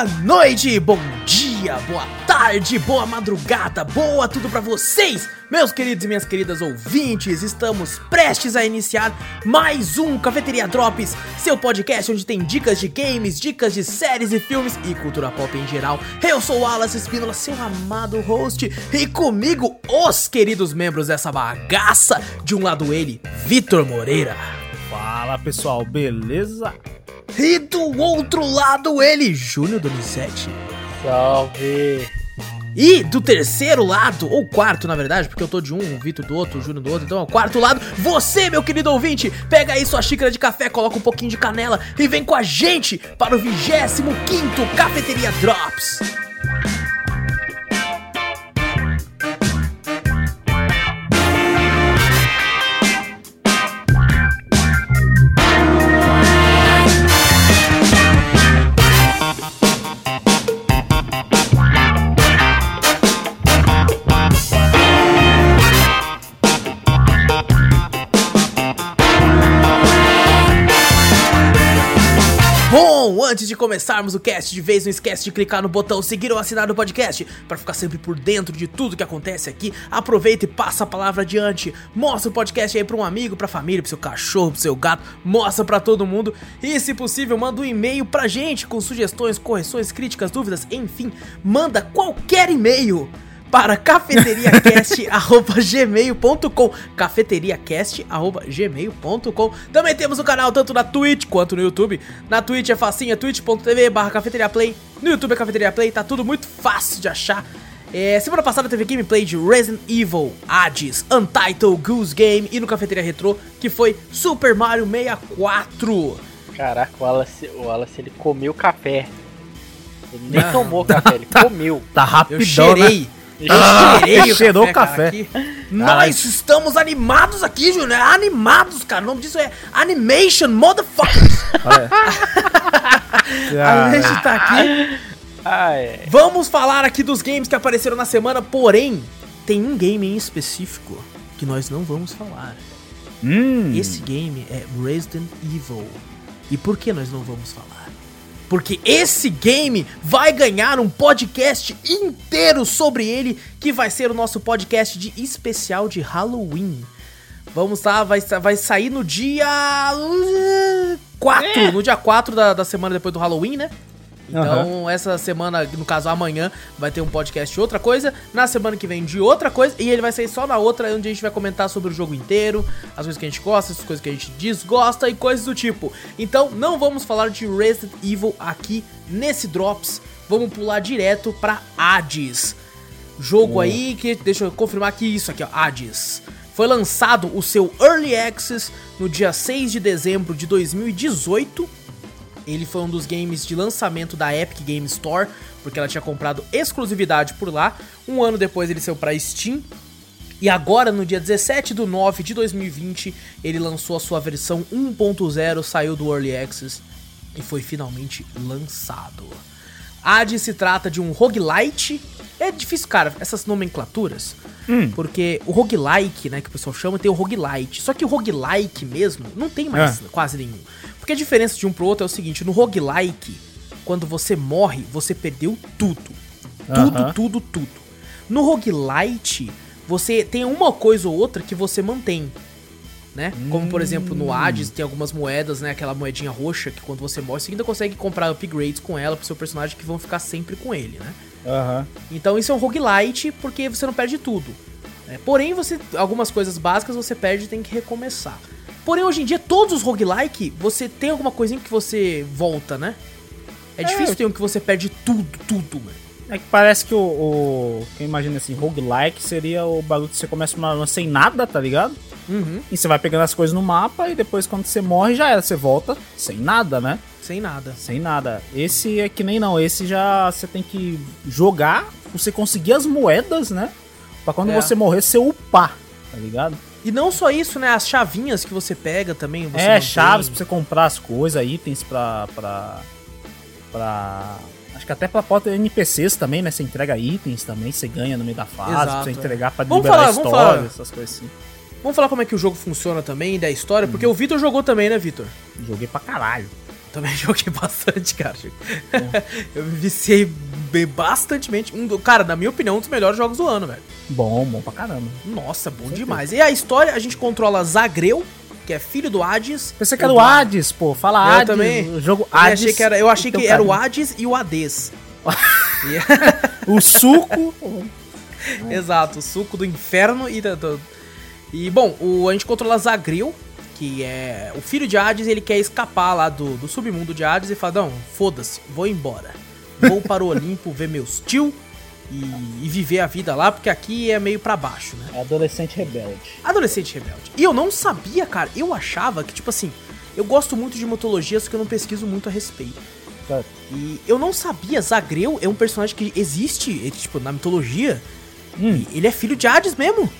Boa noite, bom dia, boa tarde, boa madrugada, boa tudo pra vocês, meus queridos e minhas queridas ouvintes. Estamos prestes a iniciar mais um Cafeteria Drops, seu podcast onde tem dicas de games, dicas de séries e filmes e cultura pop em geral. Eu sou o Alas Espínola, seu amado host, e comigo os queridos membros dessa bagaça. De um lado ele, Vitor Moreira. Fala pessoal, beleza? E do outro lado ele, Júnior Donizete. Salve! E do terceiro lado, ou quarto na verdade, porque eu tô de um, o Vitor do outro, o Júnior do outro, então é o quarto lado, você, meu querido ouvinte, pega aí sua xícara de café, coloca um pouquinho de canela e vem com a gente para o 25 Cafeteria Drops. Antes de começarmos o cast de vez, não esquece de clicar no botão seguir ou assinar o podcast para ficar sempre por dentro de tudo que acontece aqui. Aproveita e passa a palavra adiante. Mostra o podcast aí para um amigo, para família, para seu cachorro, para seu gato. Mostra para todo mundo e, se possível, manda um e-mail pra gente com sugestões, correções, críticas, dúvidas, enfim, manda qualquer e-mail para cafeteriacast.gmail.com cafeteriacast.gmail.com Também temos o canal tanto na Twitch quanto no YouTube. Na Twitch é facinho, é twitch.tv barra cafeteriaplay. No YouTube é Cafeteria Play, tá tudo muito fácil de achar. É, semana passada teve gameplay de Resident Evil, Hades, Untitled Goose Game e no Cafeteria Retro, que foi Super Mario 64. Caraca, o Wallace, o Wallace ele comeu café. Ele nem tomou café, ele comeu. Tá Eu rapidão, cheirei. né? Eu cheirei o Cheirou cara, café. aqui. Nós estamos animados aqui, Júnior. É Animados, cara. O nome disso é Animation Motherfuckers. Olha. A gente tá aqui. Ah, é. Vamos falar aqui dos games que apareceram na semana, porém, tem um game em específico que nós não vamos falar. Hum, Esse game é Resident Evil. E por que nós não vamos falar? Porque esse game vai ganhar um podcast inteiro sobre ele, que vai ser o nosso podcast de especial de Halloween. Vamos lá, vai, vai sair no dia 4, no dia 4 da, da semana depois do Halloween, né? Então, essa semana, no caso amanhã, vai ter um podcast de outra coisa. Na semana que vem, de outra coisa. E ele vai sair só na outra, onde a gente vai comentar sobre o jogo inteiro, as coisas que a gente gosta, as coisas que a gente desgosta e coisas do tipo. Então, não vamos falar de Resident Evil aqui nesse Drops. Vamos pular direto pra Hades. Jogo aí que, deixa eu confirmar aqui isso aqui, ó, Hades. Foi lançado o seu Early Access no dia 6 de dezembro de 2018. Ele foi um dos games de lançamento da Epic Game Store, porque ela tinha comprado exclusividade por lá. Um ano depois ele saiu pra Steam. E agora, no dia 17 de 9 de 2020, ele lançou a sua versão 1.0, saiu do Early Access e foi finalmente lançado. Hades se trata de um roguelite. É difícil, cara, essas nomenclaturas. Porque o roguelike, né, que o pessoal chama, tem o roguelite. Só que o roguelike mesmo não tem mais É. quase nenhum. Porque a diferença de um pro outro é o seguinte: no roguelike, quando você morre, você perdeu tudo. Tudo, Aham. tudo, tudo. No roguelite, você tem uma coisa ou outra que você mantém. Né? Como por exemplo no Hades tem algumas moedas, né? Aquela moedinha roxa que quando você morre você ainda consegue comprar upgrades com ela pro seu personagem que vão ficar sempre com ele, né? Aham. Então isso é um roguelite porque você não perde tudo. né? Porém, você algumas coisas básicas você perde e tem que recomeçar. Porém, hoje em dia, todos os roguelike, você tem alguma coisinha que você volta, né? É difícil ter um que você perde tudo, tudo, mano. É que parece que o, o. Quem imagina assim, roguelike seria o bagulho que você começa uma run sem nada, tá ligado? Uhum, E você vai pegando as coisas no mapa e depois quando você morre já era, você volta sem nada, né? Sem nada. Sem nada. Esse é que nem não, esse já você tem que jogar, você conseguir as moedas, né? Pra quando É. você morrer, você upar, tá ligado? E não só isso, né? As chavinhas que você pega também. Você é, chaves pra você comprar as coisas, itens pra. pra. pra. Acho que até pra porta NPCs também, né? Você entrega itens também, você ganha no meio da fase, Exato, pra você é. entregar pra Vamos liberar falar, vamos história, falar. essas coisas assim. Vamos falar como é que o jogo funciona também, da história, porque o Vitor jogou também, né, Vitor? Joguei pra caralho. Também joguei bastante, cara. eu me viciei bastantemente. Um, do- cara, na minha opinião, um dos melhores jogos do ano, velho. Bom, bom pra caramba. Nossa, bom demais. E a história, a gente controla Zagreu, que é filho do Hades. Pensei que era o Hades, pô. Fala Eu Hades. também. O jogo Eu Hades. achei que era, eu achei que era o. Hades e o Hades. O suco. Exato, o suco do inferno e da. do- E bom, o, a gente controla Zagreu, que é o filho de Hades, ele quer escapar lá do, do submundo de Hades e fala: Não, foda-se, vou embora. Vou para o Olimpo ver meus tio e, e viver a vida lá, porque aqui é meio pra baixo, né? Adolescente rebelde. Adolescente rebelde. E eu não sabia, cara, eu achava que, tipo assim, eu gosto muito de mitologia, só que eu não pesquiso muito a respeito. Certo. E eu não sabia, Zagreu é um personagem que existe, tipo, na mitologia. Hum. Ele é filho de Hades mesmo.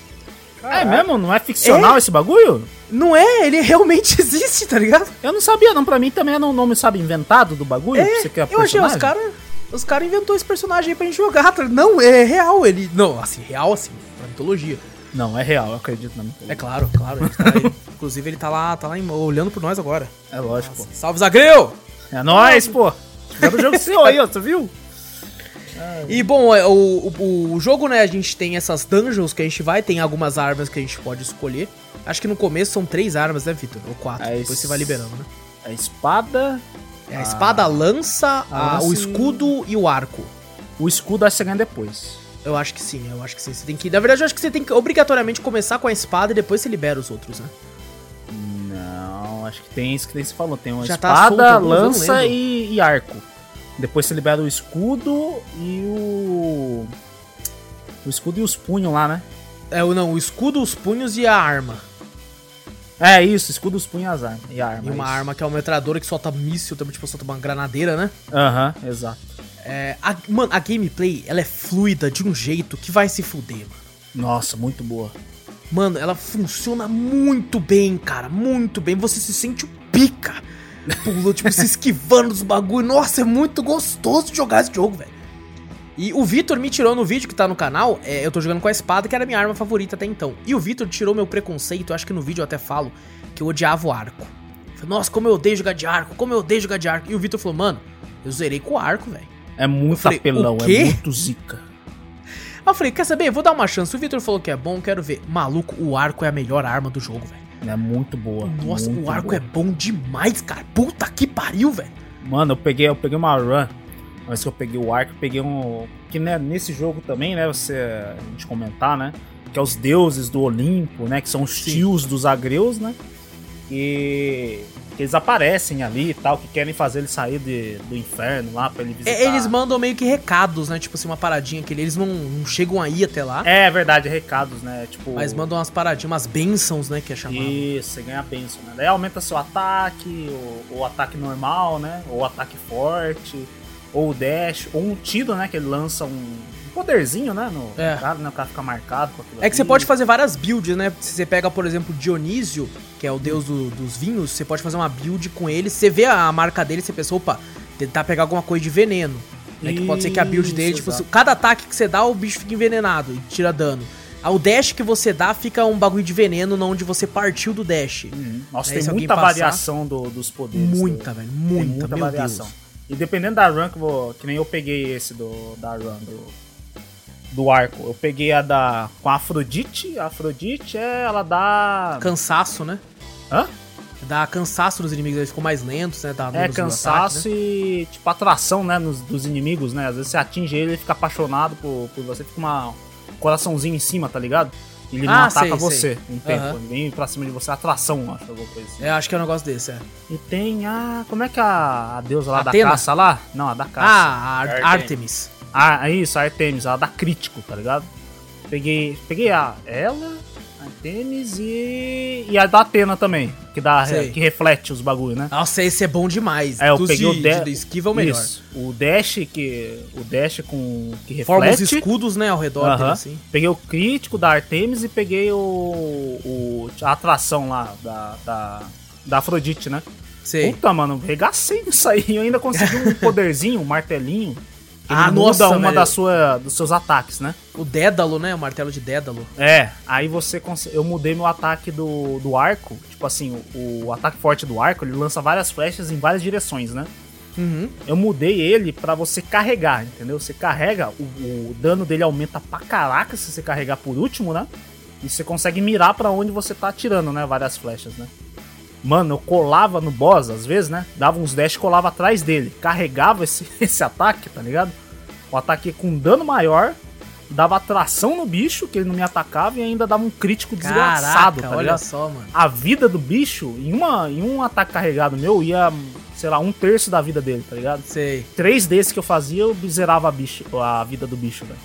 É mesmo? Não é ficcional esse bagulho? Não é, ele realmente existe, tá ligado? Eu não sabia, não. Pra mim também era um nome, sabe, inventado do bagulho. É, Você quer eu achei, os caras os cara inventou esse personagem aí pra gente jogar. tá? Não, é real, ele... Não, assim, real assim, pra mitologia. Não, é real, eu acredito na mitologia. É claro, claro. ele tá aí. inclusive ele tá lá, tá lá olhando por nós agora. É, lógico, pô. Salve, Zagreu! É nóis, pô. Fizeram o jogo seu aí, ó, você viu? E bom, é, o, o, o jogo, né, a gente tem essas dungeons que a gente vai, tem algumas armas que a gente pode escolher. Acho que no começo são três armas, né, Vitor? Ou quatro, É depois isso. você vai liberando, né? A espada, É a espada, a lança, a- lança o escudo e o arco. o escudo acho que você ganha depois. Eu acho que sim, eu acho que sim. Você tem que. Na verdade, eu acho que você tem que obrigatoriamente começar com a espada e depois você libera os outros, né? Não, acho que tem isso que você falou. Tem uma Já tá solto espada, eu não lança e, e arco. Depois você libera o escudo e o. O escudo e os punhos lá, né? É, não, o escudo, os punhos e a arma. É isso, escudo, os punhos e a arma. E uma isso. arma que é uma metralhadora que solta míssil, também, tipo, solta uma granadeira, né? Aham, exato. É, a- mano, a gameplay, ela é fluida de um jeito que vai se fuder, mano. Nossa, muito boa. Mano, ela funciona muito bem, cara. Muito bem. Você se sente o pica. Pula, tipo, se esquivando dos bagulho. Nossa, é muito gostoso de jogar esse jogo, velho. E o Vitor me tirou no vídeo que tá no canal. é, eu tô jogando com a espada, que era a minha arma favorita até então. E o Vitor tirou meu preconceito. Eu acho que no vídeo eu até falo que eu odiava o arco. Eu falei, Nossa, como eu odeio jogar de arco. Como eu odeio jogar de arco. E o Vitor falou, mano, eu zerei com o arco, velho. É muito falei, apelão, é muito zica. Aí eu falei, quer saber? Vou dar uma chance. O Vitor falou que é bom, quero ver. Maluco, o arco é a melhor arma do jogo, velho. É muito boa. Nossa, muito o arco boa. é bom demais, cara. Puta que pariu, velho. Mano, eu peguei, eu peguei uma run. Vez que eu peguei o arco, eu peguei um. Que né, nesse jogo também, né? Você. A gente comentar, né? Que é os deuses do Olimpo, né? Que são os Sim. tios dos agreus, né? E. Que eles aparecem ali e tal, que querem fazer ele sair de, do inferno lá pra ele visitar. É, eles mandam meio que recados, né? Tipo assim, uma paradinha que eles não, não chegam aí até lá. É verdade, recados, né? Tipo. Mas mandam umas paradinhas, umas bênçãos, né? Que é chamado. Isso, você ganha bênção, né? Daí aumenta seu ataque, ou o ataque normal, né? Ou o ataque forte, ou o dash, ou um tiro, né? Que ele lança um poderzinho, né? No É. cara, né? O cara fica marcado com aquilo É que você ali. pode fazer várias builds, né? Se você pega, por exemplo, Dionísio, que é o deus do- dos vinhos, você pode fazer uma build com ele. Você vê a marca dele, você pensa, opa, tentar pegar alguma coisa de veneno. Né? Que pode ser que a build dele, tipo, exato. cada ataque que você dá, o bicho fica envenenado e tira dano. O dash que você dá fica um bagulho de veneno, não onde você partiu do dash. Uhum. Nossa, tem muita passar- variação do- dos poderes. Muita, do- velho. Muita, muita variação. Deus. E dependendo da run que, eu vou, que nem eu peguei esse do, da run do, do arco. Eu peguei a da. com a Afrodite. A Afrodite é. Ela dá. Cansaço, né? Hã? Dá cansaço nos inimigos, eles ficam mais lentos, né? Dá É, menos no cansaço ataque, né? e, tipo, atração, né, nos, dos inimigos, né? Às vezes você atinge ele, ele fica apaixonado por, por você, fica uma um coraçãozinho em cima, tá ligado? E ele não Ah, ataca sei, você sei. um tempo, ele vem pra cima de você, atração, acho, alguma coisa assim. É, acho que é um negócio desse, é. E tem a... como é que é a, a deusa lá Atena? da caça lá? Não, a da caça. Ah, a Ar- Artemis. Ah, é isso, a Artemis, ela dá crítico, tá ligado? Peguei, peguei a ela, a Artemis e, e a da Atena também, que dá, Sei. que reflete os bagulho, né? Nossa, esse é bom demais. É, eu Dos peguei de, o da- de esquiva é o melhor. Isso. O dash que o dash com que Forma os reflete. escudos, né, ao redor dele, Aham. assim. Peguei o crítico da Artemis e peguei o, o a atração lá da, da da Afrodite, né? Sei. Puta, mano, regacei nisso aí. Eu ainda consegui um poderzinho, um martelinho. Ele Ah, muda nossa, uma velho. da sua, dos seus ataques, né? O Dédalo, né? O martelo de Dédalo. É, aí você consegue. Eu mudei meu ataque do, do arco. Tipo assim, o, o ataque forte do arco, ele lança várias flechas em várias direções, né? Uhum. Eu mudei ele pra você carregar, entendeu? Você carrega, o, o dano dele aumenta pra caraca se você carregar por último, né? E você consegue mirar pra onde você tá atirando, né? Várias flechas, né? Mano, eu colava no boss, às vezes, né? Dava uns dash e colava atrás dele. Carregava esse, esse ataque, tá ligado? O ataque com dano maior, dava atração no bicho, que ele não me atacava, e ainda dava um crítico desgraçado, Caraca, tá olha ligado? só, mano. a vida do bicho, em, uma, em um ataque carregado meu, ia, sei lá, um terço da vida dele, tá ligado? Sei. Três desses que eu fazia, eu zerava a, bicho, a vida do bicho, velho.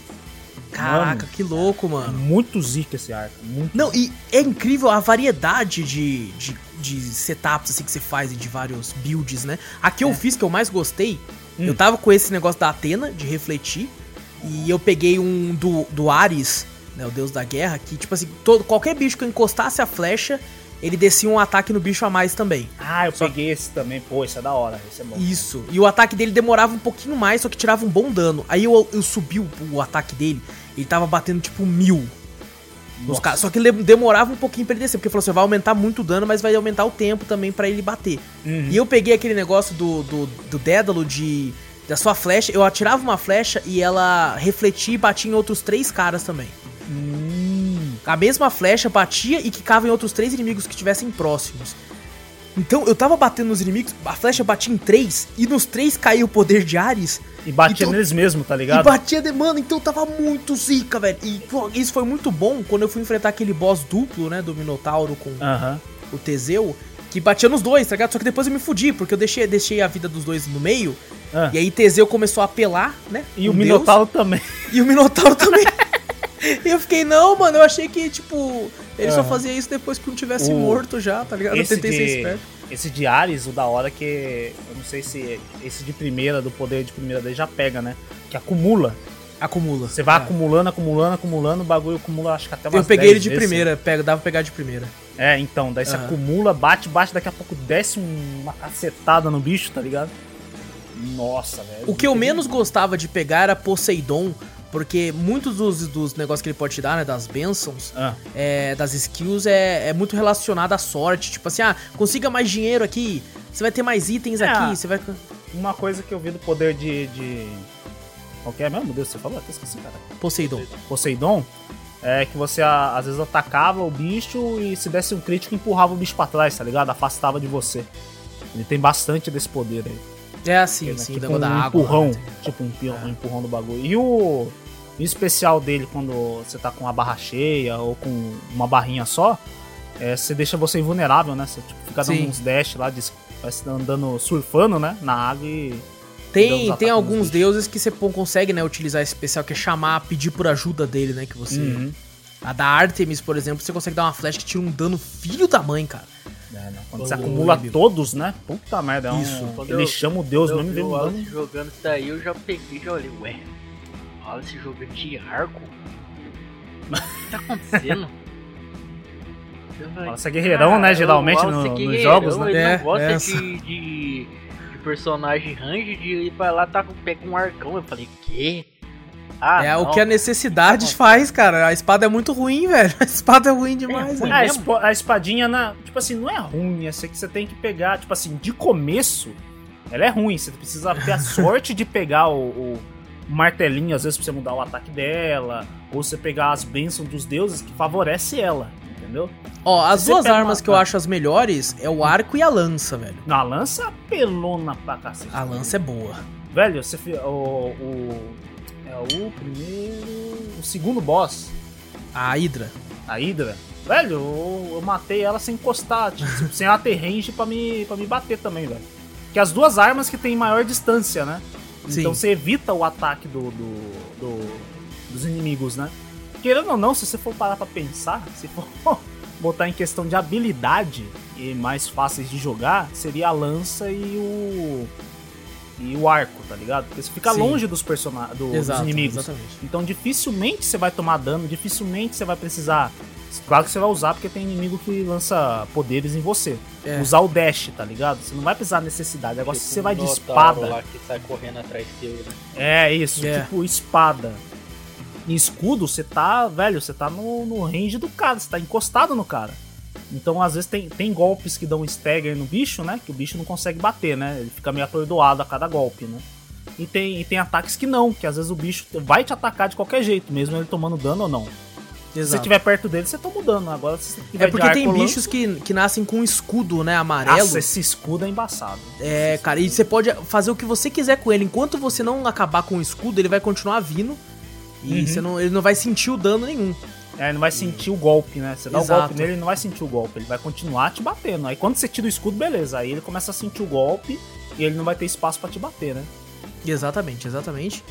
Caraca, Mano. que louco, mano. Muito zica esse arco. Muito Não, e é incrível a variedade de, de, de setups assim, que você faz e de vários builds, né? A que eu fiz que eu mais gostei, Hum. eu tava com esse negócio da Atena, de refletir, e eu peguei um do, do Ares, né, o deus da guerra, que tipo assim, todo, qualquer bicho que eu encostasse a flecha, ele descia um ataque no bicho a mais também. Ah, eu Só- peguei esse também. Pô, esse é da hora. Esse é bom. Isso. E o ataque dele demorava um pouquinho mais, só que tirava um bom dano. Aí eu, eu subi o, o ataque dele, ele tava batendo tipo mil. Nos Nossa. caras. Só que ele demorava um pouquinho pra ele descer, porque falou assim: vai aumentar muito o dano, mas vai aumentar o tempo também pra ele bater. Uhum. E eu peguei aquele negócio do, do, do Dédalo de. Da sua flecha, eu atirava uma flecha e ela refletia e batia em outros três caras também. Hum. A mesma flecha batia e quicava em outros três inimigos que estivessem próximos. Então eu tava batendo nos inimigos, a flecha batia em três, e nos três caiu o poder de Ares. E batia Então- neles mesmo, tá E ligado? batia de mano, então tava muito zica, velho. E pô, isso foi muito bom quando eu fui enfrentar aquele boss duplo, né, do Minotauro com Aham. o Teseu, que batia nos dois, tá ligado? Só que depois eu me fudi, porque eu deixei, deixei a vida dos dois no meio, Ah. e aí Teseu começou a apelar, né? E o Minotauro também. Deus, e o Minotauro também. e eu fiquei, não, mano, eu achei que, tipo, ele só Aham. fazia isso depois que não tivesse O- morto já, tá ligado? Esse eu tentei ser de, esperto. esse de Ares, o da hora que. Eu não sei se esse de primeira, do poder de primeira dele já pega, né? Que acumula. Acumula. Você vai É. acumulando, acumulando, acumulando, o bagulho acumula, acho que até umas Eu peguei 10 ele de vezes. primeira, pega, dava pra pegar de primeira. É, então, daí você Aham. acumula, bate, bate, daqui a pouco desce um- uma cacetada no bicho, tá ligado? Nossa, velho. O que eu menos gostava de pegar era Poseidon, porque muitos dos, dos negócios que ele pode te dar, né, das bênçãos, Ah, é, das skills, é, é muito relacionado à sorte. Tipo assim, ah, consiga mais dinheiro aqui, você vai ter mais itens É. aqui, você vai... uma coisa que eu vi do poder de. de... Qual que é mesmo? Meu Deus, você falou? Até esqueci, cara. Poseidon. Poseidon. É que você às vezes atacava o bicho e se desse um crítico empurrava o bicho pra trás, tá ligado? Afastava de você. Ele tem bastante desse poder aí. É assim, né? sim, tipo um da água. empurrão. né? Tipo um, pi- É. um empurrão do bagulho. E o, e o especial dele, quando você tá com a barra cheia ou com uma barrinha só, é, você deixa você invulnerável, né? Você tipo, fica dando Sim. uns dash lá, des- parece andando, surfando, né? Na água e. Tem, tem alguns deuses que você consegue, né, utilizar esse especial, que é chamar, pedir por ajuda dele, né, que você... Uhum. A da Artemis, por exemplo, você consegue dar uma flecha que tira um dano filho da mãe, cara. É, né? Quando O- você acumula o- todos, né? Puta merda, é um- Isso. Quando ele eu- chama o Deus eu mesmo e um Wallace dano. jogando isso daí, eu já peguei e já olhei, ué, o Wallace jogando de arco? O que tá acontecendo? Wallace é guerreirão, né, "Cara, geralmente, o no- é nos jogos, né?" Ele É, não gosta é de, de, de personagem range, de ir pra lá, tá com, pega um arcão. Eu falei, quê? Ah, é o não. que a necessidade Tá faz, cara. A espada é muito ruim, velho. A espada é ruim demais, ruim velho. Ah, a, a espadinha, na, tipo assim, não é ruim, é ser que você tem que pegar, tipo assim, de começo, ela é ruim, você precisa ter a sorte de pegar o, o martelinho, às vezes pra você mudar o ataque dela, ou você pegar as bênçãos dos deuses que favorece ela, entendeu? Ó, as você duas armas uma- que eu acho as melhores é o arco e a lança, velho. Na lança é apelona pra cacete. A lança é boa. Velho, você o, o é o primeiro, o segundo boss, A Hydra. a Hydra. Velho, eu, eu matei ela sem encostar, tipo, sem ela ter range pra me, pra me bater também, velho. Que as duas armas que tem maior distância, né? Sim. Então você evita o ataque do, do- do- dos inimigos, né? Querendo ou não, se você for parar pra pensar, se for botar em questão de habilidade e mais fáceis de jogar, seria a lança e o. e o arco, tá ligado? Porque você fica Sim. longe dos personagens, dos Exato, inimigos. exatamente. Então dificilmente você vai tomar dano, dificilmente você vai precisar Claro que você vai usar porque tem inimigo que lança poderes em você. É. Usar o dash, tá ligado? Você não vai precisar de necessidade. Agora, se Tipo você vai de espada. lá que sai correndo atrás teu, né? É isso, É. tipo espada. E escudo, você tá, velho, você tá no, no range do cara, você tá encostado no cara. Então, às vezes, tem, tem golpes que dão stagger no bicho, né? Que o bicho não consegue bater, né? Ele fica meio atordoado a cada golpe, né? E tem, e tem ataques que não, que às vezes o bicho vai te atacar de qualquer jeito, mesmo ele tomando dano ou não. Se você Exato. estiver perto dele, você toma dano. Agora, se você tiver É porque tem bichos que, que nascem com um escudo, né, amarelo. Nossa, esse escudo é embaçado. É, cara, e você pode fazer o que você quiser com ele. Enquanto você não acabar com o escudo, ele vai continuar vindo. E Uhum. você não, ele não vai sentir o dano nenhum. É, ele não vai sentir o golpe, né? Você dá Exato. o golpe nele, ele não vai sentir o golpe, ele vai continuar te batendo. Aí quando você tira o escudo, beleza. Aí ele começa a sentir o golpe e ele não vai ter espaço pra te bater, né? Exatamente, exatamente.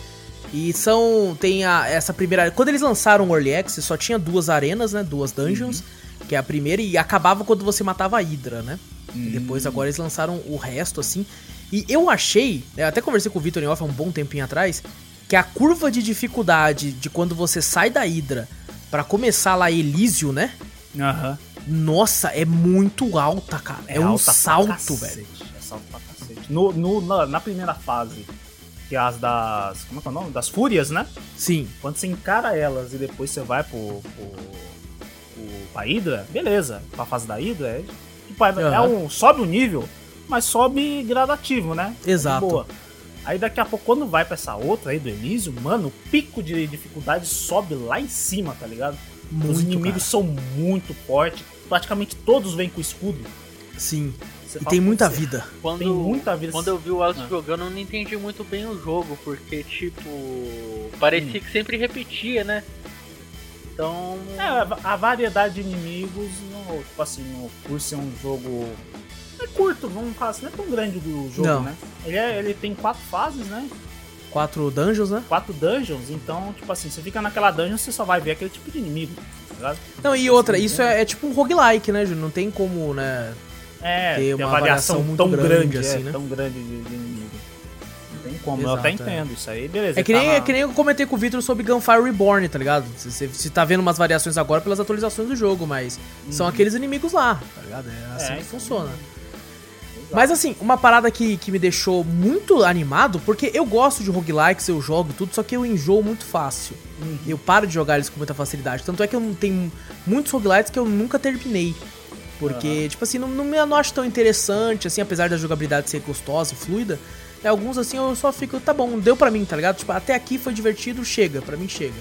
E são. Tem a, essa primeira. Quando eles lançaram o Early Access, só tinha duas arenas, né? Duas dungeons. Que é a primeira, e acabava quando você matava a Hydra, né? E depois agora eles lançaram o resto, assim. E eu achei, eu até conversei com o Vitor em off há um bom tempinho atrás, que a curva de dificuldade de quando você sai da Hydra pra começar lá Elísio, né? Aham. Nossa, é muito alta, cara. É, um alta pra salto, cacete, velho. É salto pra cacete. No, no- na, na primeira fase, que é as das. Como é que é o nome? Das fúrias, né? Sim, Quando você encara elas e depois você vai pro. pro, pro pra Hydra, beleza. Pra fase da Hydra, é, tipo, é, é Aham. um, sobe o nível, mas sobe gradativo, né? É Exato. boa. Aí daqui a pouco, quando vai pra essa outra aí do Elísio, mano, o pico de dificuldade sobe lá em cima, tá ligado? Os Muito, inimigos cara. são muito fortes. Praticamente todos vêm com escudo. sim. Você E fala, tem muita "Putz, vida. Quando, Tem muita vida. Quando eu vi o Alex Ah. jogando, eu não entendi muito bem o jogo, porque, tipo, parecia que sempre repetia, né? Então. É, a- variedade de inimigos, no, tipo assim, no- por ser um jogo. É curto, vamos falar assim, não é tão grande do jogo, Não. né? Ele, é- ele tem quatro fases, né? Quatro dungeons, né? Quatro dungeons, então, tipo assim, você fica naquela dungeon, você só vai ver aquele tipo de inimigo, tá? Não, e outra, isso é, é tipo um roguelike, né, Júnior? Não tem como, né? É, uma uma variação variação muito tão grande, grande, assim, é, né? tão grande de, de inimigo. Não tem como, eu Exato, até é. entendo isso aí, beleza. É que, nem, tá é que nem eu comentei com o Victor sobre Gunfire Reborn, tá ligado? Você, tá vendo umas variações agora pelas atualizações do jogo, mas são aqueles inimigos lá, tá ligado? É assim Uhum. É, que funciona. Mas assim, uma parada que, que me deixou muito animado, porque eu gosto de roguelikes, eu jogo tudo, só que eu enjoo muito fácil. Uhum. Eu paro de jogar eles com muita facilidade. Tanto é que eu não tenho muitos roguelikes que eu nunca terminei. Porque, tipo assim, não, não me não acho tão interessante, assim, apesar da jogabilidade ser gostosa e fluida. É, alguns, assim, eu só fico, tá bom, deu pra mim, tá ligado? Tipo, até aqui foi divertido, chega, pra mim chega.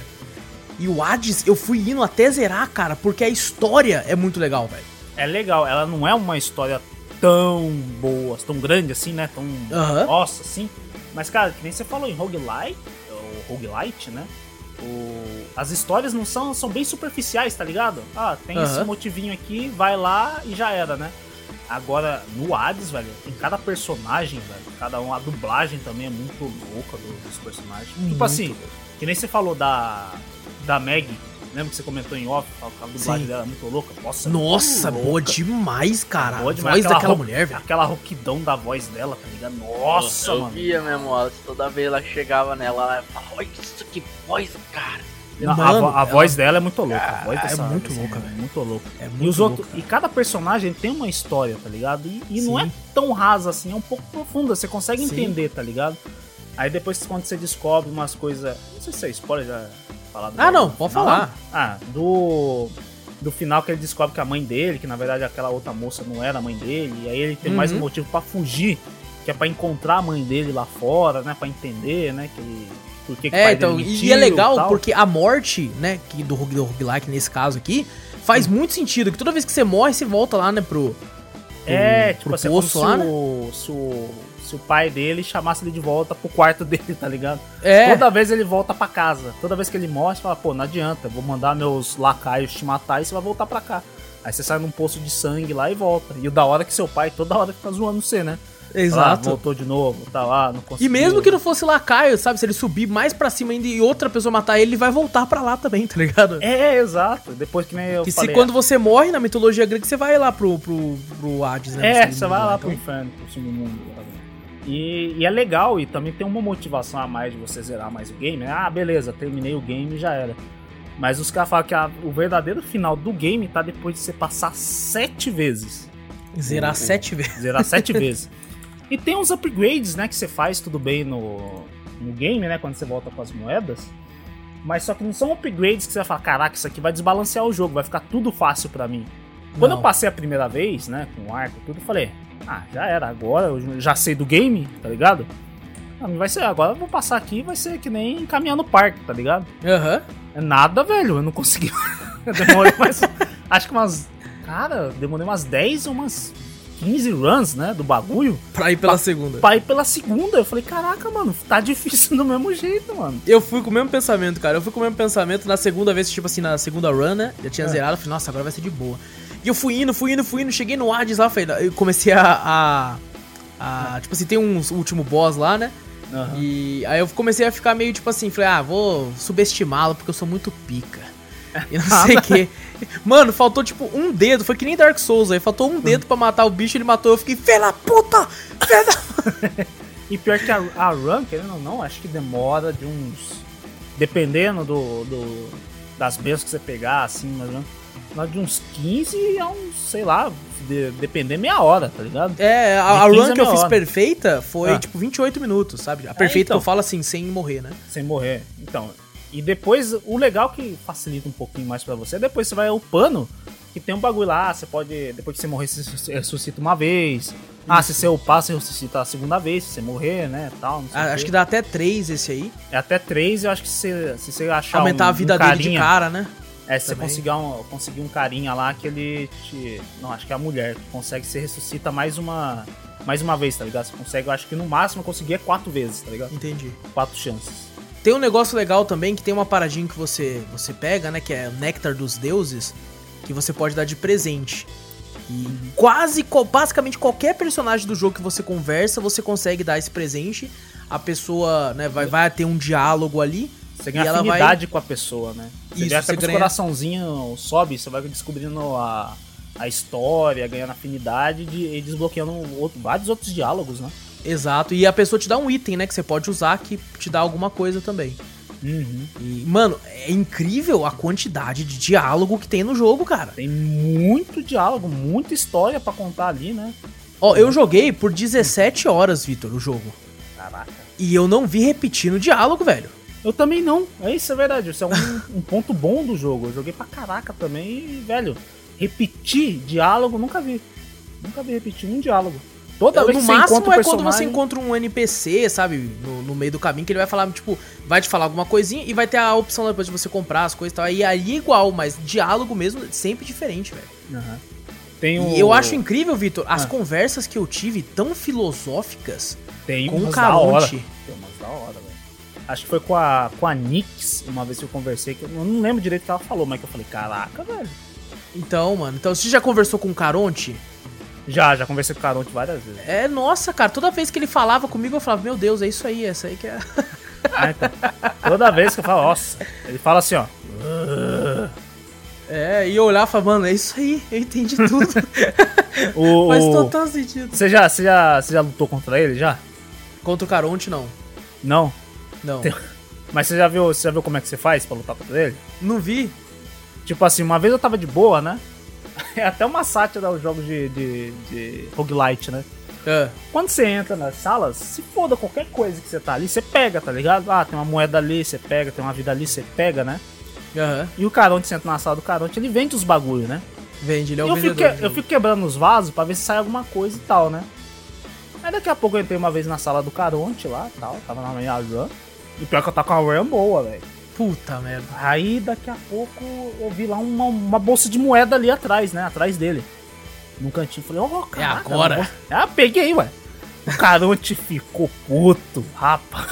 E o Hades, eu fui indo até zerar, cara, porque a história é muito legal, velho. É legal, ela não é uma história tão boa, tão grande assim, né? Tão. Aham. Nossa, assim. Mas, cara, que nem você falou em roguelite, ou roguelite, né? O... As histórias não são, são bem superficiais, tá ligado? Ah, tem esse Aham. motivinho aqui, vai lá e já era, né? Agora, no Hades, velho, tem cada personagem, velho. Cada um, a dublagem também é muito louca do- dos personagens. Muito tipo assim, que nem você falou da, da Meg. Lembra que você comentou em off? A dublagem Sim. dela é muito louca. Nossa, Nossa, muito boa louca. demais, cara. Boa a demais. voz Aquela daquela ro- mulher, velho. Aquela rouquidão da voz dela, tá ligado? Nossa, eu mano. via mesmo, ó, toda vez ela chegava nela, ela falava, olha isso que voz, cara. Não, a, Mano, vo- a ela- voz dela é muito louca. A voz é dessa- muito dessa louca, mulher velho. É muito louca. É E muito os outros, louca. e cada personagem tem uma história, tá ligado? E, e não é tão rasa assim, é um pouco profunda, você consegue Sim. entender, tá ligado? Aí depois quando você descobre umas coisas, não sei se é spoiler já falar do Ah, não, do pode final, falar. Ah, do do final que ele descobre que a mãe dele, que na verdade aquela outra moça não era a mãe dele, e aí ele tem mais um Uhum. motivo pra fugir, que é pra encontrar a mãe dele lá fora, né, Pra entender, né, que ele por que É, então, e é legal tal. porque a morte, né, que do, do roguelike nesse caso aqui, faz muito sentido, que toda vez que você morre, você volta lá, né, pro... É, pro tipo assim, é poço se, lá, né? o, se, o, se o pai dele chamasse ele de volta pro quarto dele, tá ligado? É, Toda vez ele volta pra casa. Toda vez que ele morre, você fala, pô, não adianta, vou mandar meus lacaios te matar e você vai voltar pra cá. Aí você sai num poço de sangue lá e volta. E o da hora é que seu pai toda hora fica zoando você, né? Fala, ah, exato. voltou de novo, tá lá, não E conseguiu. mesmo que não fosse lacaio, sabe, se ele subir mais pra cima ainda e outra pessoa matar ele, ele vai voltar pra lá também, tá ligado? É, exato. Depois que nem eu que falei. se quando você morre na mitologia grega, você vai lá pro, pro, pro Hades, né? É, você vai lá pro então. inferno, pro submundo. né? E, e é legal, e também tem uma motivação a mais de você zerar mais o game. né? Ah, beleza, terminei o game e já era. Mas os caras falam que a- o verdadeiro final do game tá depois de você passar sete vezes. Zerar O- sete vezes. Zerar sete vezes. E tem uns upgrades, né, que você faz tudo bem no, no game, né, quando você volta com as moedas. Mas só que não são upgrades que você vai falar, caraca, isso aqui vai desbalancear o jogo, vai ficar tudo fácil pra mim. Quando Não. eu passei a primeira vez, né, com o arco e tudo, eu falei, ah, já era, agora eu já sei do game, tá ligado? Ah, não vai ser, agora eu vou passar aqui vai ser que nem caminhar no parque, tá ligado? Aham. É nada, velho, eu não consegui. demorei mais. acho que umas. Cara, demorei umas 10 ou umas 15 runs, né, do bagulho. Pra ir pela Pa- segunda. Pra ir pela segunda. Eu falei, caraca, mano, tá difícil do mesmo jeito, mano. Eu fui com o mesmo pensamento, cara. Eu fui com o mesmo pensamento na segunda vez, tipo assim, na segunda run, né? Já tinha É. zerado, eu falei, nossa, agora vai ser de boa. E eu fui indo, fui indo, fui indo, cheguei no Hades lá, falei, eu comecei a. a, a- tipo assim, tem um último boss lá, né? E aí eu comecei a ficar meio tipo assim, falei, ah, vou subestimá-lo porque eu sou muito pica. E não sei o que. Mano, faltou tipo um dedo, foi que nem Dark Souls aí, faltou um dedo pra matar o bicho, ele matou, eu fiquei, da puta! Da... E pior que a, a run, querendo ou não, acho que demora de uns. Dependendo do, do- das bênçãos que você pegar, assim, mas demora de uns 15 a uns, sei lá, de, depender meia hora, tá ligado? É, a, a De 15 run que eu fiz hora. perfeita foi Ah. tipo 28 minutos, sabe? A perfeita então. que eu falo assim, sem morrer, né? Sem morrer. Então, e depois, o legal que facilita um pouquinho mais pra você, depois você vai upando, que tem um bagulho lá, você pode, depois que você morrer, você ressuscita uma vez. Ah, se você upar, você ressuscita a segunda vez, se você morrer, né, tal, Ah, acho que dá até 3 esse aí. É até três, eu acho que se, se você achar Aumentar um, a vida um dele carinha, de cara, né? É, se você conseguir um, conseguir um carinha lá que ele te... Não, acho que é a mulher, que consegue, você ressuscita mais uma... Mais uma vez, tá ligado? Você consegue, eu acho que no máximo conseguir é quatro vezes, tá ligado? Entendi. Quatro chances. Tem um negócio legal também que tem uma paradinha que você, você pega, né? Que é o Néctar dos Deuses, que você pode dar de presente. E quase, basicamente qualquer personagem do jogo que você conversa, você consegue dar esse presente. A pessoa, né, vai, vai ter um diálogo ali. Você ganha ela afinidade com a pessoa, né? Você Isso, até que ganha- coraçãozinhos sobe, você vai descobrindo a, a história, ganhando afinidade de, e desbloqueando outro- vários outros diálogos, né? Exato. E a pessoa te dá um item, né? Que você pode usar que te dá alguma coisa também. Uhum. E, mano, é incrível a quantidade de diálogo que tem no jogo, cara. Tem muito diálogo, muita história pra contar ali, né? Ó, eu joguei por 17 horas, Vitor, o jogo. Caraca. E eu não vi repetindo diálogo, velho. Eu também não. É isso, é verdade. Isso é um, um ponto bom do jogo. Eu joguei pra caraca também e, velho, repetir diálogo nunca vi. Nunca vi repetir um diálogo. Toda Eu, vez no que você máximo encontra é quando você personagem- encontra um NPC, sabe, no, no meio do caminho, que ele vai falar, tipo, vai te falar alguma coisinha e vai ter a opção depois de você comprar as coisas e tal. E aí é igual, mas diálogo mesmo, sempre diferente, velho. Aham. Tem um... E eu acho incrível, Vitor, as Ah. conversas que eu tive tão filosóficas Tem com o. Caronte. Tem umas da hora, velho. Acho que foi com a, com a Nix, uma vez que eu conversei, que eu não lembro direito o que ela falou, mas que eu falei, caraca, velho. Então, mano, então você já conversou com o Caronte? Já, já conversei com o Caronte várias vezes. É, nossa, cara, toda vez que ele falava comigo, eu falava, meu Deus, é isso aí, essa aí que é. Ah, então, toda vez que eu falo, nossa, ele fala assim, ó. É, e eu olhava e falava, mano, é isso aí, eu entendi tudo. O, Faz total sentido. Você já, você, já, você já lutou contra ele, já? Contra o Caronte, não. Não? Não. Tem- Mas você já viu, você já viu como é que você faz pra lutar contra ele? Não vi. Tipo assim, uma vez eu tava de boa, né? É até uma sátira aos jogos de, de, de roguelite, né? É. Quando você entra nas salas, se foda qualquer coisa que você tá ali, você pega, tá ligado? Ah, tem uma moeda ali, você pega, tem uma vida ali, você pega, né? Aham. E o Caronte, você entra na sala do Caronte, ele vende os bagulho, né? Vende, ele é o eu, fico, que- eu fico quebrando os vasos pra ver se sai alguma coisa e tal, né? Aí daqui a pouco eu entrei uma vez na sala do Caronte lá tal, tava na minha run. E pior que eu tava com uma run boa, velho. Puta merda. Aí daqui a pouco eu vi lá uma, uma bolsa de moeda ali atrás, né? Atrás dele. Num cantinho. Falei, ó, oh, agora. Ah, peguei, ué. O Caronte ficou puto, rapa.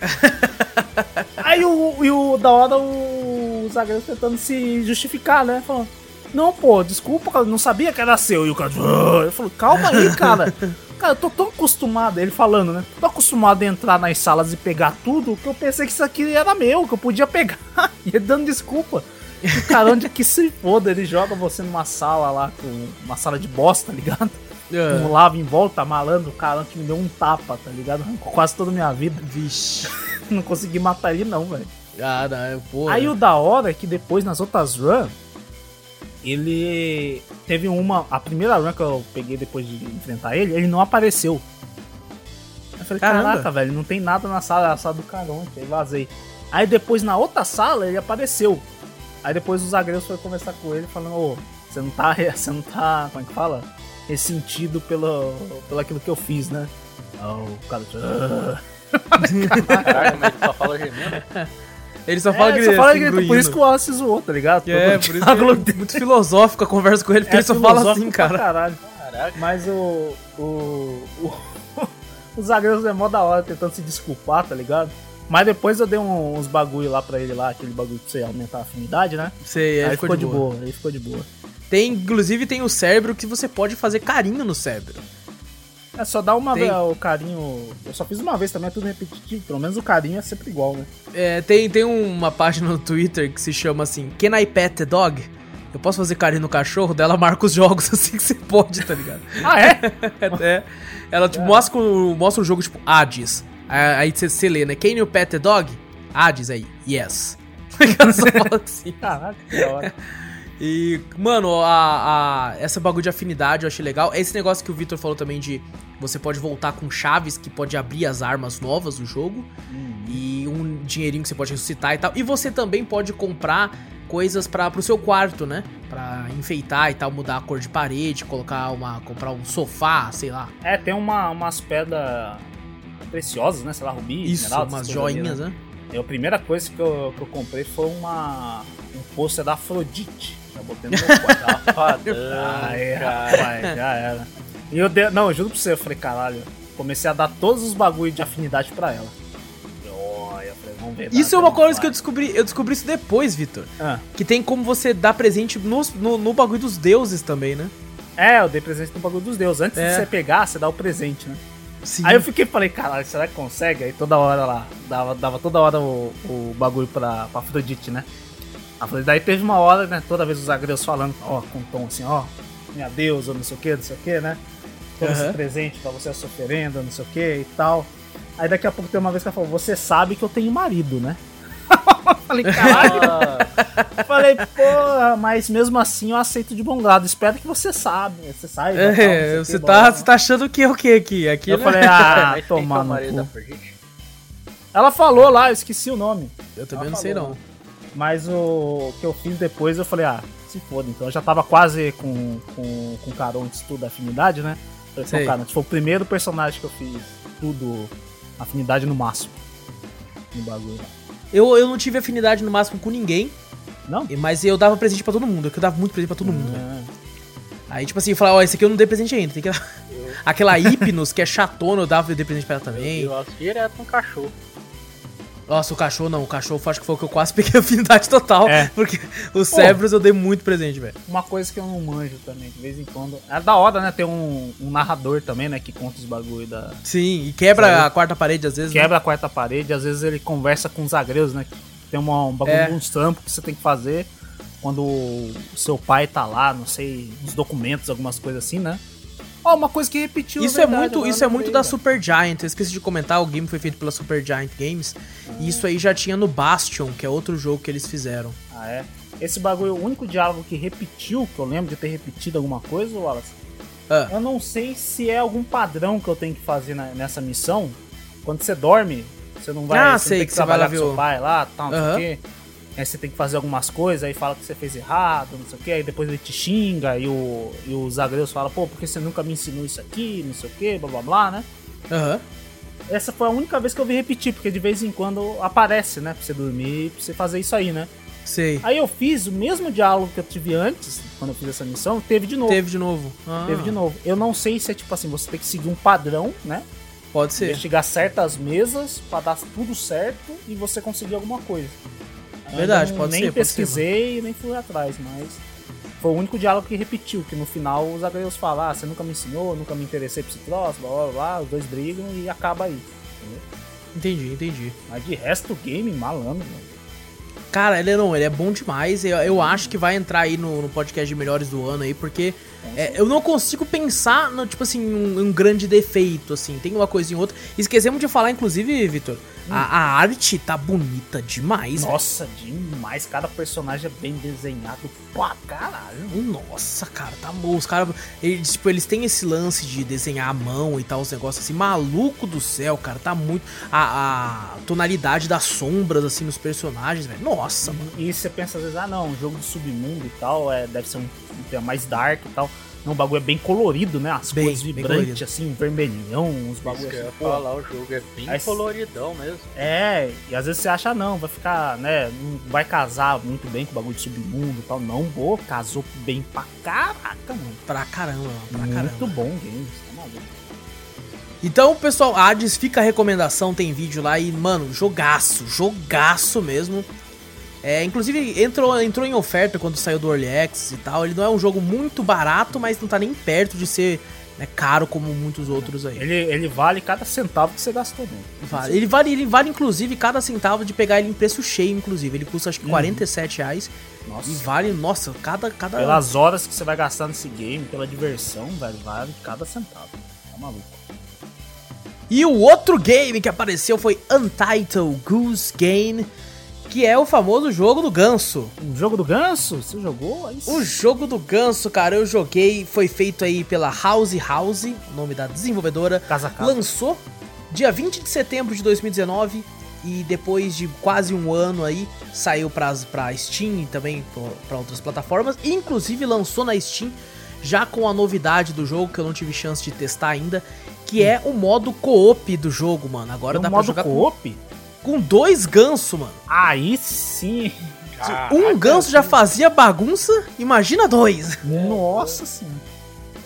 Aí o, e o da hora o zagueiro tentando se justificar, né? Falando, não, pô, desculpa, cara, não sabia que era seu. E o cara, "Ah." eu falo, calma aí, cara. Cara, eu tô tão acostumado, ele falando, né? Tô acostumado a entrar nas salas e pegar tudo que eu pensei que isso aqui era meu, que eu podia pegar. E ele dando desculpa. O cara, onde que se foda, ele joga você numa sala lá, com uma sala de bosta, tá ligado? É. Um lava em volta, malandro, o cara que me deu um tapa, tá ligado? Arrancou quase toda a minha vida. Vixe. Não consegui matar ele, não, velho. Ah, não, pô. Aí o da hora é que depois nas outras runs, ele teve uma. A primeira run que eu peguei depois de enfrentar ele, ele não apareceu. Eu falei, Caramba. caraca, velho, não tem nada na sala, é a sala do Caronte, aí vazei. Aí depois na outra sala ele apareceu. Aí depois os agreus foram conversar com ele falando, ô, você não tá. Você não tá. Como é que fala? Ressentido pelo, pelo aquilo que eu fiz, né? Aí o cara. "Ah." Caraca, mas ele só fala gemendo. Ele só fala É, que só fala assim, grito, por isso que o Wallace zoou, tá ligado? É, por isso que é muito filosófico a conversa com ele, porque É ele só fala assim, cara. Caralho. Caraca. Mas o. O. o os agreus é mó da hora tentando se desculpar, tá ligado? Mas depois eu dei um- uns bagulho lá pra ele lá, aquele bagulho pra você aumentar a afinidade, né? Sei, aí ficou, de boa. aí ficou de boa. Tem, inclusive tem o cérebro que você pode fazer carinho no cérebro. É só dar uma Tem- vez o carinho. Eu só fiz uma vez também, é tudo repetitivo. Pelo menos o carinho é sempre igual, né? É, tem, tem uma página no Twitter que se chama assim, Can I pet the dog? Eu posso fazer carinho no cachorro? Dela marca os jogos assim que você pode, tá ligado? Ah, é? É, ela tipo, mostra, o- mostra o jogo tipo Hades. Aí você, você lê, né? Can you pet the dog? Hades aí, yes. Ela só fala assim. Caraca, que hora. E, mano, a, a- essa bagulho de afinidade eu achei legal. Esse negócio que o Victor falou também de você pode voltar com chaves que pode abrir as armas novas do jogo. E um dinheirinho que você pode ressuscitar e tal. E você também pode comprar coisas para pro seu quarto, né? Pra enfeitar e tal, mudar a cor de parede, colocar uma. comprar um sofá, sei lá. É, tem uma, umas pedras preciosas, né? Sei lá, rubi, Isso, esmeralda, umas joinhas, né? Eu, a primeira coisa que eu, que eu comprei foi uma, um pôster da Afrodite. Já botei no meu quarto. Safadão, Aí, cara. rapaz, já era. E eu dei, não, eu juro pra você, eu falei, caralho, comecei a dar todos os bagulho de afinidade pra ela. Olha, eu falei, vamos ver. Isso é uma coisa que eu descobri. Eu descobri isso depois, Victor. Ah, Que tem como você dar presente no, no, no bagulho dos deuses também, né? é, eu dei presente no bagulho dos deuses. Antes É. de você pegar, você dá o presente, né? Sim. Aí eu fiquei falei, caralho, será que consegue? Aí toda hora lá, dava, dava toda hora o, o bagulho pra, pra Afrodite, né? Afrodite, daí teve uma hora, né? Toda vez os agreus falando, ó, com um tom assim, ó, minha deusa, não sei o que, não sei o que, né? Todo esse Aham. presente pra você, a sua oferenda, não sei o que e tal. Aí daqui a pouco tem uma vez que ela falou, você sabe que eu tenho marido, né? falei, caralho. Ah, falei, porra, mas mesmo assim eu aceito de bom grado. Espero que você sabe, você sabe. É, você tá, você tá achando que é o que aqui? Aqui Eu né? falei, ah, é tomar no da cu. Ela falou lá, eu esqueci o nome. Eu também Ela não sei falou, não. Mas o que eu fiz depois, eu falei, ah, se foda. Então eu já tava quase com, com, com o Carontes tudo afinidade, né? Falei, Sei. foi o primeiro personagem que eu fiz tudo afinidade no máximo. No bagulho. Eu, eu não tive afinidade no máximo com ninguém, Não? e- mas eu dava presente pra todo mundo, que eu dava muito presente pra todo mundo. né? É. Aí, tipo assim, eu falava, ó, esse aqui eu não dei presente ainda, tem que... Aquela Hipnos, que é chatona, eu dava eu dei presente pra ela também. Eu acho direto um cachorro. Nossa, o cachorro não, o cachorro acho que foi o que eu quase peguei afinidade total, É. porque os cérebros eu dei muito presente, velho. Uma coisa que eu não manjo também, de vez em quando. É da hora, né? Ter um, um narrador também, né? Que conta os bagulho da. Sim, e quebra Sabe? a quarta parede às vezes. né? Quebra a quarta parede, às vezes ele conversa com os agreus, né? Tem uma, um bagulho É. de uns trampos que você tem que fazer quando o seu pai tá lá, não sei, uns documentos, algumas coisas assim, né? Ó, uma coisa que repetiu. Isso é é verdade, muito, agora isso é muito da velho. Super Giant. Eu esqueci de comentar, o game foi feito pela Super Giant Games. E isso aí já tinha no Bastion, que é outro jogo que eles fizeram. Ah, é? Esse bagulho, o único diálogo que repetiu, que eu lembro de ter repetido alguma coisa, Wallace, Ah. eu não sei se é algum padrão que eu tenho que fazer na- nessa missão. Quando você dorme, você não vai, Ah, você não sei, tem que que você vai lá com ver seu o- pai lá, tal, não sei o quê. Aí você tem que fazer algumas coisas, aí fala que você fez errado, não sei o que, aí depois ele te xinga, e, o, e os agreus falam, pô, porque você nunca me ensinou isso aqui, não sei o que, blá blá blá, né? Aham. Essa foi a única vez que eu vi repetir, porque de vez em quando aparece, né? Pra você dormir, pra você fazer isso aí, né? Sei. Aí eu fiz o mesmo diálogo que eu tive antes, quando eu fiz essa missão, teve de novo. Teve de novo. Ah, Teve de novo. Eu não sei se é tipo assim, você tem que seguir um padrão, né? Pode ser. Investigar certas mesas pra dar tudo certo e você conseguir alguma coisa. Verdade, não- pode nem ser, ser, pesquisei nem fui atrás, mas foi o único diálogo que repetiu, que no final os agregos falam, ah, você nunca me ensinou, nunca me interessei por esse troço, blá blá blá, os dois brigam e acaba aí. Entendi, entendi. Mas de resto o game, malandro, mano. Cara, ele não, ele é bom demais. Eu, eu acho que vai entrar aí no, no podcast de melhores do ano aí, porque é, eu não consigo pensar no, tipo assim, um, um grande defeito, assim. Tem uma coisa em outra. Esquecemos de falar, inclusive, Vitor, A, a arte tá bonita demais. Nossa, demais. Cada personagem é bem desenhado pra caralho. Nossa, cara, tá bom. Os caras, eles, tipo, eles têm esse lance de desenhar à mão e tal, os negócios assim. Maluco do céu, cara, tá muito. A, a tonalidade das sombras, assim, nos personagens, velho. Nossa, mano. E você pensa às vezes, ah não, um jogo de submundo e tal, é, deve ser um, um tema mais dark e tal. Não, o bagulho é bem colorido, né? As Bem, cores vibrantes, assim, um vermelhão, uns bagulhos que eu ia assim. falar, o jogo é bem Aí- coloridão mesmo. É, e às vezes você acha, não, vai ficar, né, não vai casar muito bem com o bagulho de submundo e tal. Não, pô, casou bem pra caraca, mano. Pra caramba, pra Muito caramba. bom o game, tá maluco. Então, pessoal, Hades, fica a recomendação, tem vídeo lá e, mano, jogaço, jogaço mesmo. É, inclusive, entrou, entrou em oferta quando saiu do Early Access e tal. Ele não é um jogo muito barato, mas não tá nem perto de ser né, caro como muitos outros aí. Ele, ele vale cada centavo que você gastou nele. Vale. Ele vale, ele vale, inclusive, cada centavo de pegar ele em preço cheio, inclusive. Ele custa acho que 47 reais. Nossa. E vale, nossa, cada. cada... Pelas horas que você vai gastar nesse game, pela diversão, velho, vale cada centavo. Tá maluco. E o outro game que apareceu foi Untitled Goose Game, que é o famoso jogo do ganso. O jogo do ganso? Você jogou? Aí O jogo do ganso, cara, eu joguei, foi feito aí pela House House, o nome da desenvolvedora. Casa casa. Lançou dia 20 de setembro de 2019 e depois de quase um ano aí saiu pra, pra Steam e também pra outras plataformas. E, inclusive lançou na Steam já com a novidade do jogo que eu não tive chance de testar ainda, que é o modo co-op do jogo, mano. Agora Tem um dá pra modo jogar co-op? com dois gansos, mano. Aí sim. Caraca, um ganso já fazia bagunça, imagina dois. Nossa senhora.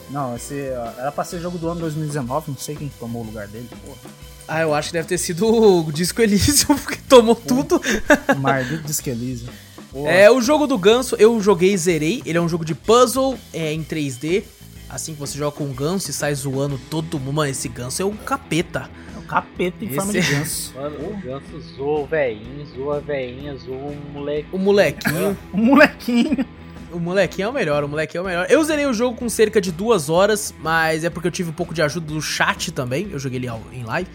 Não, esse era pra ser jogo do ano 2019, não sei quem tomou o lugar dele, porra. Ah, eu acho que deve ter sido o Disco Elysium, porque tomou tudo. Maldito Disque Elysium. Porra. É, o jogo do ganso eu joguei e zerei. Ele é um jogo de puzzle é, em 3D. Assim que você joga com um ganso e sai zoando todo mundo. Mano, esse ganso é um capeta. O capeta em forma de Esse- ganso. Mano, o ganso zoa o velhinho, zoa a velhinha, zoa o moleque. O molequinho. Um molequinho. o molequinho é o melhor, o molequinho é o melhor. Eu zerei o jogo com cerca de duas horas, mas é porque eu tive um pouco de ajuda do chat também. Eu joguei ele em live.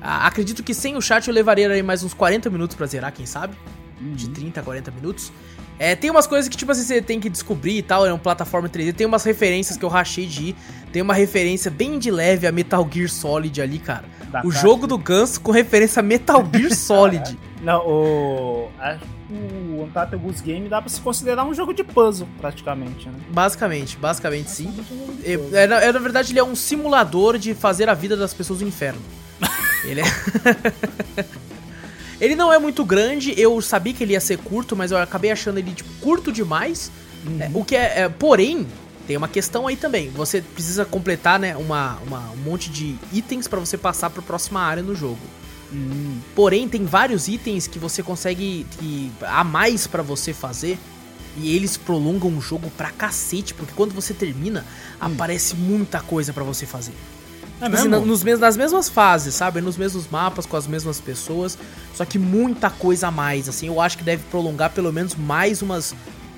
Ah, acredito que sem o chat eu levaria aí mais uns 40 minutos pra zerar, quem sabe? de 30 a 40 minutos. É, tem umas coisas que, tipo assim, você tem que descobrir e tal, é uma plataforma 3D, tem umas referências que eu rachei de ir, tem uma referência bem de leve a Metal Gear Solid ali, cara. Da o caixa. jogo do Ganso com referência a Metal Gear Solid. Não, o. Acho que o Untitled Goose Game dá pra se considerar um jogo de puzzle, praticamente, né? basicamente, basicamente sim. É, é, na, é, na verdade, ele é um simulador de fazer a vida das pessoas no inferno. ele é. ele não é muito grande, eu sabia que ele ia ser curto, mas eu acabei achando ele tipo, curto demais. É, o que é, é- Porém, tem uma questão aí também. Você precisa completar, né, uma, uma- um monte de itens pra você passar pra próxima área no jogo. Hum, Porém, tem vários itens que você consegue que a mais pra você fazer. E eles prolongam o jogo pra cacete, porque quando você termina, aparece muita coisa pra você fazer. É assim, nos nas mesmas fases, sabe? Nos mesmos mapas, com as mesmas pessoas. Só que muita coisa a mais, assim. Eu acho que deve prolongar pelo menos mais umas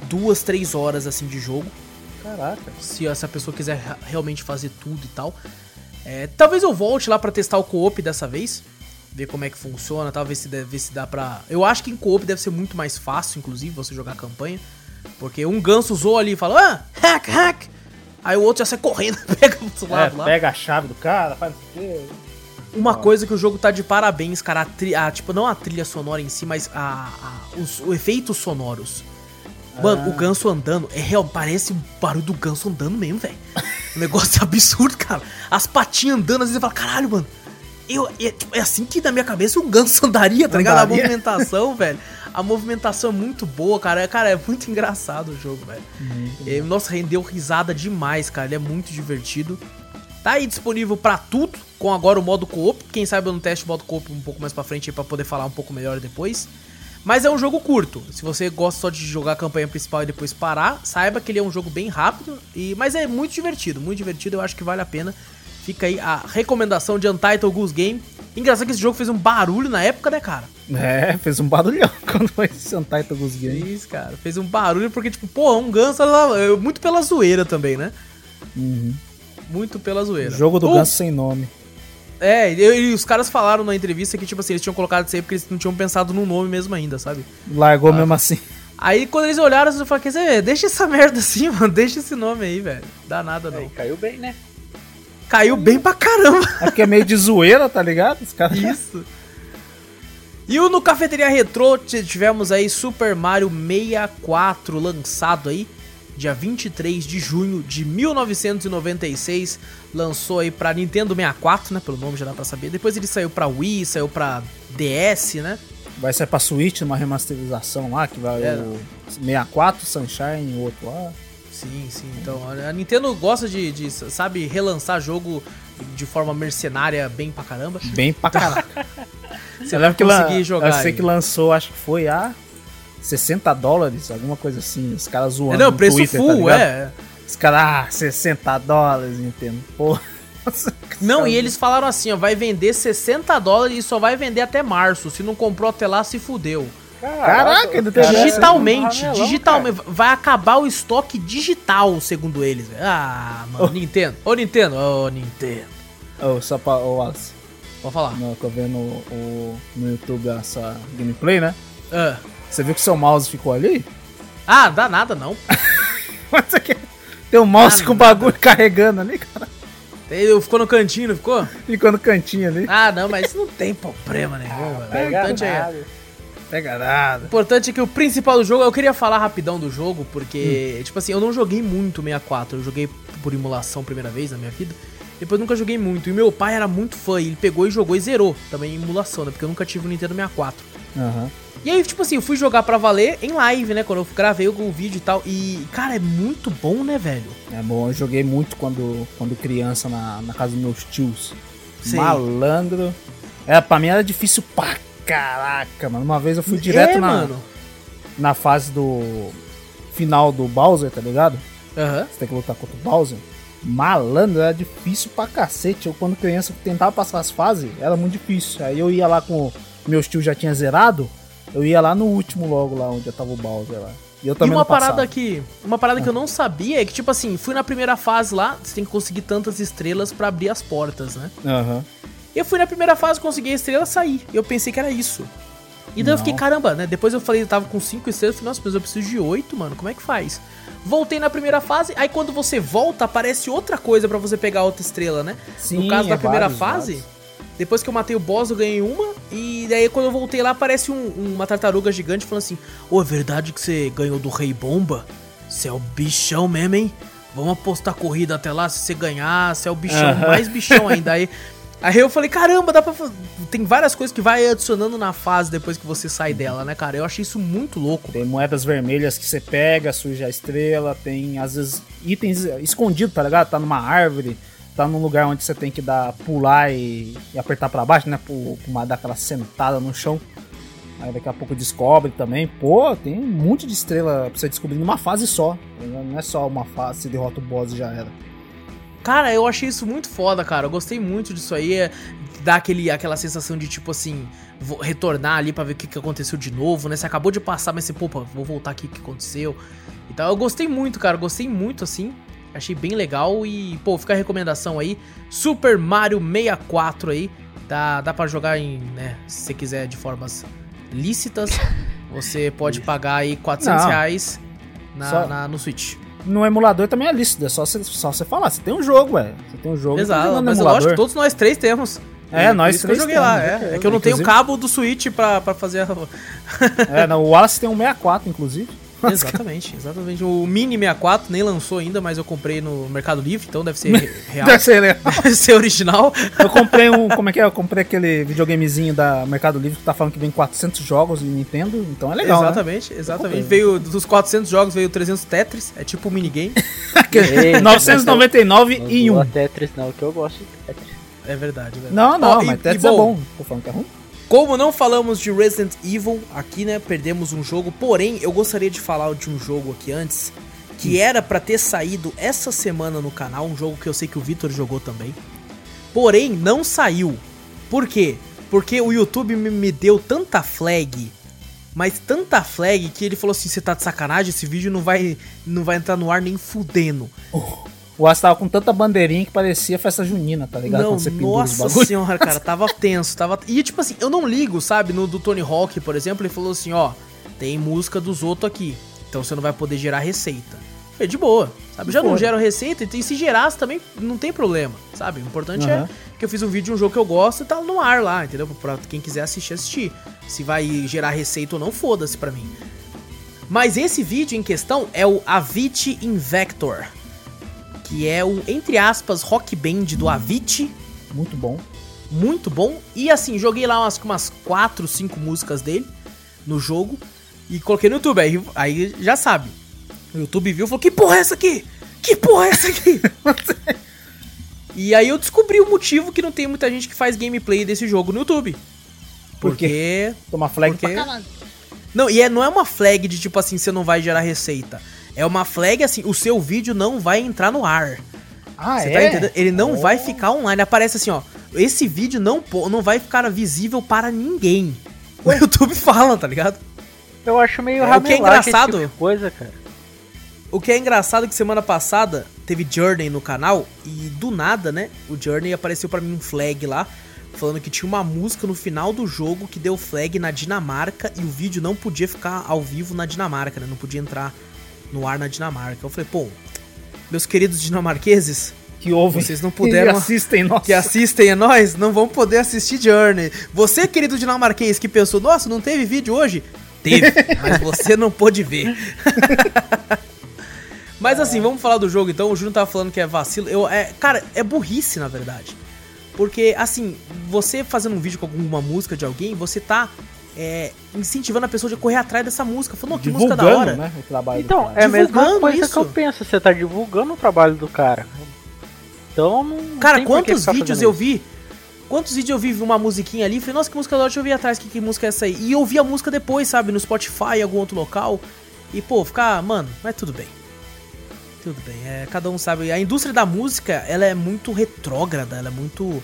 duas, três horas, assim, de jogo. Caraca. Se essa pessoa quiser realmente fazer tudo e tal. É, talvez eu volte lá pra testar o co-op dessa vez. Ver como é que funciona, talvez se, ver se dá pra. Eu acho que em co-op deve ser muito mais fácil, inclusive, você jogar a campanha. Porque um ganso usou ali e fala, ah, hack, hack! Aí o outro já sai correndo, pega pro outro É, lado lá. pega a chave do cara, faz o quê? Uma coisa que o jogo tá de parabéns, cara, a tri- a, tipo, não a trilha sonora em si, mas a, a- os, os efeitos sonoros. Mano, Ah. o ganso andando, é real, parece o barulho do ganso andando mesmo, velho. O negócio é absurdo, cara. As patinhas andando, às vezes você fala, caralho, mano. Eu, é, tipo, é assim que na minha cabeça um ganso andaria, tá ligado? A movimentação, velho. A movimentação é muito boa, cara. É, Cara, é muito engraçado o jogo, velho. É, nossa, rendeu risada demais, cara. Ele é muito divertido. Tá aí disponível pra tudo, com agora o modo co-op. Quem sabe eu não teste o modo co-op um pouco mais pra frente pra poder falar um pouco melhor depois. Mas é um jogo curto. Se você gosta só de jogar a campanha principal e depois parar, saiba que ele é um jogo bem rápido. E mas é muito divertido, muito divertido. Eu acho que vale a pena. Fica aí a recomendação de Untitled Goose Game. Engraçado que esse jogo fez um barulho na época, né, cara? É, fez um barulhão quando foi sentar e Goose Game. Isso, cara. Fez um barulho porque, tipo, pô, um ganso. Muito pela zoeira também, né? Uhum. Muito pela zoeira. Jogo do O- ganso sem nome. É, e, e os caras falaram na entrevista que, tipo assim, eles tinham colocado isso aí porque eles não tinham pensado no nome mesmo ainda, sabe? Largou mesmo assim. Aí quando eles olharam, eles falaram, quer dizer, deixa essa merda assim, mano, deixa esse nome aí, velho. Dá nada não. Aí caiu bem, né? Caiu bem pra caramba. É porque é meio de zoeira, tá ligado? Os caras. Isso. E o no Cafeteria Retrô tivemos aí Super Mario 64 lançado aí, dia 23 de junho de 1996. Lançou aí pra Nintendo 64, né? Pelo nome já dá pra saber. Depois ele saiu pra Wii, saiu pra DS, né? Vai sair pra Switch numa remasterização lá, que vai É. o 64, Sunshine, o outro lá. Sim, sim. Então, a Nintendo gosta de, de, sabe, relançar jogo de forma mercenária bem pra caramba. Bem pra caraca. Você eu vai lembro que conseguir jogar Eu sei aí. que lançou, acho que foi a 60 dólares, alguma coisa assim. Os caras zoando. não, preço Twitter, tá full, ligado? é. Os caras, ah, 60 dólares, Nintendo. Pô. Não, e eles falaram assim, ó, vai vender 60 dólares e só vai vender até março. Se não comprou até lá, se fudeu. Caraca, ainda tem digitalmente, ramelão, digitalmente. Vai acabar o estoque digital, segundo eles. velho. Ah, mano, Nintendo. Ô, Nintendo. Ô, Nintendo. Oh, só pra. Ô, Wallace, Pode falar. não, eu tô vendo o, no YouTube essa gameplay, né? Ah, Você viu que seu mouse ficou ali? Ah, dá nada não. Mas aqui, tem um mouse Ah, com o nada. bagulho carregando ali, cara. Ele ficou no cantinho, não ficou? Ficou no cantinho ali. Ah, não, mas isso não tem problema nenhum, velho. O importante é. Pega nada. o importante é que o principal do jogo, eu queria falar rapidão do jogo, porque, tipo assim, eu não joguei muito 64, eu joguei por emulação primeira vez na minha vida, depois nunca joguei muito, e meu pai era muito fã, ele pegou e jogou e zerou, também em emulação, né, porque eu nunca tive o Nintendo 64. Aham. E aí, tipo assim, eu fui jogar pra valer em live, né, quando eu gravei o vídeo e tal, e, cara, é muito bom, né, velho? É bom, eu joguei muito quando, quando criança na, na casa dos meus tios. Sei. Malandro. É, pra mim era difícil pra caraca, mano. Uma vez eu fui direto é, na, mano. na fase do final do Bowser, tá ligado? Aham. Você tem que lutar contra o Bowser. Malandro, era difícil pra cacete. Eu, quando criança, tentava passar as fases, era muito difícil. Aí eu ia lá com. Meus tios já tinha zerado. Eu ia lá no último logo, lá onde tava o Bowser lá. E eu E também uma não passava. parada que. Uma parada que eu não sabia é que, tipo assim, fui na primeira fase lá, você tem que conseguir tantas estrelas pra abrir as portas, né? Aham. Eu fui na primeira fase, consegui a estrela, saí. Eu pensei que era isso. E daí eu fiquei, caramba, né? Depois eu falei, eu tava com 5 estrelas, eu falei, nossa, mas eu preciso de 8, mano, como é que faz? Voltei na primeira fase, aí quando você volta, aparece outra coisa pra você pegar outra estrela, né? Sim, no caso é da primeira vários, fase, vários. depois que eu matei o boss, eu ganhei uma. E daí quando eu voltei lá, aparece um- uma tartaruga gigante falando assim: Ô, é verdade que você ganhou do Rei Bomba? Você é o bichão mesmo, hein? Vamos apostar corrida até lá, se você ganhar, você é o bichão, mais bichão ainda. Aí, aí eu falei, caramba, dá pra Tem várias coisas que vai adicionando na fase depois que você sai dela, né, cara? Eu achei isso muito louco. Tem moedas vermelhas que você pega, suja a estrela, tem às vezes itens escondidos, tá ligado? Tá numa árvore, tá num lugar onde você tem que dar, pular e, e apertar pra baixo, né? Mar dar aquela sentada no chão. Aí daqui a pouco descobre também. Pô, tem um monte de estrela pra você descobrir numa fase só. Não é só uma fase, você derrota o boss e já era. Cara, eu achei isso muito foda, cara. Eu gostei muito disso aí. É, dá aquele, aquela sensação de, tipo assim, vou retornar ali pra ver o que, que aconteceu de novo, né? Você acabou de passar, mas você, pô, vou voltar aqui o que aconteceu. Então eu gostei muito, cara. Eu gostei muito, assim. Achei bem legal e, pô, fica a recomendação aí. Super Mario 64 aí. Dá, dá pra jogar em, né, se você quiser de formas lícitas. Você pode pagar aí 400 Não. reais na, na- no Switch. No emulador também é lícito, é só você, só falar. Você tem um jogo, ué. Você tem um jogo. tá Exato, no mas lógico, todos nós três temos. É, por nós que eu três joguei lá, temos, é. eu- É que eu não tenho inclusive- cabo do Switch pra, pra fazer a... É, não, o Wallace tem um 64, inclusive. Exatamente, exatamente. O Mini 64 nem lançou ainda, mas eu comprei no Mercado Livre, então deve ser re- real. Deve ser legal. deve ser original. Eu comprei um. Como é que é? Eu comprei aquele videogamezinho da Mercado Livre que tá falando que vem 400 jogos de Nintendo, então é legal. Né? exatamente, exatamente. Eu Veio dos 400 jogos, veio 300 Tetris, é tipo um minigame. Ei, 999 Não em zoa um. Tetris não, que eu gosto de Tetris. É verdade, é verdade. Não, não, mas e- Tetris e é bom. Tô falando que é ruim. Como não falamos de Resident Evil aqui, né? Perdemos um jogo. Porém, eu gostaria de falar de um jogo aqui antes. Que era pra ter saído essa semana no canal. Um jogo que eu sei que o Vitor jogou também. Porém, não saiu. Por quê? Porque o YouTube me, deu tanta flag. Mas tanta flag que ele falou assim: você tá de sacanagem? Esse vídeo não vai, não vai entrar no ar nem fudendo. O Aço tava com tanta bandeirinha que parecia festa junina, tá ligado? Não, nossa senhora, cara, tava tenso, tava... E, tipo assim, eu não ligo, sabe? No do Tony Hawk, por exemplo, ele falou assim, ó, tem música dos outros aqui, então você não vai poder gerar receita. É de boa, sabe? Já não gero receita, e se gerasse também não tem problema, sabe? O importante Aham. é que eu fiz um vídeo de um jogo que eu gosto e tá no ar lá, entendeu? Pra quem quiser assistir, assistir. Se vai gerar receita ou não, foda-se pra mim. Mas esse vídeo em questão é o Avicii Invector, que é o, entre aspas, rock band do Avicii, Muito bom. muito bom. E assim, joguei lá umas, umas 4, 5 músicas dele no jogo e coloquei no YouTube. Aí, aí já sabe. O YouTube viu e falou: Que porra é essa aqui? Que porra é essa aqui? e aí eu descobri o motivo que não tem muita gente que faz gameplay desse jogo no YouTube. Por Porque. Toma flag Porque- pra caralho. Não, e é, não é uma flag de tipo assim, você não vai gerar receita. É uma flag assim, o seu vídeo não vai entrar no ar. Ah, Você é? tá entendendo? Ele não Oh. vai ficar online. Aparece assim, ó. Esse vídeo não, não vai ficar visível para ninguém. O YouTube fala, tá ligado? Eu acho meio É, o que é esse engraçado- tipo coisa, cara. O que é engraçado é que semana passada teve Journey no canal e do nada, né? O Journey apareceu pra mim um flag lá, falando que tinha uma música no final do jogo que deu flag na Dinamarca e o vídeo não podia ficar ao vivo na Dinamarca, né? Não podia entrar no ar na Dinamarca. Eu falei, pô, meus queridos dinamarqueses, Que ouvem. Vocês não puderam- E assistem, nossa. que assistem a nós não vão poder assistir Journey. Você, querido dinamarquês, que pensou, nossa, não teve vídeo hoje? Teve, mas você não pôde ver. mas assim, vamos falar do jogo então. O Júnior tava falando que é vacilo. Eu, é, cara, é burrice, na verdade. Porque, assim, você fazendo um vídeo com alguma música de alguém, você tá é, incentivando a pessoa a correr atrás dessa música. Falando, "Não, que música da hora. né, o trabalho Então, é a mesma coisa isso. que eu penso. Você tá divulgando o trabalho do cara. Então, não. Cara, tem por que quantos vídeos eu vi? Quantos vídeos eu vi uma musiquinha ali? Falei, nossa, que música da hora, deixa eu ver atrás que, que música é essa aí. E eu vi a música depois, sabe, no Spotify, em algum outro local. E, pô, ficar, mano, mas tudo bem. Tudo bem, é, cada um sabe. A indústria da música, ela é muito retrógrada, ela é muito.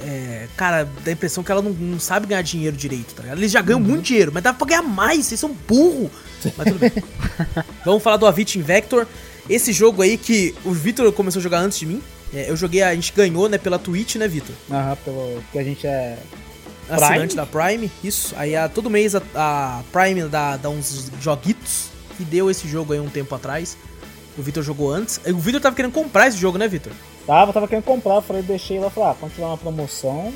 É, cara, dá a impressão que ela não, não sabe ganhar dinheiro direito, tá ligado? Eles já ganham muito dinheiro, mas dá pra ganhar mais, vocês são burro. Mas tudo bem. Vamos falar do Avicii Invector. Esse jogo aí que o Vitor começou a jogar antes de mim. É, eu joguei, a gente ganhou, né, pela Twitch, né, Vitor? Aham, pelo que a gente é. Assinante da Prime, isso. Aí a, todo mês a, a Prime dá, dá uns joguitos e deu esse jogo aí um tempo atrás. O Vitor jogou antes. O Vitor tava querendo comprar esse jogo, né, Vitor? Tava, tava querendo comprar, eu falei, deixei lá, falei, ah, quando tiver uma promoção,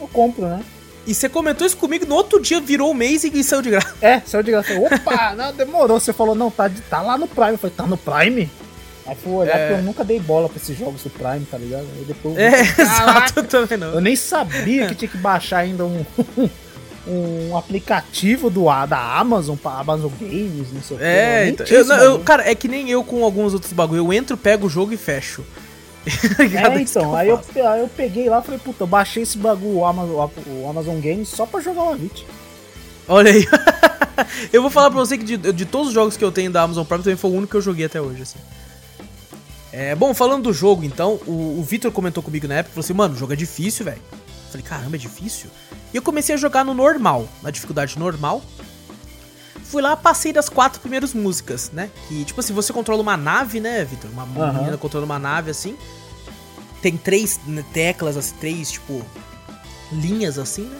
eu compro, né? E você comentou isso comigo, no outro dia virou o mês e saiu de graça. É, saiu de graça. Falei, Opa, não, demorou. Você falou, não, tá, tá lá no Prime. Eu falei, tá no Prime? Aí fui olhar É. que eu nunca dei bola pra esses jogos do Prime, tá ligado? Aí depois É, exato, eu também não. Eu nem sabia que tinha que baixar ainda um, um aplicativo do, da Amazon pra Amazon Games, não sei o que. É, então, eu, eu- cara, é que nem eu com alguns outros bagulho. Eu entro, pego o jogo e fecho. É, então, aí eu, aí eu peguei lá e falei, puta, baixei esse bagulho, o Amazon, o Amazon Games, só pra jogar o Avit. Olha aí. eu vou falar pra você que de, de todos os jogos que eu tenho da Amazon Prime, também foi o único que eu joguei até hoje, assim. É, bom, falando do jogo, então, o, o Victor comentou comigo na época, falou assim, mano, o jogo é difícil, velho. Falei, caramba, é difícil? E eu comecei a jogar no normal, na dificuldade normal. Fui lá, passei das quatro primeiras músicas, né? Que, tipo assim, você controla uma nave, né, Victor? Uma Aham. menina controla uma nave, assim. Tem três né, teclas, assim, três, tipo, linhas, assim, né?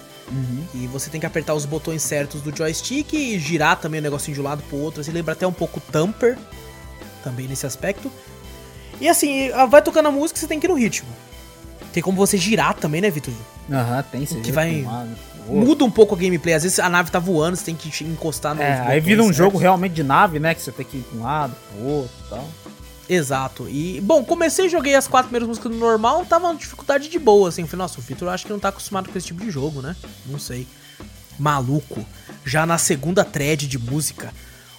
E você tem que apertar os botões certos do joystick e girar também o negocinho de um lado pro outro. Assim, lembra até um pouco Tamper, também nesse aspecto. E assim, vai tocando a música você tem que ir no ritmo. Tem como você girar também, né, Vitor? Aham, tem, você Que vai-? Muda um pouco a gameplay. Às vezes a nave tá voando, você tem que encostar no. É, aí vira um jogo realmente de nave, né? Que você tem que ir pra um lado, pro outro e tal. Exato. E, bom, comecei, joguei as quatro primeiras músicas no normal, tava uma dificuldade de boa, assim. Falei, nossa, o Vitor acho que não tá acostumado com esse tipo de jogo, né? Não sei. Maluco. Já na segunda thread de música,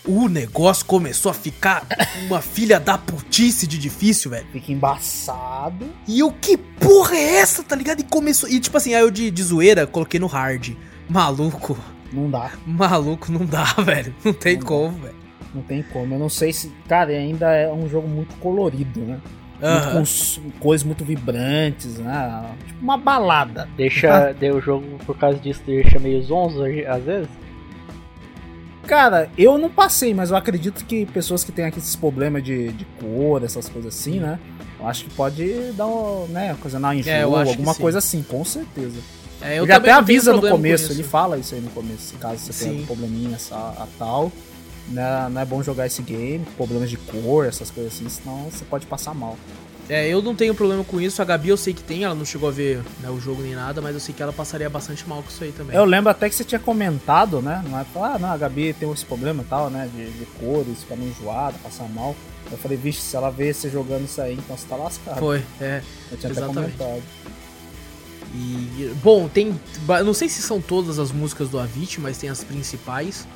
o negócio começou a ficar uma filha da putice de difícil, velho. Fica embaçado. E eu, que porra é essa, tá ligado? E começou. E tipo assim, aí eu de, de zoeira coloquei no hard. Maluco. Não dá, Maluco, não dá, velho. Não tem Não dá. como, velho. não tem como. Eu não sei se. Cara, ainda é um jogo muito colorido, né? Muito Aham. com coisas muito vibrantes, né? Tipo uma balada. Deixa. Deu o jogo por causa disso, deixa meio zonzo às vezes. Cara, eu não passei, mas eu acredito que pessoas que têm aqui esses problemas de, de cor, essas coisas assim, né? Eu acho que pode dar, um, né, ocasionar enjoo, É, acho que alguma coisa assim, com certeza. É, ele até avisa no com começo, isso. ele fala isso aí no começo, caso você tenha Sim. algum probleminha essa, a tal. Né, não é bom jogar esse game, problemas de cor, essas coisas assim, senão você pode passar mal. É, eu não tenho problema com isso. A Gabi eu sei que tem, ela não chegou a ver né, o jogo nem nada, mas eu sei que ela passaria bastante mal com isso aí também. Eu lembro até que você tinha comentado, né? Não é ah, não, a Gabi tem esse problema e tal, né? De, de cores, ficar meio enjoada, passar mal. Eu falei, vixe, se ela vê você jogando isso aí, então você tá lascado. Foi, é. Eu tinha exatamente. até comentado. E, bom, tem. Não sei se são todas as músicas do Avicii, mas tem as principais.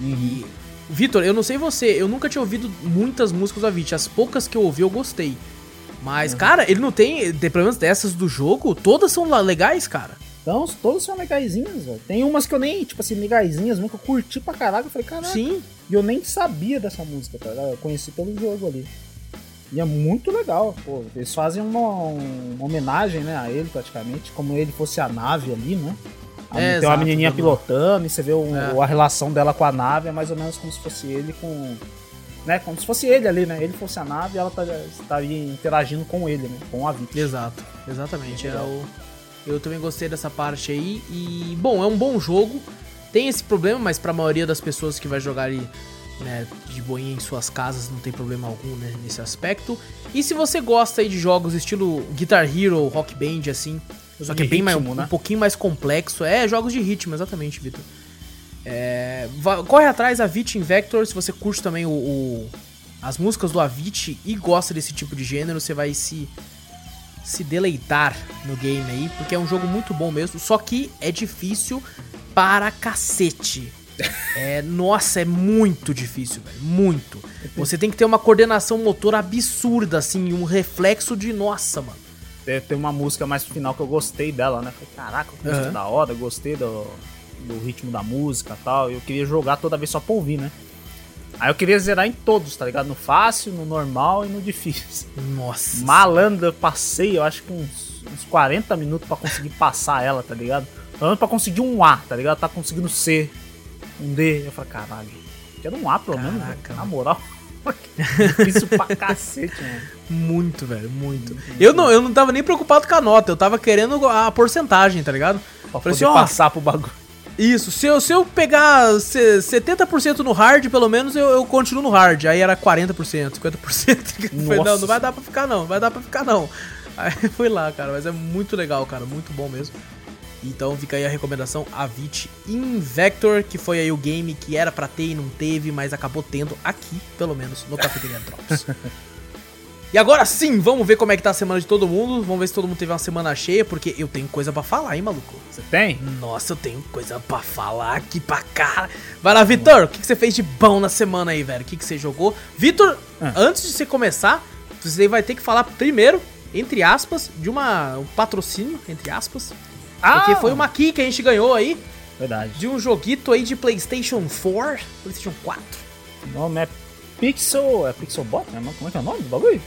E. Vitor, eu não sei você, eu nunca tinha ouvido muitas músicas do Avicii. As poucas que eu ouvi eu gostei. Mas, cara, ele não tem. de- Pelo menos dessas do jogo, todas são legais, cara. Então, todos são legaisinhas, velho. Tem umas que eu nem, tipo assim, legaisinhas, nunca curti pra caralho. Eu falei, caralho. Sim. E eu nem sabia dessa música, tá? Eu conheci pelo jogo ali. E é muito legal, pô. Eles fazem uma, uma homenagem, né, a ele praticamente, como ele fosse a nave ali, né? A- É, tem uma exato, menininha dando- pilotando e você vê o- É. a relação dela com a nave, é mais ou menos como se fosse ele com. Né, como se fosse ele ali, né? Ele fosse a nave e ela tá- estaria interagindo com ele, né? Com a Vicky. Exato, exatamente. É o... Eu também gostei dessa parte aí. E, bom, é um bom jogo. Tem esse problema, mas pra maioria das pessoas que vai jogar ali né, de boinha em suas casas, não tem problema algum né, nesse aspecto. E se você gosta aí de jogos estilo Guitar Hero, Rock Band, assim, só que é bem mais, ritmo, um né? pouquinho mais complexo. É, jogos de ritmo, exatamente, Vitor. É, corre atrás Avicii Invector, se você curte também o, o- as músicas do Avicii e gosta desse tipo de gênero, você vai se se deleitar no game aí, porque é um jogo muito bom mesmo, só que é difícil para cacete. É, nossa, é muito difícil, velho, muito. Você tem que ter uma coordenação motor absurda, assim, um reflexo de nossa, mano. Tem, tem uma música mais pro final que eu gostei dela, né? Falei, caraca, música Aham. da hora, gostei do, do ritmo da música e tal. Eu queria jogar toda vez só pra ouvir, né? Aí eu queria zerar em todos, tá ligado? No fácil, no normal e no difícil. Nossa. Malandro, eu passei, eu acho que uns, uns 40 minutos pra conseguir passar ela, tá ligado? Falando pra conseguir um A, tá ligado? Tá conseguindo C, um D. Eu falei, caralho, quero um A pelo menos, Caraca, velho. na moral. Difícil pra cacete, mano. Muito, velho, muito. Eu não, eu não tava nem preocupado com a nota, eu tava querendo a porcentagem, tá ligado? Pra Falei poder assim, ó, passar pro bagulho. Isso, se eu, se eu pegar se- 70% no hard, pelo menos eu, eu continuo no hard. Aí era 40%, 50%. Eu falei, não, não vai dar pra ficar não, não vai dar pra ficar não. Aí fui lá, cara, mas é muito legal, cara, muito bom mesmo. Então fica aí a recomendação Avicii Invector, que foi aí o game que era pra ter e não teve, mas acabou tendo aqui, pelo menos, no Cafeteria Drops. E agora sim, vamos ver como é que tá a semana de todo mundo. Vamos ver se todo mundo teve uma semana cheia, porque eu tenho coisa pra falar, hein, maluco? Você tem? Nossa, eu tenho coisa pra falar aqui pra cara. Vai lá, Vitor, o que, que você fez de bom na semana aí, velho? O que, que você jogou? Vitor, Ah. antes de você começar, você vai ter que falar primeiro, entre aspas, de uma, um patrocínio, entre aspas. Porque foi uma key que a gente ganhou aí, Verdade. de um joguito aí de PlayStation 4, PlayStation 4. O nome é Pixel. É Pixelbot? né? Como é que é o nome do bagulho?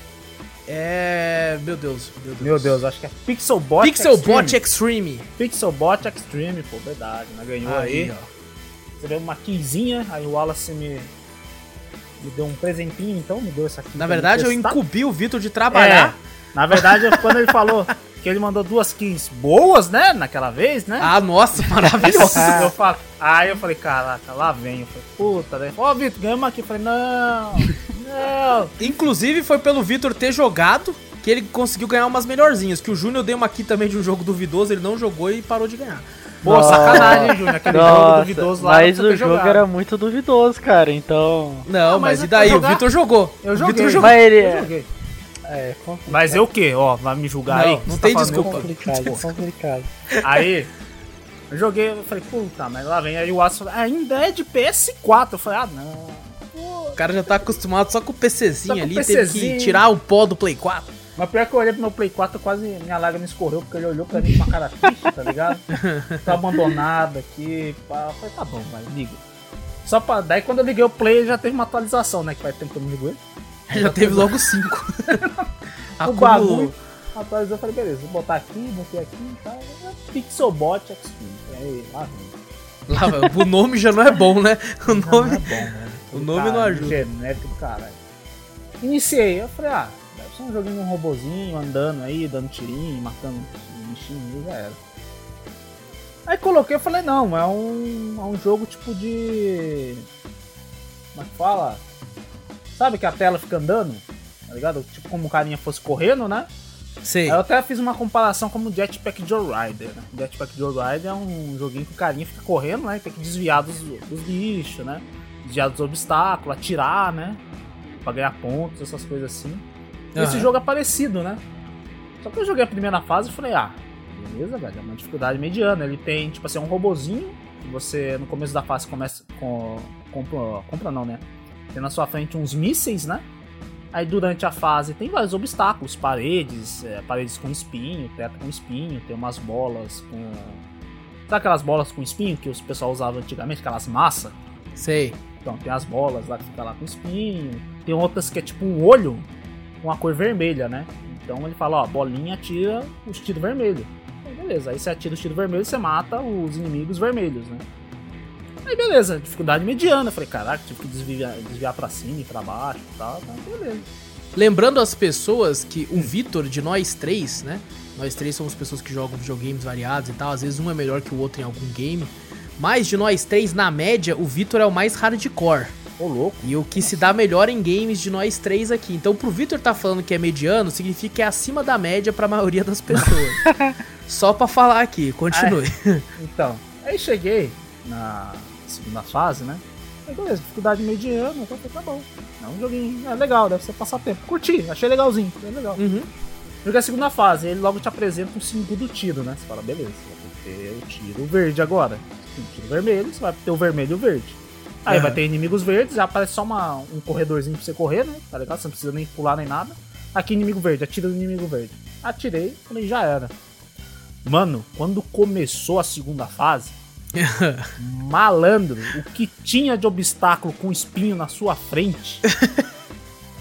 É. Meu Deus, meu Deus. Meu Deus, acho que é Pixelbot. Pixelbot Extreme. Extreme. Pixelbot Extreme, pô, verdade. Né? Ganhou aí. ó. Você deu uma keyzinha, aí o Wallace me, me deu um presentinho, então me deu essa key. Na verdade, eu incumbi o Vitor de trabalhar. É, na verdade, quando ele falou que ele mandou duas keys boas, né? Naquela vez, né? Ah, nossa, maravilhoso. eu falo, aí eu falei, caraca, lá vem. Eu falei, puta, daí, ó, Vitor, ganhamos aqui. Eu falei, não, não. Inclusive, foi pelo Vitor ter jogado que ele conseguiu ganhar umas melhorzinhas. Que o Júnior deu uma aqui também de um jogo duvidoso, ele não jogou e parou de ganhar. Pô, Nossa. sacanagem, hein, Júnior? Aquele jogo Nossa, duvidoso lá. mas o jogo jogado. era muito duvidoso, cara, então... Não, Ah, mas mas, e daí? O? Vitor jogou. Eu O joguei. Vitor jogou. Mas ele Eu é... joguei. É complicado. Mas eu o quê? Ó, vai me julgar Não, aí? não tem tá falando desculpa. complicado, é complicado. Aí, eu joguei, eu falei, puta, mas lá vem. Aí o Watson falou, ainda é de PS4. Eu falei, ah, não. O cara já tá acostumado só com o PCzinho ali, teve que PCzinho. tirar o pó do Play 4. Mas pior que eu olhei pro meu Play 4, quase minha lágrima escorreu, porque ele olhou pra mim com uma cara triste, tá ligado? Tô abandonado aqui, pá. Eu falei, tá bom, vai, liga. Só pra. Daí quando eu liguei o Play, já teve uma atualização, né? Que faz tempo que eu não ligo ele. Já teve logo 5. O bagulho. Atualizou, eu falei, beleza, vou botar aqui, botei aqui e tal. Pixelbot Extreme. Aí, lá vem. Lá, o nome já não é bom, né? O nome, Não é bom, né? o nome não ajuda. Genérico do caralho. Iniciei, eu falei, ah, deve ser um joguinho de um robozinho andando aí, dando tirinho, matando bichinho e já era. Aí coloquei e falei, não, é um, é um jogo tipo de. Como é que fala? Sabe que a tela fica andando? Tá ligado? Tipo como o carinha fosse correndo, né? Sei. Aí eu até fiz uma comparação como o Jetpack Joyride, né? O Jetpack Joyride é um joguinho que o carinha fica correndo, né? E tem que desviar dos, dos bichos, né? Desviar dos obstáculos, atirar, né? Pra ganhar pontos, essas coisas assim. E Esse jogo é parecido, né? Só que eu joguei a primeira fase e falei, ah, beleza, velho, é uma dificuldade mediana. Ele tem, tipo assim, um robozinho, que você no começo da fase começa com. Compra, compra não, né? Tem na sua frente uns mísseis, né? Aí durante a fase tem vários obstáculos, paredes, é, paredes com espinho, teto com espinho, tem umas bolas com. Sabe aquelas bolas com espinho que os pessoal usava antigamente, aquelas massas? Sei. Então tem as bolas lá que fica lá com espinho. Tem outras que é tipo um olho com a cor vermelha, né? Então ele fala, ó, bolinha atira os tiros vermelhos. Aí beleza, aí você atira os tiros vermelhos você mata os inimigos vermelhos, né? Aí beleza, dificuldade mediana. Eu falei, caraca, tive que desviar, desviar pra cima e pra baixo e tal, tá, beleza. Lembrando às pessoas que o Vitor, de nós três, né? Nós três somos pessoas que jogam videogames variados e tal. Às vezes um é melhor que o outro em algum game. Mas de nós três, na média, o Vitor é o mais hardcore. Ô louco. E o que se dá melhor em games de nós três aqui. Então, pro Vitor tá falando que é mediano, significa que é acima da média pra maioria das pessoas. Só pra falar aqui, continue. Então, aí cheguei na segunda fase, né? Aí beleza, dificuldade mediana, então tá bom. É um joguinho, é legal, deve ser passatempo. Curti, achei legalzinho, é legal. Uhum. Joguei a segunda fase, ele logo te apresenta um segundo tiro, né? Você fala, beleza, vai ter o tiro verde agora. Tem o tiro vermelho, você vai ter o vermelho e o verde. Aí Aham. vai ter inimigos verdes, já aparece só uma, um corredorzinho pra você correr, né? Tá ligado? Você não precisa nem pular nem nada. Aqui inimigo verde, atira no inimigo verde. Atirei, falei, já era. Mano, quando começou a segunda fase, malandro, o que tinha de obstáculo com espinho na sua frente.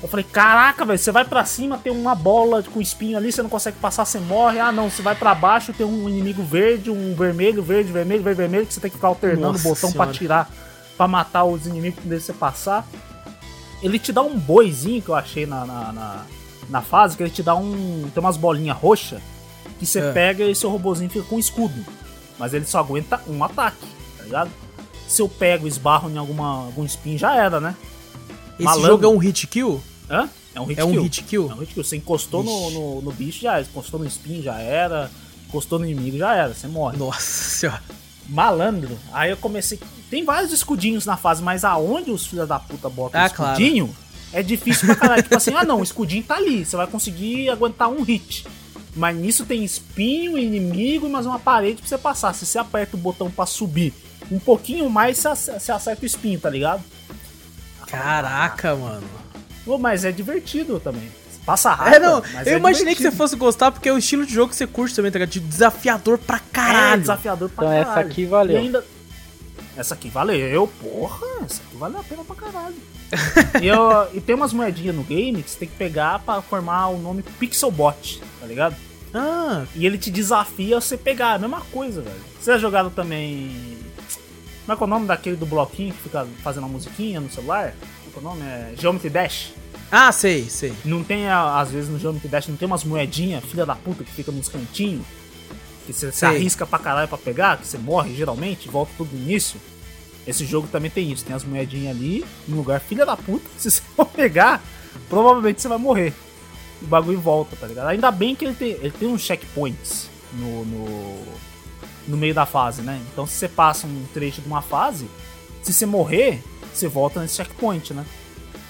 Eu falei, caraca, velho, você vai pra cima, tem uma bola com espinho ali, você não consegue passar, você morre. Ah, não, você vai pra baixo, tem um inimigo verde, um vermelho, verde, vermelho, verde, vermelho, que você tem que ficar alternando Nossa o botão pra Senhora. tirar, pra matar os inimigos que você passar. Ele te dá um boizinho que eu achei na, na, na, na fase, que ele te dá um. Tem umas bolinhas roxas, que você É. pega e seu robozinho fica com escudo. Mas ele só aguenta um ataque, tá ligado? Se eu pego e esbarro em alguma, algum espinho, já era, né? Esse Malandro. jogo é um hit kill? Hã? É um hit É um kill. hit kill? É um hit kill. Você encostou no, no, no bicho, já era. Encostou no espinho, já era. Encostou no inimigo, já era. Você morre. Nossa senhora. Malandro. Aí eu comecei. Tem vários escudinhos na fase, mas aonde os filhos da puta botam Ah, escudinho é difícil pra caralho. tipo assim, ah não, o escudinho tá ali. Você vai conseguir aguentar um hit. Mas nisso tem espinho, inimigo e mais uma parede pra você passar. Se você aperta o botão pra subir um pouquinho mais, você ace- você acerta o espinho, tá ligado? Caraca, mano. Pô, mas é divertido também. Passa rápido. É, não, mas eu é imaginei que você divertido. fosse gostar porque é o estilo de jogo que você curte também, tá ligado? De desafiador pra É caralho. desafiador pra Então caralho. essa aqui valeu. E ainda... Essa aqui valeu, porra, essa aqui valeu a pena pra caralho. e, eu- e tem umas moedinhas no game que você tem que pegar pra formar o nome Pixelbot, tá ligado? Ah, E ele te desafia a você pegar, a mesma coisa, velho. Você já jogaram também. Como é que é o nome daquele do bloquinho que fica fazendo a musiquinha no celular? Como é que é o nome? É Geometry Dash. ah, sei, sei. Não tem, às vezes, no Geometry Dash, não tem umas moedinhas, filha da puta, que fica nos cantinhos? Que você se arrisca pra caralho pra pegar, que você morre geralmente, volta tudo no início. Esse jogo também tem isso, tem as moedinhas ali, no lugar filha da puta, se você for pegar, provavelmente você vai morrer. O bagulho volta, tá ligado? Ainda bem que ele tem, ele tem uns checkpoints no, no, no meio da fase, né? Então se você passa um trecho de uma fase, se você morrer, você volta nesse checkpoint, né?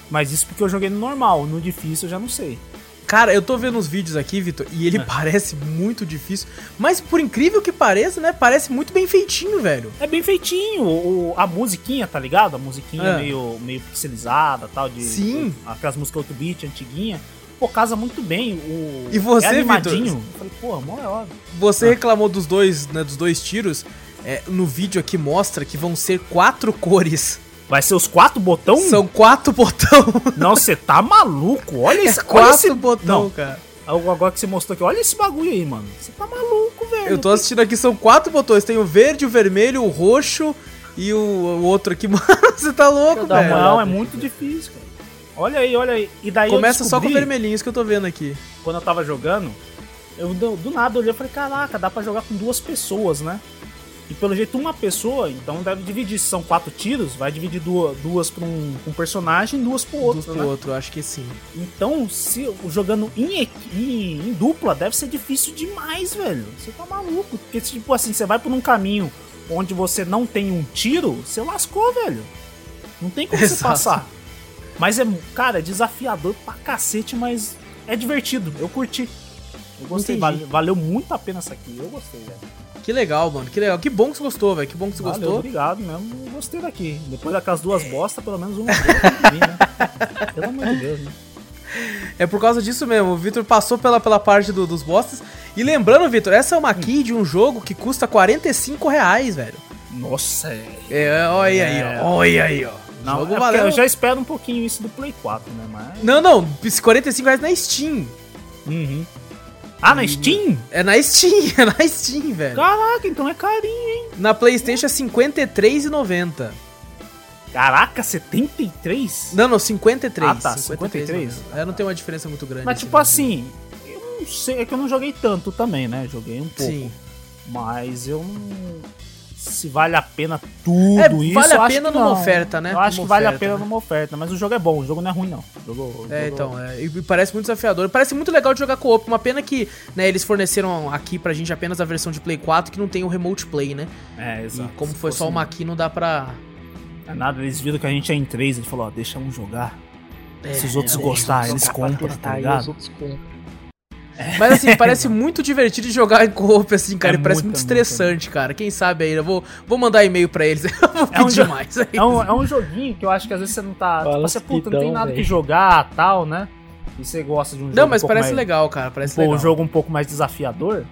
Mas isso porque eu joguei no normal, no difícil eu já não sei. Cara, eu tô vendo os vídeos aqui, Vitor, e ele parece muito difícil. Mas por incrível que pareça, né? Parece muito bem feitinho, velho. É bem feitinho, o, a musiquinha, tá ligado? A musiquinha É. meio, meio pixelizada tal, de, Sim. de- aquelas músicas 8 bit antiguinha. Pô, casa muito bem. O, E você, é animadinho. Vitor? Eu falei, pô, mó é hora. Você Ah. reclamou dos dois, né? Dos dois tiros. É, no vídeo aqui mostra que vão ser quatro cores. Vai ser os quatro botão? São quatro botão. Não, você tá maluco. Olha É isso. olha quatro esse botão, Não, cara. Agora que você mostrou aqui, olha esse bagulho aí, mano. Você tá maluco, velho. Eu tô assistindo aqui, são quatro botões. Tem o verde, o vermelho, o roxo e o, o outro aqui. Mano, você tá louco, velho. Não, é muito difícil, cara. Olha aí, olha aí. E daí Começa só com o descobri, vermelhinho, isso que eu tô vendo aqui. Quando eu tava jogando, eu do, do nada olhei e falei, caraca, dá pra jogar com duas pessoas, né? E pelo jeito uma pessoa, então deve dividir. Se são quatro tiros, vai dividir duas, duas pra um, um personagem e duas pro outro, Outro né? pro outro, eu acho que sim. Então, se jogando em, em, em dupla, deve ser difícil demais, velho. Você tá maluco. Porque, tipo assim, você vai por um caminho onde você não tem um tiro, você lascou, velho. Não tem como você Exato. passar. Mas é, cara, é desafiador pra cacete, mas é divertido. Eu curti. Eu gostei. Entendi. Vale- valeu muito a pena essa aqui. Eu gostei, velho. Que legal, mano. Que legal. Que bom que você gostou, velho. Que bom que você Valeu, gostou. obrigado mesmo. Eu gostei daqui. Depois daquelas duas bostas, pelo menos uma vir, né? Pelo amor de Deus, né? É por causa disso mesmo. O Vitor passou pela, pela parte do- dos bosses. E lembrando, Vitor, essa é uma key de um jogo que custa 45 reais, velho. Nossa, é. É, olha aí, É. ó. Olha aí, ó. Não, jogo é valeu. eu já espero um pouquinho isso do Play 4, né? Mas. Não, não. 45 reais na Steam. Uhum. Ah, na Steam? É na Steam, é na Steam, velho. Caraca, então é carinho, hein? Na PlayStation é R$53,90. Caraca, 73? Não, não, 53. Ah, tá, 53. É, não tem uma diferença muito grande. Mas assim, tipo assim, eu não sei, é que eu não joguei tanto também, né? Joguei um pouco. Sim. Mas eu não. Se vale a pena tudo É, isso. vale a pena numa não. oferta, né? Eu acho Numa que vale a oferta, pena né? numa oferta, mas o jogo é bom, o jogo não é ruim, não. Jogo, É, jogo- então, é, e parece muito desafiador. Parece muito legal de jogar co-op. Uma pena que né, eles forneceram aqui pra gente apenas a versão de Play 4 que não tem o Remote Play, né? É, E exato. como Se foi só uma aqui, não dá pra. É nada, eles viram que a gente é em três, ele falou, ó, deixa um jogar. É, Se os outros é, gostar, eles compram, tá ligado? os outros compram. Mas assim, parece muito divertido de jogar em co-op, assim, cara. É e parece muito, muito é muito, estressante, cara. Quem sabe aí, eu vou, vou mandar e-mail pra eles. eu vou É um pedir mais. É um, é um joguinho que eu acho que às vezes você não tá. Fala Tipo, você, puta, não tem nada que velho. jogar tal, né? E você gosta de um jogo. Não, mas um parece mais, legal, cara. Parece Pô, legal. um jogo um pouco mais desafiador.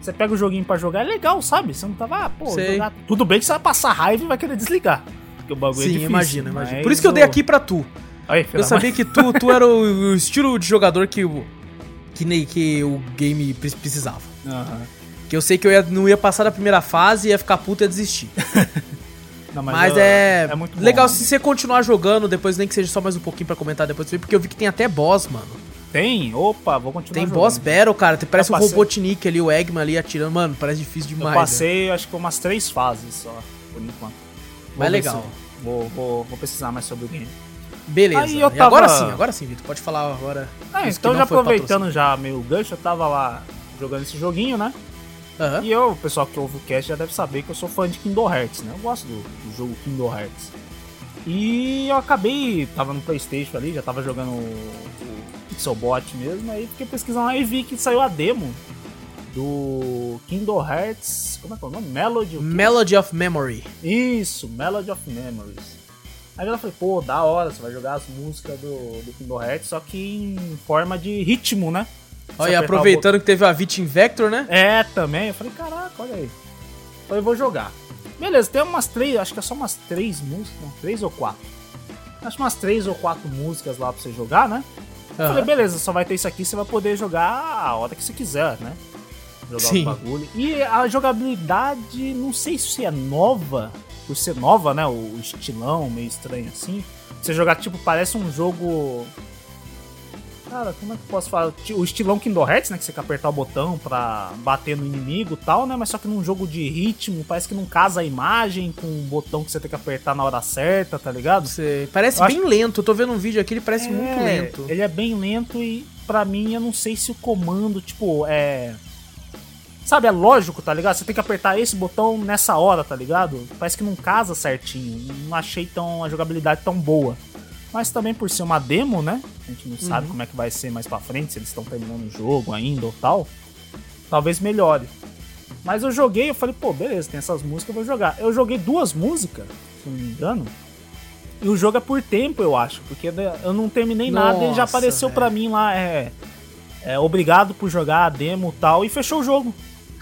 Você pega o joguinho pra jogar, é legal, sabe? Você não tava, ah, pô, jogar. Tudo bem que você vai passar raiva e vai querer desligar. Porque o bagulho é Sim, difícil. imagina, imagina. Por isso que eu dei aqui pra tu. Aí, Eu sabia que tu, tu era o, o estilo de jogador que o, que, que o game pre- precisava. Aham. Que eu sei que eu ia- não ia passar da primeira fase, ia ficar puto e ia desistir. Não, Mas, eu- é, muito bom, legal né? se você continuar jogando, depois nem que seja só mais um pouquinho pra comentar depois, porque eu vi que tem até boss, mano. Tem? Opa, vou continuar Tem jogando. boss battle, cara. Parece Eu um passei. Robotnik ali, o Eggman ali atirando. Mano, parece difícil Eu demais. né? passei, acho que umas três fases só, por enquanto. Vou Mas ver legal. Vou, vou, vou pesquisar mais sobre o game. Beleza. Aí eu E agora tava- sim, agora sim, Vitor. Pode falar agora. Ah, então já aproveitando já meio gancho, eu tava lá jogando esse joguinho, né? Aham. E eu, o pessoal que ouve o cast já deve saber que eu sou fã de Kingdom Hearts, né? Eu gosto do, do jogo Kingdom Hearts. E eu acabei, tava no Playstation ali, já tava jogando o, o Pixelbot mesmo, aí fiquei pesquisando lá e vi que saiu a demo do Kingdom Hearts, como é que é o nome? Melody? o? Melody of Memory. Isso, Melody of Memories. Aí eu falei, pô, da hora, você vai jogar as músicas do, do Kingdom Hearts, só que em forma de ritmo, né? Olha, e aproveitando que teve a Vitin Vector, né? é, também. Eu falei, caraca, olha aí. Falei, vou jogar. Beleza, tem umas três, acho que é só umas três músicas, não, três ou quatro. Acho umas três ou quatro músicas lá pra você jogar, né? Eu Aham. falei, beleza, só vai ter isso aqui, você vai poder jogar a hora que você quiser, né? Jogar Sim. o bagulho. E a jogabilidade, não sei se é nova, por ser nova, né? O estilão meio estranho assim. Você jogar, tipo, parece um jogo. Cara, como é que eu posso falar? O estilão Kingdom Hearts, né? Que você quer apertar o botão pra bater no inimigo e tal, né? Mas só que num jogo de ritmo, parece que não casa a imagem com o botão que você tem que apertar na hora certa, tá ligado? Você... Parece Eu bem lento. Eu tô vendo um vídeo aqui, ele parece muito É, lento. Ele é bem lento e pra mim eu não sei se o comando, tipo, é. Sabe, é lógico, tá ligado? Você tem que apertar esse botão nessa hora, tá ligado? Parece que não casa certinho. Não achei tão a jogabilidade tão boa. Mas também por ser uma demo, né? A gente não sabe como é que vai ser mais pra frente, se eles estão terminando o jogo ainda ou tal. Talvez melhore. Mas eu joguei, eu falei, pô, beleza, tem essas músicas, eu vou jogar. Eu joguei duas músicas, se não me engano. E o jogo é por tempo, eu acho, porque eu não terminei nada e já Nossa, apareceu pra mim lá, é, é, Obrigado por jogar a demo e tal, e fechou o jogo.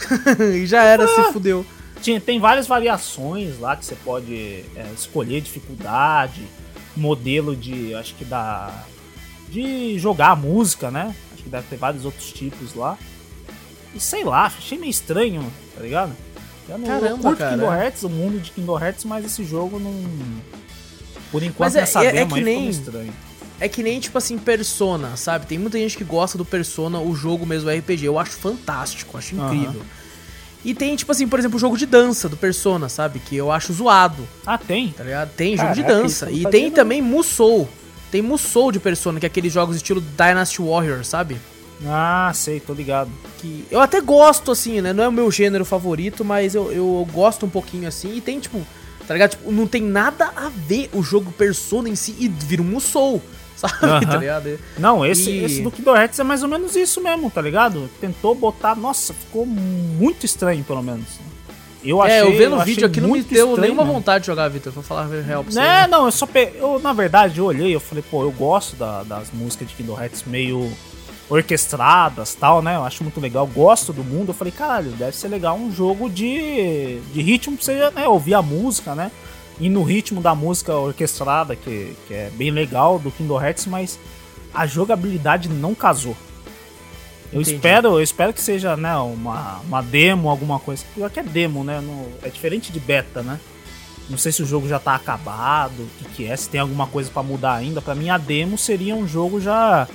e já era, Ah. se fudeu. Tinha, tem várias variações lá que você pode é, escolher dificuldade, modelo de, acho que da. de jogar a música, né? Acho que deve ter vários outros tipos lá. E sei lá, achei meio estranho, tá ligado? Eu não eu Caramba, curto cara. Kingdom Hearts, o mundo de Kingdom Hearts, mas esse jogo não. Por enquanto, Mas é- nessa é- é demo que aí nem- meio estranho. É que nem, tipo assim, Persona, sabe? Tem muita gente que gosta do Persona, o jogo mesmo, o RPG. Eu acho fantástico, acho incrível. E tem, tipo assim, por exemplo, o jogo de dança do Persona, sabe? Que eu acho zoado, Ah, tem? tá ligado? Tem jogo de Caraca, dança. E tem não. também Musou. Tem Musou de Persona, que é aqueles jogos estilo Dynasty Warrior, sabe? Ah, sei, tô ligado. que eu até gosto, assim, né? Não é o meu gênero favorito, mas eu, eu gosto um pouquinho assim. E tem, tipo, tá ligado? Tipo, não tem nada a ver o jogo Persona em si e vira um Musou, sabe? Tá ligado? Não, esse, E- esse do Kingdom Hearts é mais ou menos isso mesmo, tá ligado? Tentou botar. Nossa, ficou muito estranho, pelo menos. Eu achei. é, eu vendo o vídeo aqui não me deu estranho nenhuma mesmo. vontade de jogar, Vitor. Vou falar real pra você. Né, não, eu só pe... eu na verdade eu olhei, eu falei, pô, eu gosto da- das músicas de Kingdom Hearts meio orquestradas, tal, né? Eu acho muito legal, gosto do mundo. Eu falei, caralho, deve ser legal um jogo de, de ritmo pra você né, ouvir a música, né? E no ritmo da música orquestrada, que, que é bem legal do Kingdom Hearts, mas a jogabilidade não casou. Eu Entendi. espero, eu espero que seja, né, uma, uma demo, alguma coisa. Pior que é demo, né? no- é diferente de beta, né? Não sei se o jogo já tá acabado, o que, que é, se tem alguma coisa pra mudar ainda. Pra mim, a demo seria um jogo já.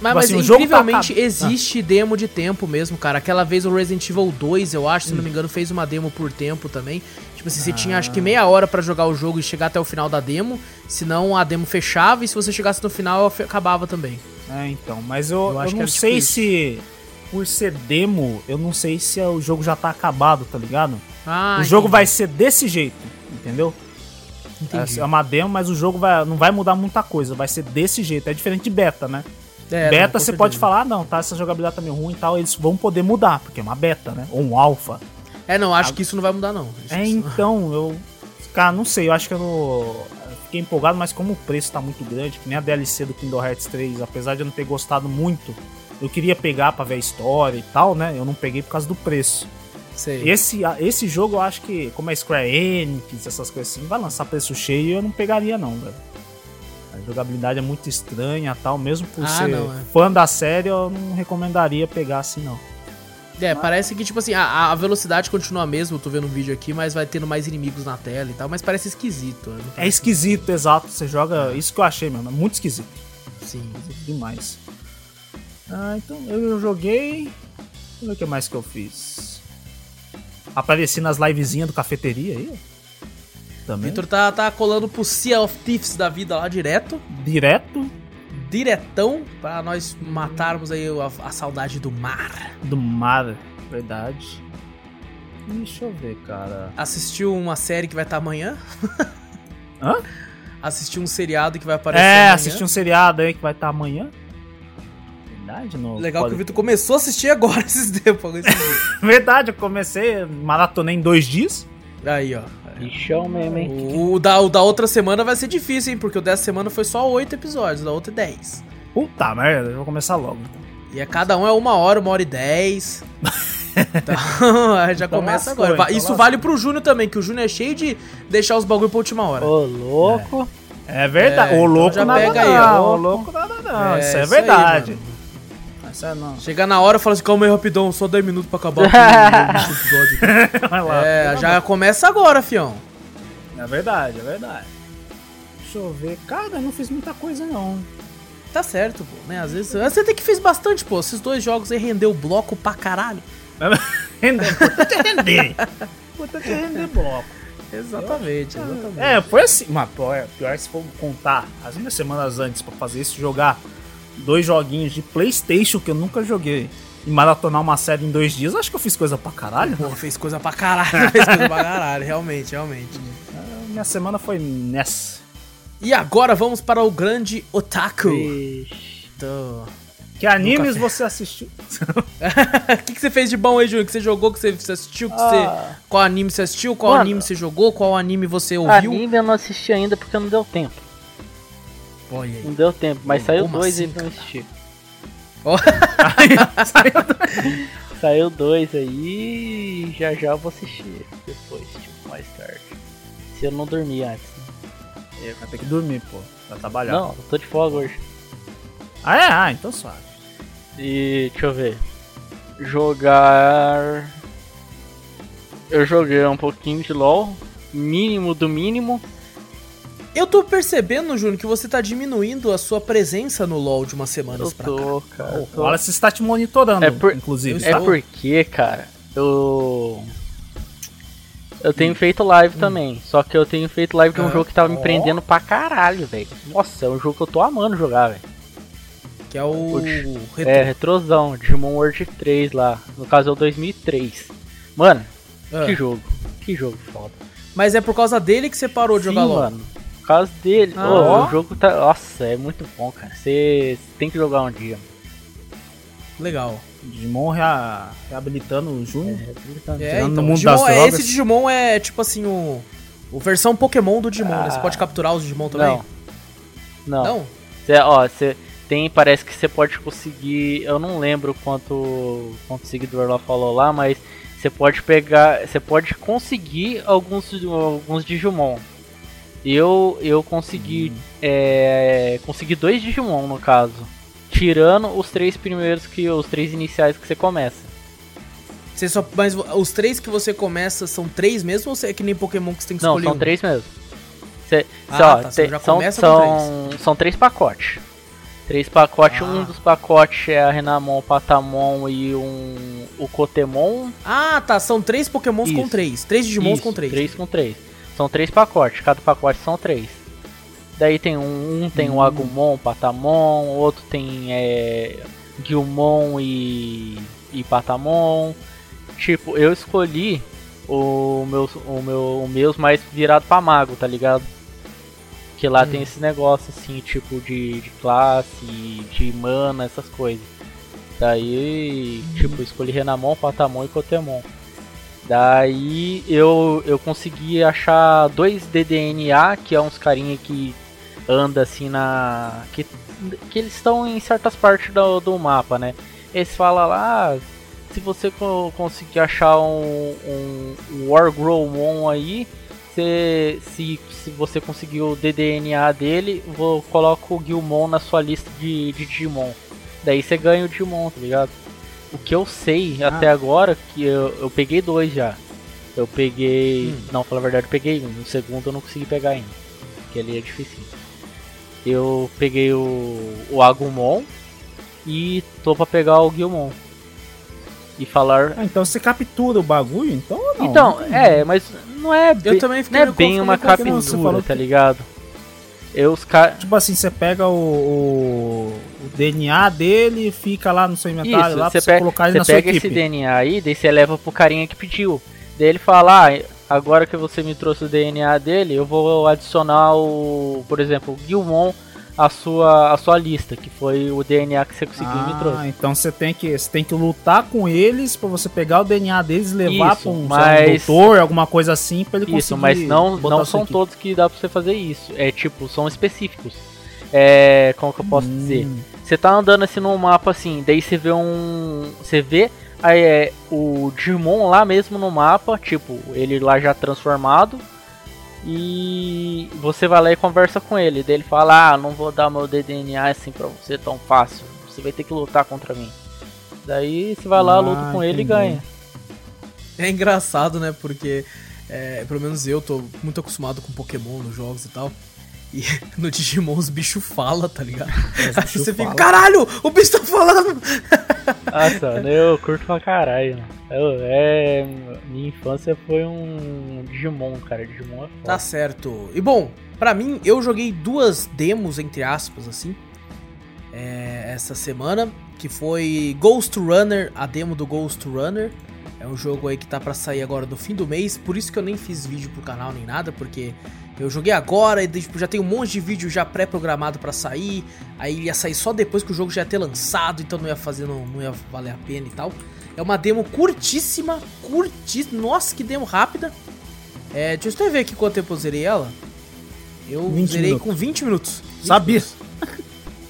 Mas, Tipo mas assim, jogo tá incrivelmente acab- existe demo de tempo mesmo, cara. Aquela vez o Resident Evil 2, eu acho, se Hum. não me engano, fez uma demo por tempo também. Tipo assim, você Ah. tinha acho que meia hora pra jogar o jogo e chegar até o final da demo. Senão a demo fechava e se você chegasse no final, acabava também. É, então. Mas eu, Eu eu, acho que não era tipo sei isso. se. Por ser demo, eu não sei se o jogo já tá acabado, tá ligado? Ah, o jogo entendi, vai ser desse jeito, entendeu? entendi. É uma demo, mas o jogo vai, não vai mudar muita coisa. Vai ser desse jeito. É diferente de beta, né? É, beta você pode falar, ah, não, tá, essa jogabilidade tá meio ruim e tal. Eles vão poder mudar, porque é uma beta, né? Ou um alpha. É, não, acho que isso não vai mudar, não. Isso- É, então, eu. Cara, não sei, eu acho que eu, não- fiquei empolgado, mas como o preço tá muito grande, que nem a DLC do Kingdom Hearts 3, apesar de eu não ter gostado muito, eu queria pegar pra ver a história e tal, né? Eu não peguei por causa do preço. Sei. Esse, esse jogo eu acho que, como é Square Enix, essas coisas assim, vai lançar preço cheio e eu não pegaria, não, velho. A jogabilidade é muito estranha tal, mesmo por Ah, ser não, é. fã da série, eu não recomendaria pegar assim, não. É, parece que, tipo assim, a, a velocidade continua a mesma, eu tô vendo um vídeo aqui, mas vai tendo mais inimigos na tela e tal, mas parece esquisito. né? É esquisito, exato. Você joga. Isso que eu achei, mano. É muito esquisito. Sim. Esquisito demais. Ah, então eu joguei. Deixa eu ver o que mais que eu fiz. Apareci nas livezinhas do cafeteria aí. Também. Vitor tá, tá colando pro Sea of Thieves da vida lá direto, Direto diretão, pra nós matarmos aí a, a saudade do mar. do mar. Verdade. Deixa eu ver, cara. Assistiu uma série que vai estar amanhã? Hã? Assistiu um seriado que vai aparecer É, amanhã. assisti um seriado aí que vai estar amanhã. Verdade, não. Legal que pode- o Vitor começou a assistir agora esses tempos. esses. Verdade, eu comecei, maratonei em dois dias. Aí, ó. Bichão mesmo, hein? O, o da, o da outra semana vai ser difícil, hein? Porque o dessa semana foi só oito episódios, o da outra é 10. Puta merda, eu vou começar logo. então. E é cada um é uma hora, uma hora e dez. Então, aí já Então começa lascou, agora. Então Isso lascou. vale pro Júnior também, que o Júnior é cheio de deixar os bagulho pra última hora. Ô, louco. É verdade. É, o então louco já nada pega aí, não. ó. O louco nada não. É, isso é isso aí, verdade. mano. Isso é não. Chegar na hora e falar assim, calma aí rapidão, só 10 minutos pra acabar o episódio. Vai lá. É, já começa agora, fião. É verdade, é verdade. Deixa eu ver. Cara, eu não fiz muita coisa não. Tá certo, pô, né? Às vezes. Você tem que fez bastante, pô. Esses dois jogos aí rendeu bloco pra caralho. Render. Importante é render. Importante é render bloco. Exatamente, exatamente. É, foi assim. Mas pior, pior se for contar as minhas semanas antes pra fazer isso, jogar dois joguinhos de Playstation que eu nunca joguei e maratonar uma série em dois dias, acho que eu fiz coisa pra caralho. Pô, fez coisa pra caralho, fez coisa pra caralho, realmente, realmente. Minha semana foi nessa. E agora vamos para o grande Otaku. Do- Que animes você assistiu? O que, que você fez de bom aí, Júnior? Que você jogou, que você você assistiu, que você... Ah. Qual anime você assistiu, qual Mano. anime você jogou, qual anime você ouviu? Anime eu não assisti ainda porque não deu tempo. Olha aí. Não deu tempo, mas Como saiu dois assim, aí pra eu assistir. Ó. Saiu dois aí e já já eu vou assistir depois, tipo, mais tarde. Se eu não dormir antes. né? Vai ter que dormir, pô. Vai trabalhar. Não, eu tô de folga hoje. Ah, é? Ah, então suave. E deixa eu ver. Jogar. Eu joguei um pouquinho de LOL. Mínimo do mínimo. Eu tô percebendo, Júnior, que você tá diminuindo a sua presença no LoL de umas semanas Eu pra cá. tô, cara. eu O tô- Wallace está te monitorando, É por- inclusive. É tá? porque, cara, eu. Eu tenho feito live também. Só que eu tenho feito live de um Ah. jogo que tava me Ó. prendendo pra caralho, velho. Nossa, é um jogo que eu tô amando jogar, velho. Que é o. É, Retro- retrosão, Digimon World 3 lá. No caso é o 2003. Mano, Ah. que jogo. Que jogo foda. Mas é por causa dele que você parou de Sim, jogar LoL. mano. Por causa dele. Ah, ó. o jogo tá. Nossa, é muito bom, cara. Você tem que jogar um dia. Legal. Digimon rea- reabilitando o Júnior. É, Tirando então, no mundo Digimon- das é, esse Digimon é tipo assim o. O versão Pokémon do Digimon, né? Você Ah. pode capturar os Digimon também? Não. Não. Não? Cê, ó, você tem, parece que você pode conseguir, eu não lembro quanto quanto seguidor lá falou lá, mas você pode pegar, você pode conseguir alguns alguns Digimon. Eu eu consegui é, consegui dois Digimon no caso, tirando os três primeiros que os três iniciais que você começa. Você só, mas os três que você começa são três mesmo ou você é que nem Pokémon que você tem que Não, escolher são um? três mesmo. Cê, Ah, tá, você te- já são, começa com são, são três pacotes. Três pacotes, Ah. um dos pacotes é a Renamon, o Patamon e um o Cotemon. Ah, tá. São três Pokémons com Isso. três. Três Digimons Isso, com três. Três com três. São três pacotes, cada pacote são três. Daí tem um, um tem Hum. o Agumon, Patamon, outro tem é, Gilmon e, e Patamon. Tipo, eu escolhi o meu, o meu, o meus mais virado pra mago, tá ligado? Que lá Hum. tem esse negócio assim, tipo de, de classe, de mana, essas coisas. Daí, tipo, eu escolhi Renamon, Patamon e Cotemon. Daí eu, eu consegui achar dois DDNA, que é uns carinha que anda assim na. que, que eles estão em certas partes do, do mapa, né? Eles falam lá, ah, se você co- conseguir achar um, um, Wargrowmon aí, se, se você conseguir o DDNA dele, vou coloco o Gilmon na sua lista de, de Digimon. Daí você ganha o Digimon, tá ligado? O que eu sei Ah. até agora, que eu, eu peguei dois já. Eu peguei. Hum. Não, falar a verdade, eu peguei um. O segundo eu não consegui pegar ainda. Que ali é difícil. Eu peguei o, o Agumon e tô pra pegar o Gilmon. E falar. Ah, então você captura o bagulho, então não? Então, é, mas não é, Eu bem- também fiquei não é bem uma captura, tá ligado? Eu os caras. Tipo assim, você pega o, o, o DNA dele e fica lá no seu inventário Isso, lá pra você você pega, colocar ele você na sua pega equipe. esse DNA aí, daí você leva pro carinha que pediu. Daí ele fala, ah, agora que você me trouxe o DNA dele, eu vou adicionar o, por exemplo, o Gilmon à sua, à sua lista, que foi o DNA que você conseguiu e me Ah, trouxe. então você tem que você tem que lutar com eles pra você pegar o DNA deles e levar Isso, pra um, lá, um mas- doutor, alguma coisa assim, pra ele conseguir. Isso, mas não, não a são equipe. todos que dá pra você fazer isso. É tipo, são específicos. É, como que eu posso dizer? Hum, Você tá andando assim num mapa assim, daí você vê um. Você vê aí, é, o Digimon lá mesmo no mapa, tipo, ele lá já transformado. E você vai lá e conversa com ele. Daí ele fala, ah, não vou dar meu DDNA assim pra você tão fácil. Você vai ter que lutar contra mim. Daí você vai lá, Ah, luta com ele e entendi. ganha. É engraçado, né? Porque, é, pelo menos eu tô muito acostumado com Pokémon nos jogos e tal. E no Digimon os bichos falam, tá ligado? os Aí você fica, falam. caralho, o bicho tá falando! Nossa, mano, eu curto pra caralho. Eu, é, minha infância foi um Digimon, cara. Digimon é foda. Tá certo. E bom, pra mim, eu joguei duas demos, entre aspas, assim, é, essa semana, que foi Ghost Runner, a demo do Ghost Runner. É um jogo aí que tá pra sair agora no fim do mês, por isso que eu nem fiz vídeo pro canal nem nada, porque eu joguei agora e tipo, já tem um monte de vídeo já pré-programado pra sair, aí ia sair só depois que o jogo já ia ter lançado, então não ia fazer, não, não ia valer a pena e tal. É uma demo curtíssima, curtíssima, nossa, que demo rápida. É, deixa eu ver aqui quanto tempo eu zerei ela. Eu 20 zerei minutos. com 20 minutos. 20 Sabia. minutos.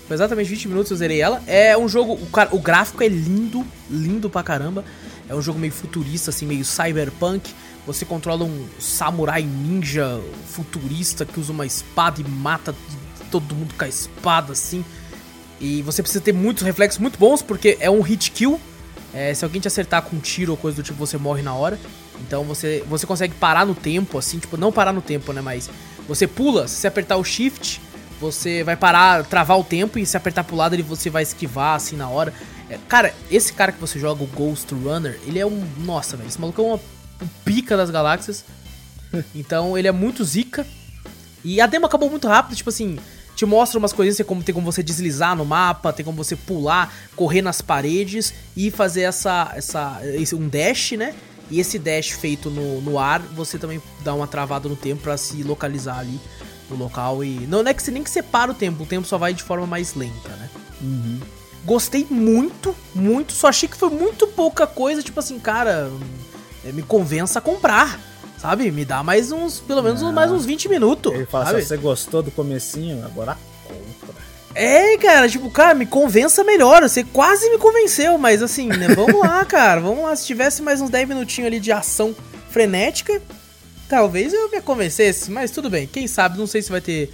Foi exatamente 20 minutos eu zerei ela. É um jogo. O, cara, o gráfico é lindo, lindo pra caramba. É um jogo meio futurista, assim, meio cyberpunk. Você controla um samurai ninja futurista que usa uma espada e mata todo mundo com a espada, assim. E você precisa ter muitos reflexos muito bons, porque é um hit kill. É, se alguém te acertar com um tiro ou coisa do tipo, você morre na hora. Então você, você consegue parar no tempo, assim, tipo, não parar no tempo, né? Mas você pula, se você apertar o shift, você vai parar, travar o tempo e se apertar pro lado ele você vai esquivar, assim, na hora. É, cara, esse cara que você joga, o Ghost Runner, ele é um. Nossa, velho, esse maluco é uma um pica das galáxias. Então ele é muito zica. E a demo acabou muito rápido, tipo assim, te mostra umas coisinhas, como tem como você deslizar no mapa, tem como você pular, correr nas paredes e fazer essa, essa esse, um dash, né? E esse dash feito no, no ar, você também dá uma travada no tempo para se localizar ali no local e não, é que você nem que separa o tempo, o tempo só vai de forma mais lenta, né? Uhum. Gostei muito, muito, só achei que foi muito pouca coisa, tipo assim, cara, me convença a comprar. Sabe? Me dá mais uns, pelo menos mais uns 20 minutos. Ele fala, sabe? se você gostou do comecinho, agora compra. É, cara, tipo, cara, me convença melhor. Você quase me convenceu, mas assim, né? Vamos lá, cara. Vamos lá. Se tivesse mais uns 10 minutinhos ali de ação frenética, talvez eu me convencesse. Mas tudo bem. Quem sabe, não sei se vai ter.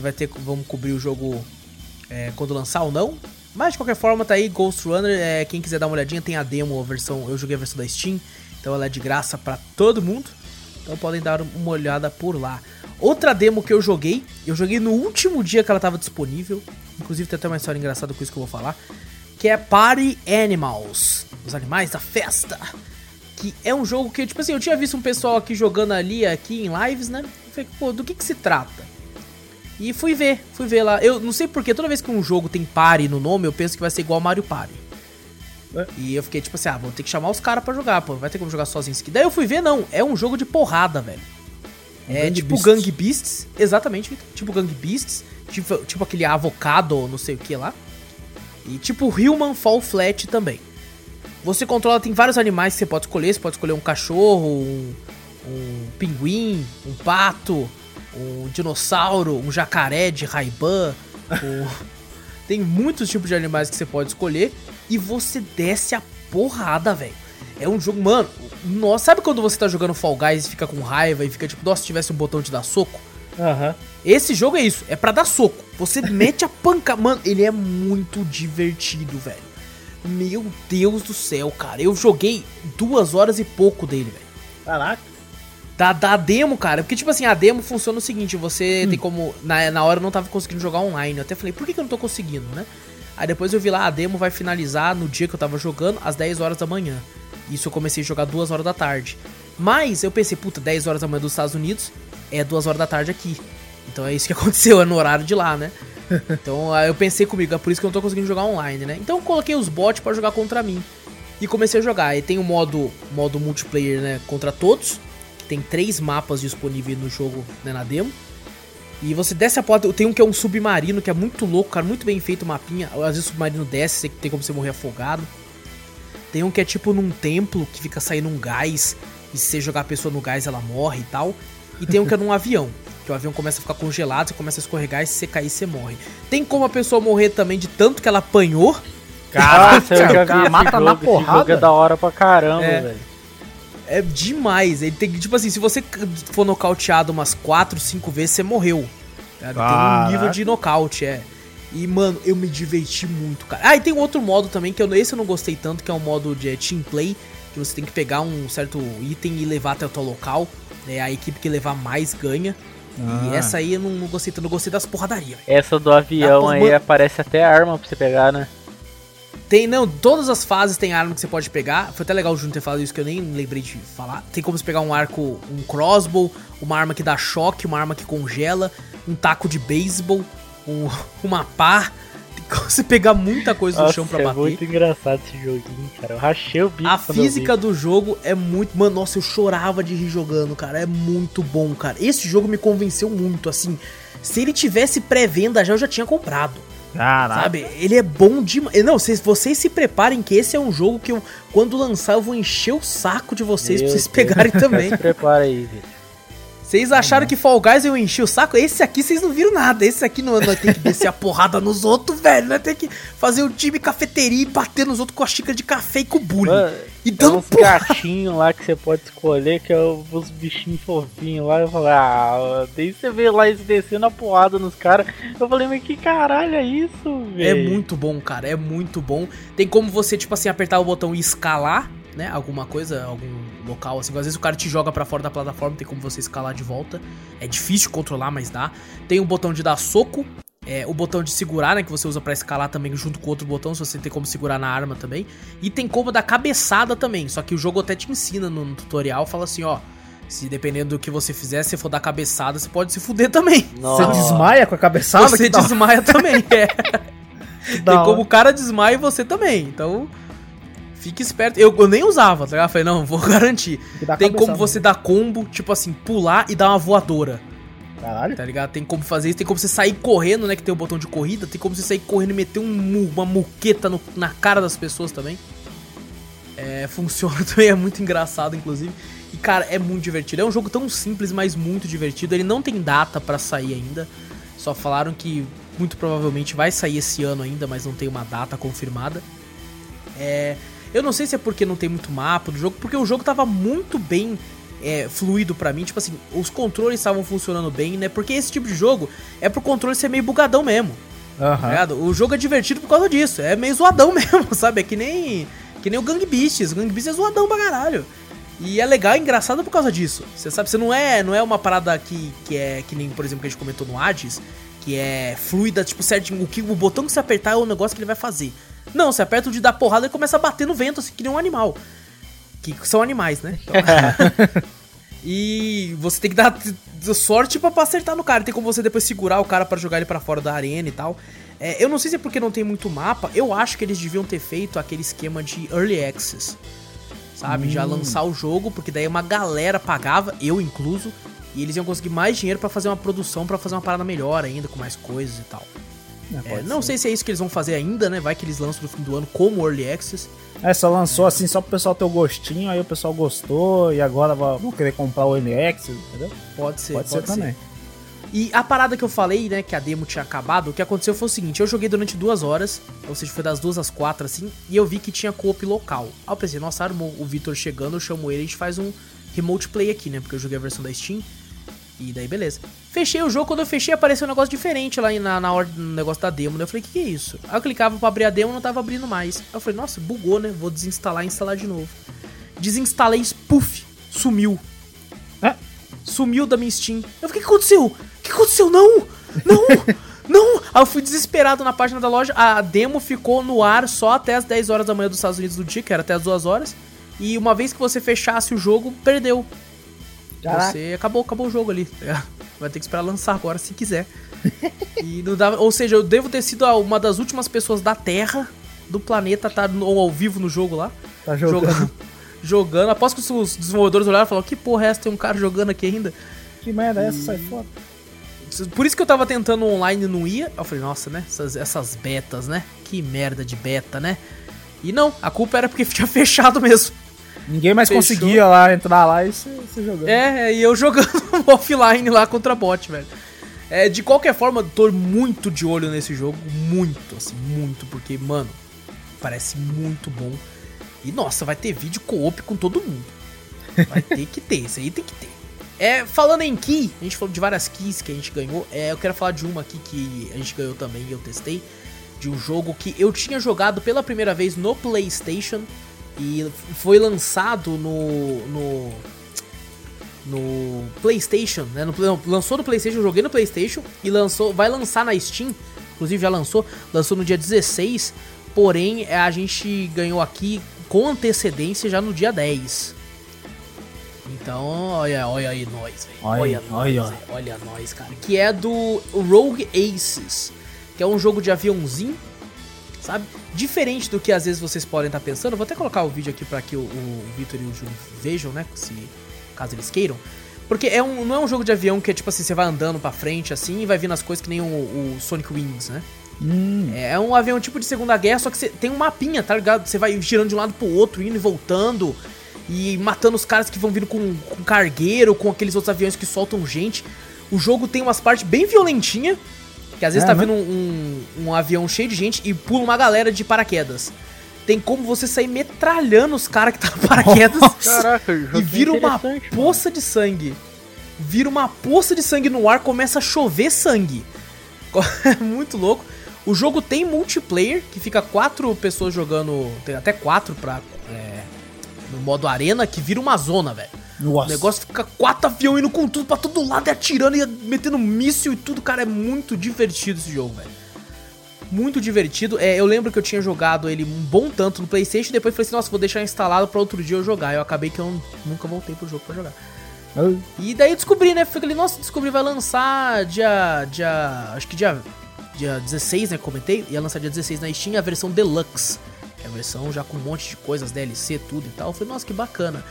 Vai ter. Vamos cobrir o jogo é, quando lançar ou não. Mas de qualquer forma, tá aí Ghost Runner. É, quem quiser dar uma olhadinha, tem a demo, a versão. Eu joguei a versão da Steam. Então ela é de graça pra todo mundo. Então podem dar uma olhada por lá. Outra demo que eu joguei, eu joguei no último dia que ela estava disponível. Inclusive tem até uma história engraçada com isso que eu vou falar. Que é Party Animals. Os animais da festa. Que é um jogo que, tipo assim, eu tinha visto um pessoal aqui jogando ali, aqui em lives, né? Eu falei, pô, do que que se trata? E fui ver, fui ver lá. Eu não sei porque toda vez que um jogo tem Party no nome, eu penso que vai ser igual Mario Party. É. E eu fiquei tipo assim, ah, vou ter que chamar os caras pra jogar, pô. Vai ter como jogar sozinho isso aqui. Daí eu fui ver, não. É um jogo de porrada, velho. É Gang tipo Beasts. Gang Beasts. Exatamente. Tipo Gang Beasts. Tipo, tipo aquele avocado, não sei o que lá. E tipo Human Fall Flat também. Você controla, tem vários animais que você pode escolher. Você pode escolher um cachorro, um, um pinguim, um pato, um dinossauro, um jacaré de Ray-Ban. um- Tem muitos tipos de animais que você pode escolher. E você desce a porrada, velho. É um jogo, mano. Nossa, sabe quando você tá jogando Fall Guys e fica com raiva e fica tipo, nossa, se tivesse um botão de dar soco? Aham. Esse jogo é isso, é pra dar soco. Você mete a panca. Mano, ele é muito divertido, velho. Meu Deus do céu, cara. Eu joguei duas horas e pouco dele, velho. Caraca. Da, da demo, cara. Porque, tipo assim, a demo funciona o seguinte: você tem como. Na, na hora eu não tava conseguindo jogar online. Eu até falei, por que, que eu não tô conseguindo, né? Aí depois eu vi lá, a demo vai finalizar no dia que eu tava jogando, às 10 horas da manhã. Isso eu comecei a jogar 2 horas da tarde. Mas eu pensei, puta, 10 horas da manhã dos Estados Unidos é 2 horas da tarde aqui. Então é isso que aconteceu, é no horário de lá, né? Então aí eu pensei comigo, é por isso que eu não tô conseguindo jogar online, né? Então eu coloquei os bots pra jogar contra mim. E comecei a jogar. Aí tem o modo, modo multiplayer, né? Contra todos. Tem três mapas disponíveis no jogo, né? Na demo. E você desce a porta. Tem um que é um submarino, que é muito louco, cara. Muito bem feito o mapinha. Às vezes o submarino desce, tem como você morrer afogado. Tem um que é tipo num templo, que fica saindo um gás. E se você jogar a pessoa no gás, ela morre e tal. E tem um que é num avião. Que o avião começa a ficar congelado, você começa a escorregar e se você cair, você morre. Tem como a pessoa morrer também de tanto que ela apanhou. Nossa, eu já vi cara esse mata jogo, na esse jogo é porrada. da hora pra caramba, É. velho. É demais. Ele tem que, tipo assim, se você for nocauteado umas 4, 5 vezes, você morreu. Cara, Tem um nível de nocaute, é. E, mano, eu me diverti muito, cara. Ah, e tem outro modo também, que eu, esse eu não gostei tanto, que é o modo de é, Team Play, que você tem que pegar um certo item e levar até o teu local. Né, a equipe que levar mais ganha. Ah. E essa aí eu não, não gostei tanto, eu gostei das porradarias. Essa do avião pô, aí mano. aparece até arma pra você pegar, né? Tem, não, todas as fases tem arma que você pode pegar. Foi até legal o Juno ter falado isso que eu nem lembrei de falar. Tem como você pegar um arco, um crossbow, uma arma que dá choque, uma arma que congela, um taco de beisebol, um, uma pá. Tem como você pegar muita coisa no Nossa, chão pra é bater. muito engraçado esse joguinho, cara. Eu rachei o bico A física do jogo é muito. Mano, nossa, eu chorava de rir jogando, cara. É muito bom, cara. Esse jogo me convenceu muito, assim. Se ele tivesse pré-venda já, eu já tinha comprado. Caraca. Sabe? Ele é bom demais. Não, vocês, vocês se preparem que esse é um jogo que eu, quando lançar, eu vou encher o saco de vocês Meu pra vocês Deus. pegarem também. Se prepara aí, velho. Vocês acharam que Fall Guys eu enchi o saco? Esse aqui vocês não viram nada. Esse aqui não nós tem que descer a porrada nos outros, velho. Nós tem que fazer o time cafeteria e bater nos outros com a xícara de café e com o bullying. Mano, E Tem dando uns porra. gatinhos lá que você pode escolher, que é os bichinhos fofinhos lá. Eu falei, ah, daí você vê lá eles descendo a porrada nos caras. Eu falei, mas que caralho é isso, É velho? muito bom, cara. É muito bom. Tem como você, tipo assim, apertar o botão e escalar, né? Alguma coisa, algum local, assim. Às vezes o cara te joga pra fora da plataforma, tem como você escalar de volta. É difícil controlar, mas dá. Tem o botão de dar soco. É, o botão de segurar, né? Que você usa pra escalar também junto com outro botão, se você tem como segurar na arma também. E tem como dar cabeçada também. Só que o jogo até te ensina no, no tutorial, fala assim, ó. Se dependendo do que você fizer, se for dar cabeçada, você pode se fuder também. Você desmaia com a cabeçada? Você desmaia também, é. Tem como o cara desmaia e você também. Então, fique esperto. Eu, eu nem usava, tá ligado? Falei, não, vou garantir. Tem como você dar combo, tipo assim, pular e dar uma voadora, Caralho. tá ligado? Tem como fazer isso, tem como você sair correndo, né? Que tem o botão de corrida. Tem como você sair correndo e meter um uma muqueta no- na cara das pessoas também. É, funciona também, é muito engraçado, inclusive. E, cara, é muito divertido. É um jogo tão simples, mas muito divertido. Ele não tem data pra sair ainda. Só falaram que muito provavelmente vai sair esse ano ainda, mas não tem uma data confirmada. É, eu não sei se é porque não tem muito mapa do jogo, porque o jogo tava muito bem é, fluido pra mim. Tipo assim, os controles estavam funcionando bem, né? Porque esse tipo de jogo é pro controle ser meio bugadão mesmo. Tá Aham. ligado? O jogo é divertido por causa disso. É meio zoadão mesmo, sabe? É que nem, que nem o Gang Beasts. O Gang Beasts é zoadão pra caralho. E é legal e engraçado por causa disso. Você sabe, você não é, não é uma parada que, que é que nem, por exemplo, que a gente comentou no Hades, que é fluida, tipo, certinho. O, que, o botão que você apertar é o negócio que ele vai fazer. Não, você aperta o de dar porrada e começa a bater no vento, assim, que nem um animal. Que são animais, né? Então- e você tem que dar sorte pra, pra acertar no cara. Tem como você depois segurar o cara pra jogar ele pra fora da arena e tal. É, eu não sei se é porque não tem muito mapa. Eu acho que eles deviam ter feito aquele esquema de early access. Sabe? Já lançar o jogo, porque daí uma galera pagava, eu incluso, e eles iam conseguir mais dinheiro pra fazer uma produção, pra fazer uma parada melhor ainda, com mais coisas e tal. É, É, pode não ser. sei se é isso que eles vão fazer ainda, né? Vai que eles lançam no fim do ano como early access. É, só lançou assim só pro pessoal ter o gostinho, aí o pessoal gostou e agora vão querer comprar o NX, entendeu? Pode ser, Pode, ser também. E a parada que eu falei, né, que a demo tinha acabado, o que aconteceu foi o seguinte, eu joguei durante duas horas, ou seja, foi das duas às quatro, assim, e eu vi que tinha co-op local. Aí eu pensei, nossa, armou o Vitor chegando, eu chamo ele e a gente faz um remote play aqui, né, porque eu joguei a versão da Steam, e daí beleza. Fechei o jogo, quando eu fechei apareceu um negócio diferente lá na, na hora no negócio da demo, né, eu falei, o que, que é isso? Aí eu clicava pra abrir a demo, não tava abrindo mais. Aí eu falei, nossa, bugou, né, vou desinstalar e instalar de novo. Desinstalei, puff, sumiu. É? Sumiu da minha Steam. Eu fiquei, o que aconteceu? O que aconteceu? Não! Não! Não! Aí eu fui desesperado na página da loja. A demo ficou no ar só até as 10 horas da manhã dos Estados Unidos do dia, que era até as 2 horas. E uma vez que você fechasse o jogo, perdeu. Caraca. Você acabou, acabou o jogo ali. Vai ter que esperar lançar agora se quiser. E não dava, ou seja, eu devo ter sido uma das últimas pessoas da Terra, do planeta, tá no- ao vivo no jogo lá. Tá jogando. Jogando. jogando. Após que os desenvolvedores olharam e falaram: Que porra é essa? Tem um cara jogando aqui ainda. Que merda é essa? Sai fora. Por isso que eu tava tentando online e não ia. Eu falei, nossa, né? Essas, essas betas, né? Que merda de beta, né? E não, a culpa era porque tinha fechado mesmo. Ninguém mais Fechou. conseguia lá entrar lá e você jogando. É, e eu jogando offline lá contra bot, velho. É, de qualquer forma, tô muito de olho nesse jogo. Muito, assim, muito. Porque, mano, parece muito bom. E, nossa, vai ter vídeo co-op com todo mundo. Vai ter que ter, isso aí tem que ter. É, falando em key, a gente falou de várias keys que a gente ganhou. É, eu quero falar de uma aqui que a gente ganhou também e eu testei. De um jogo que eu tinha jogado pela primeira vez no PlayStation. E foi lançado no. no no PlayStation, né? No, não, lançou no PlayStation, joguei no PlayStation e lançou, vai lançar na Steam, inclusive já lançou, lançou no dia 16, porém é, a gente ganhou aqui com antecedência já no dia 10. Então, olha, olha aí nós, velho. Olha, Olha, nós, olha. olha nós, cara. Que é do Rogue Aces, que é um jogo de aviãozinho, sabe? Diferente do que às vezes vocês podem estar pensando. Eu vou até colocar o vídeo aqui para que o, o Victor e o Júlio vejam, né? Se, caso eles queiram. Porque é um, não é um jogo de avião que é tipo assim, você vai andando pra frente assim e vai vindo as coisas que nem o, o Sonic Wings, né? Hum, É um avião tipo de Segunda Guerra, só que você tem um mapinha, tá ligado? Você vai girando de um lado pro outro, indo e voltando. e matando os caras que vão vindo com, com cargueiro, com aqueles outros aviões que soltam gente. O jogo tem umas partes bem violentinhas, que às vezes É, tá né? vindo um, um, um avião cheio de gente e pula uma galera de paraquedas. Tem como você sair metralhando os caras que tá no paraquedas Caraca, e vira é uma interessante, mano. poça de sangue. Vira uma poça de sangue no ar, começa a chover sangue. É muito louco. O jogo tem multiplayer, que fica quatro pessoas jogando. Tem até quatro pra. é, no modo arena, que vira uma zona, velho. O Nossa. negócio fica quatro aviões indo com tudo pra todo lado e atirando e metendo míssil e tudo. Cara, é muito divertido esse jogo, velho. Muito divertido. É, eu lembro que eu tinha jogado ele um bom tanto no PlayStation. E depois falei assim: nossa, vou deixar instalado pra outro dia eu jogar. Eu acabei que eu nunca voltei pro jogo pra jogar. E daí eu descobri, né? Falei, nossa, descobri, vai lançar dia. dia. Acho que dia. Dia 16, né? Comentei. Ia lançar dia 16 na Steam a versão Deluxe. É a versão já com um monte de coisas, DLC, tudo e tal. Eu falei, nossa, que bacana.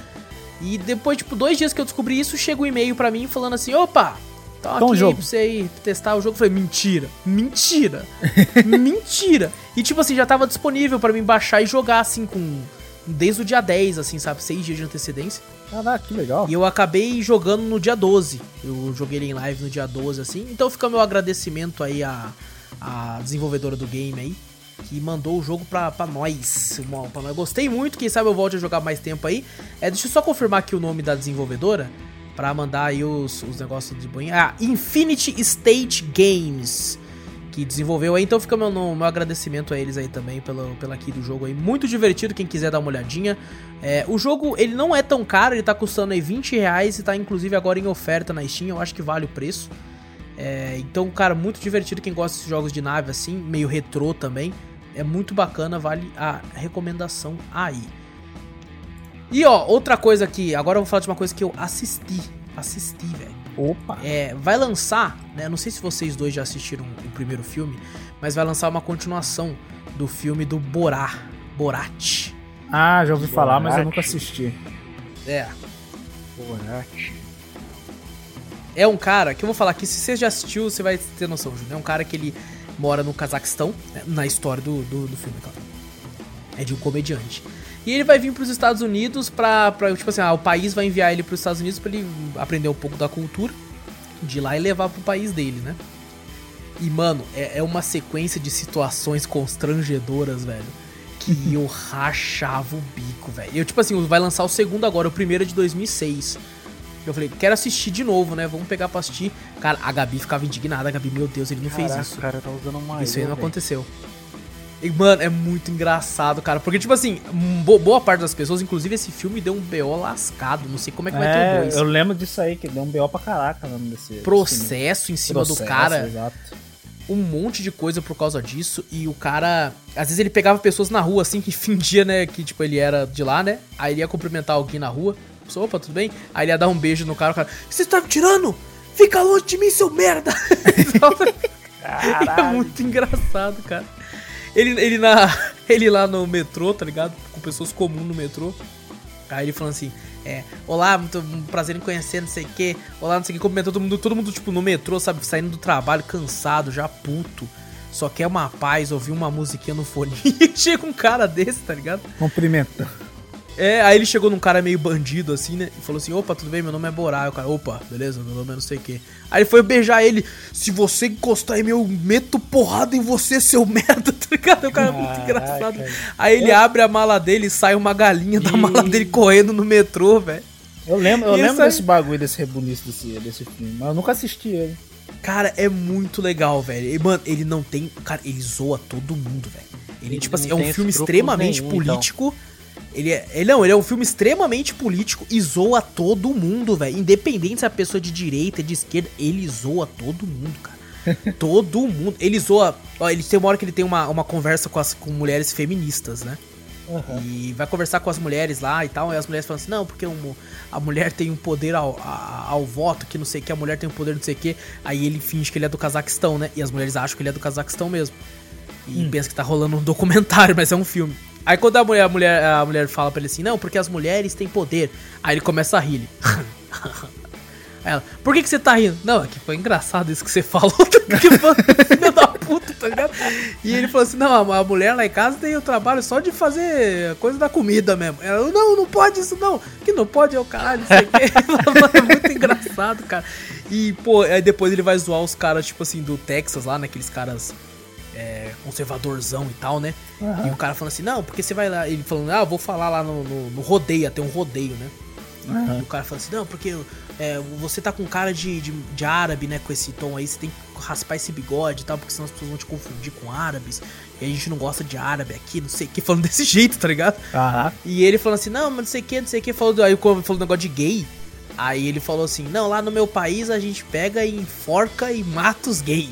E depois, tipo, dois dias que eu descobri isso, chega um e-mail pra mim falando assim: opa! Tá um aqui jogo. pra você ir testar o jogo. Eu falei, mentira, mentira, mentira. E tipo assim, já tava disponível pra mim baixar e jogar assim com. Desde o dia 10, assim, sabe? Seis dias de antecedência. Caraca, que legal. E eu acabei jogando no dia 12. Eu joguei ele em live no dia 12, assim. Então fica meu agradecimento aí à, à desenvolvedora do game aí. Que mandou o jogo pra, pra nós. Uma- pra nós. Gostei muito, quem sabe eu volte a jogar mais tempo aí. É, deixa eu só confirmar aqui o nome da desenvolvedora. Pra mandar aí os, os negócios de banho. Ah, Infinity State Games. Que desenvolveu aí. Então fica meu, meu agradecimento a eles aí também pelo, pela aqui do jogo aí. Muito divertido, quem quiser dar uma olhadinha. É, o jogo, ele não é tão caro, ele tá custando aí 20 reais e tá inclusive agora em oferta na Steam, eu acho que vale o preço. É, então, cara, muito divertido quem gosta desses jogos de nave assim, meio retrô também. É muito bacana, vale a recomendação aí. E ó, outra coisa aqui, agora eu vou falar de uma coisa que eu assisti. Assisti, velho. Opa. É, vai lançar, né? Não sei se vocês dois já assistiram o primeiro filme, mas vai lançar uma continuação do filme do Borá. Borat. Ah, já ouvi falar, mas eu Borat. nunca assisti. É. Borat. É um cara que eu vou falar aqui, se você já assistiu, você vai ter noção, Júnior. É um cara que ele mora no Cazaquistão, né, na história do, do, do filme, claro. É de um comediante. E ele vai vir pros Estados Unidos pra, pra tipo assim, ah, o país vai enviar ele pros Estados Unidos pra ele aprender um pouco da cultura de lá e levar pro país dele, né? E, mano, é, é uma sequência de situações constrangedoras, velho. Que eu rachava o bico, velho. Eu, tipo assim, vai lançar o segundo agora, o primeiro é de 2006. Eu falei, quero assistir de novo, né? Vamos pegar pra assistir. Cara, a Gabi ficava indignada. A Gabi, meu Deus, ele não fez Caraca, isso. o cara tá usando uma Isso aí não aconteceu. E, mano, é muito engraçado, cara. Porque, tipo assim, bo- boa parte das pessoas, inclusive esse filme deu um BO lascado. Não sei como é que vai ter o É, 2. eu lembro disso aí, que deu um BO pra caraca o nome desse. desse Processo em filme. cima do Processo, cara. Exato. um monte de coisa por causa disso. E o cara. Às vezes ele pegava pessoas na rua, assim, que fingia, né? Que, tipo, ele era de lá, né? Aí ele ia cumprimentar alguém na rua. Pessoa, opa, tudo bem? Aí ele ia dar um beijo no cara. O cara, você tá me tirando? Fica longe de mim, seu merda! é muito engraçado, cara. Ele, ele, na, ele lá no metrô, tá ligado? Com pessoas comuns no metrô. Aí ele falando assim, é, olá, muito prazer em conhecer, não sei o que. Olá, não sei o que, cumprimentou todo mundo, todo mundo, tipo, no metrô, sabe, saindo do trabalho, cansado, já puto. Só quer uma paz, ouvir uma musiquinha no fone. E chega um cara desse, tá ligado? Cumprimento. É, aí ele chegou num cara meio bandido, assim, né? E falou assim: opa, tudo bem? Meu nome é Borá. Aí o cara, opa, beleza, meu nome é não sei o quê. Aí ele foi beijar ele. Se você encostar em mim, eu meto porrada em você, seu merda, tá ligado? O cara é muito engraçado. Aí ele abre a mala dele e sai uma galinha da mala dele correndo no metrô, velho. Eu lembro, eu lembro aí- desse bagulho, desse rebuliço desse, desse filme, mas eu nunca assisti ele. Cara, é muito legal, velho. E, mano, ele não tem. Cara, ele zoa todo mundo, velho. Ele, Ele tipo assim, é um filme extremamente nenhum, então. Ele é. Ele, não, ele é um filme extremamente político e zoa todo mundo, velho. Independente se a pessoa é de direita, de esquerda, ele zoa todo mundo, cara. todo mundo. Ele zoa. Ó, ele tem uma hora que ele tem uma, uma conversa com, as, com mulheres feministas, né? E vai conversar com as mulheres lá e tal. E as mulheres falam assim: não, porque um- a mulher tem um poder ao, a- ao voto, que não sei o que, a mulher tem um poder não sei o que. Aí ele finge que ele é do Cazaquistão, né? E as mulheres acham que ele é do Cazaquistão mesmo. E pensa que tá rolando um documentário, mas é um filme. Aí quando a mulher, a mulher, a mulher fala pra ele assim: não, porque as mulheres têm poder. Aí ele começa a rir. Ele. Aí ela, por que, que você tá rindo? Não, é que foi engraçado isso que você falou. que foi filho da puta, tá ligado? E ele falou assim: não, a, mulher lá em casa tem o trabalho só de fazer coisa da comida mesmo. Ela, não, não pode isso não. Que não pode é o caralho, não sei o quê. É muito engraçado, cara. E, pô, aí depois ele vai zoar os caras, tipo assim, do Texas lá, né? Caras é, conservadorzão e tal, né? E o cara falando assim, não, porque você vai lá. Ele falando, ah, eu vou falar lá no, no, no rodeio, tem um rodeio, né? E o cara fala assim, não, porque é, você tá com cara de, de, de árabe, né? Com esse tom aí, você tem que raspar esse bigode e tal, porque senão as pessoas vão te confundir com árabes. E a gente não gosta de árabe aqui, não sei o que, falando desse jeito, tá ligado? Aham. E ele falando assim, não, mas não sei o que, não sei o que, falou, aí falou do negócio de gay. Aí ele falou assim, não, lá no meu país a gente pega e enforca e mata os gay.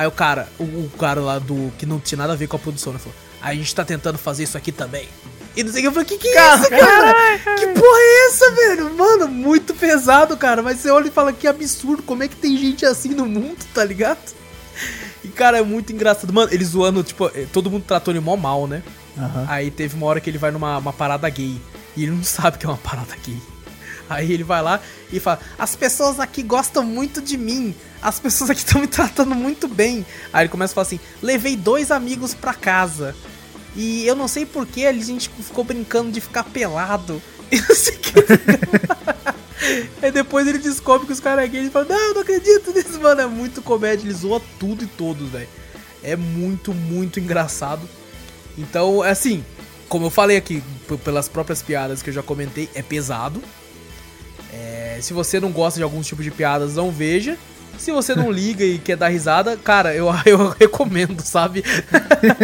Aí o cara, o, o cara lá do, que não tinha nada a ver com a produção, né, falou, a gente tá tentando fazer isso aqui também. E não sei o que, eu falei, que que é isso, cara? Que porra é essa, velho? Mano, muito pesado, cara. Mas você olha e fala, que absurdo, como é que tem gente assim no mundo, tá ligado? E, cara, é muito engraçado. Mano, ele zoando, tipo, eh, todo mundo tratou ele mó mal, né? Aham. Aí teve uma hora que ele vai numa uma parada gay. E ele não sabe que é uma parada gay. Aí ele vai lá e fala: As pessoas aqui gostam muito de mim. As pessoas aqui estão me tratando muito bem. Aí ele começa a falar assim: Levei dois amigos pra casa. E eu não sei porquê, a gente ficou brincando de ficar pelado. E não sei o que. Aí depois ele descobre que os caras é gay e fala: Não, não acredito nisso, mano. É muito comédia. Ele zoa tudo e todos, velho. É muito, muito engraçado. Então, é assim, como eu falei aqui, pelas próprias piadas que eu já comentei, é pesado. É, se você não gosta de alguns tipos de piadas, não veja. Se você não liga e quer dar risada, cara, eu, eu recomendo, sabe?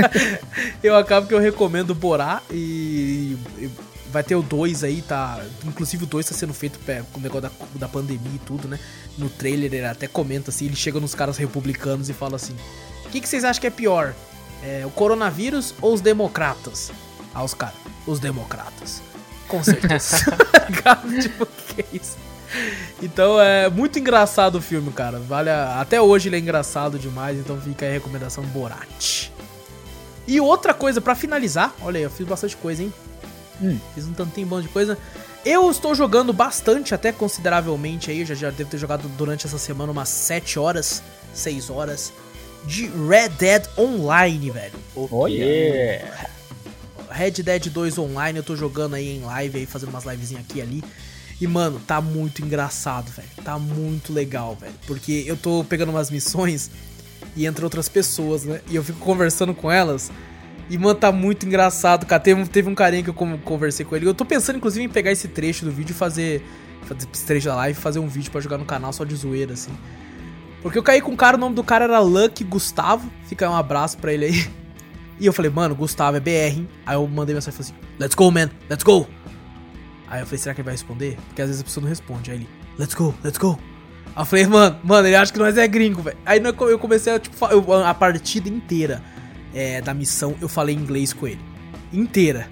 eu acabo que eu recomendo Borá e, e vai ter o 2 aí, tá? Inclusive o 2 tá sendo feito com o negócio da, da pandemia e tudo, né? No trailer ele até comenta assim, ele chega nos caras republicanos e fala assim: O que, que vocês acham que é pior? É, o coronavírus ou os democratas? Ah, os caras, os democratas. Com certeza. Cara, tipo, que é isso? Então é muito engraçado o filme, cara. Vale a- Até hoje ele é engraçado demais, então fica aí a recomendação Borat. E outra coisa, pra finalizar, olha aí, eu fiz bastante coisa, hein? Hum. Fiz um tantinho bom de coisa. Eu estou jogando bastante, até consideravelmente aí, eu já, já devo ter jogado durante essa semana umas 7 horas, 6 horas, de Red Dead Online, velho. Olha. Red Dead 2 Online, eu tô jogando aí em live, aí fazendo umas livezinhas aqui e ali. E, mano, tá muito engraçado, velho. Tá muito legal, velho. Porque eu tô pegando umas missões e entra outras pessoas, né? E eu fico conversando com elas. E, mano, tá muito engraçado, cara. Teve, teve um carinha que eu con- conversei com ele. Eu tô pensando, inclusive, em pegar esse trecho do vídeo e fazer. Fazer esse trecho da live e fazer um vídeo pra jogar no canal só de zoeira, assim. Porque eu caí com um cara, o nome do cara era Lucky Gustavo. Fica um abraço pra ele aí. E eu falei, mano, Gustavo é BR? Aí eu mandei mensagem e falei assim, let's go, man, let's go. Aí eu falei, será que ele vai responder? Porque às vezes a pessoa não responde. Aí ele, let's go, let's go. Aí eu falei, mano, mano, ele acha que nós é gringo, velho. Aí eu comecei a, tipo, a partida inteira é, da missão, eu falei inglês com ele. Inteira.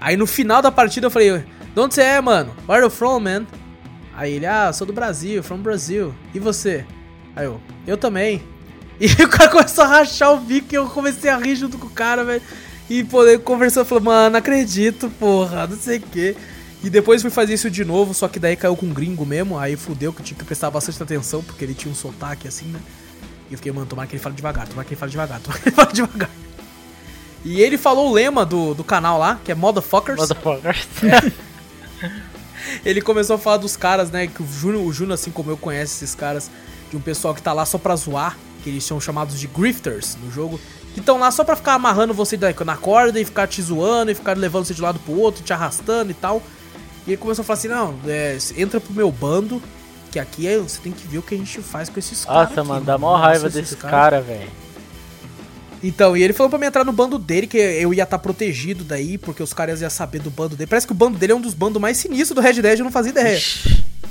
Aí no final da partida eu falei, de onde você é, mano? Where you from, man? Aí ele, ah, sou do Brasil, from Brasil. E você? Aí eu, eu também. E o cara começou a rachar o bico e eu comecei a rir junto com o cara, velho. E pô, ele conversou e falou, mano, não acredito, porra, não sei o quê. E depois fui fazer isso de novo, só que daí caiu com um gringo mesmo, aí fudeu que eu tinha que prestar bastante atenção, porque ele tinha um sotaque assim, né? E eu fiquei, mano, tomara que ele fale devagar, tomara que ele fale devagar, tomara que ele fale devagar. E ele falou o lema do, do canal lá, que é Motherfuckers. Motherfuckers. Ele começou a falar dos caras, né? Que o Júnior, o Júnior, assim como eu, conhece esses caras de um pessoal que tá lá só pra zoar, que eles são chamados de grifters no jogo, que estão lá só pra ficar amarrando você na corda e ficar te zoando e ficar levando você de um lado pro outro, te arrastando e tal. E ele começou a falar assim: não, é, entra pro meu bando, que aqui é, você tem que ver o que a gente faz com esses caras. Nossa, aqui, mano, dá mó raiva desses caras- caras, velho. Então, e ele falou pra mim entrar no bando dele, que eu ia estar protegido daí, porque os caras iam saber do bando dele. Parece que o bando dele é um dos bandos mais sinistros do Red Dead, eu não fazia ideia.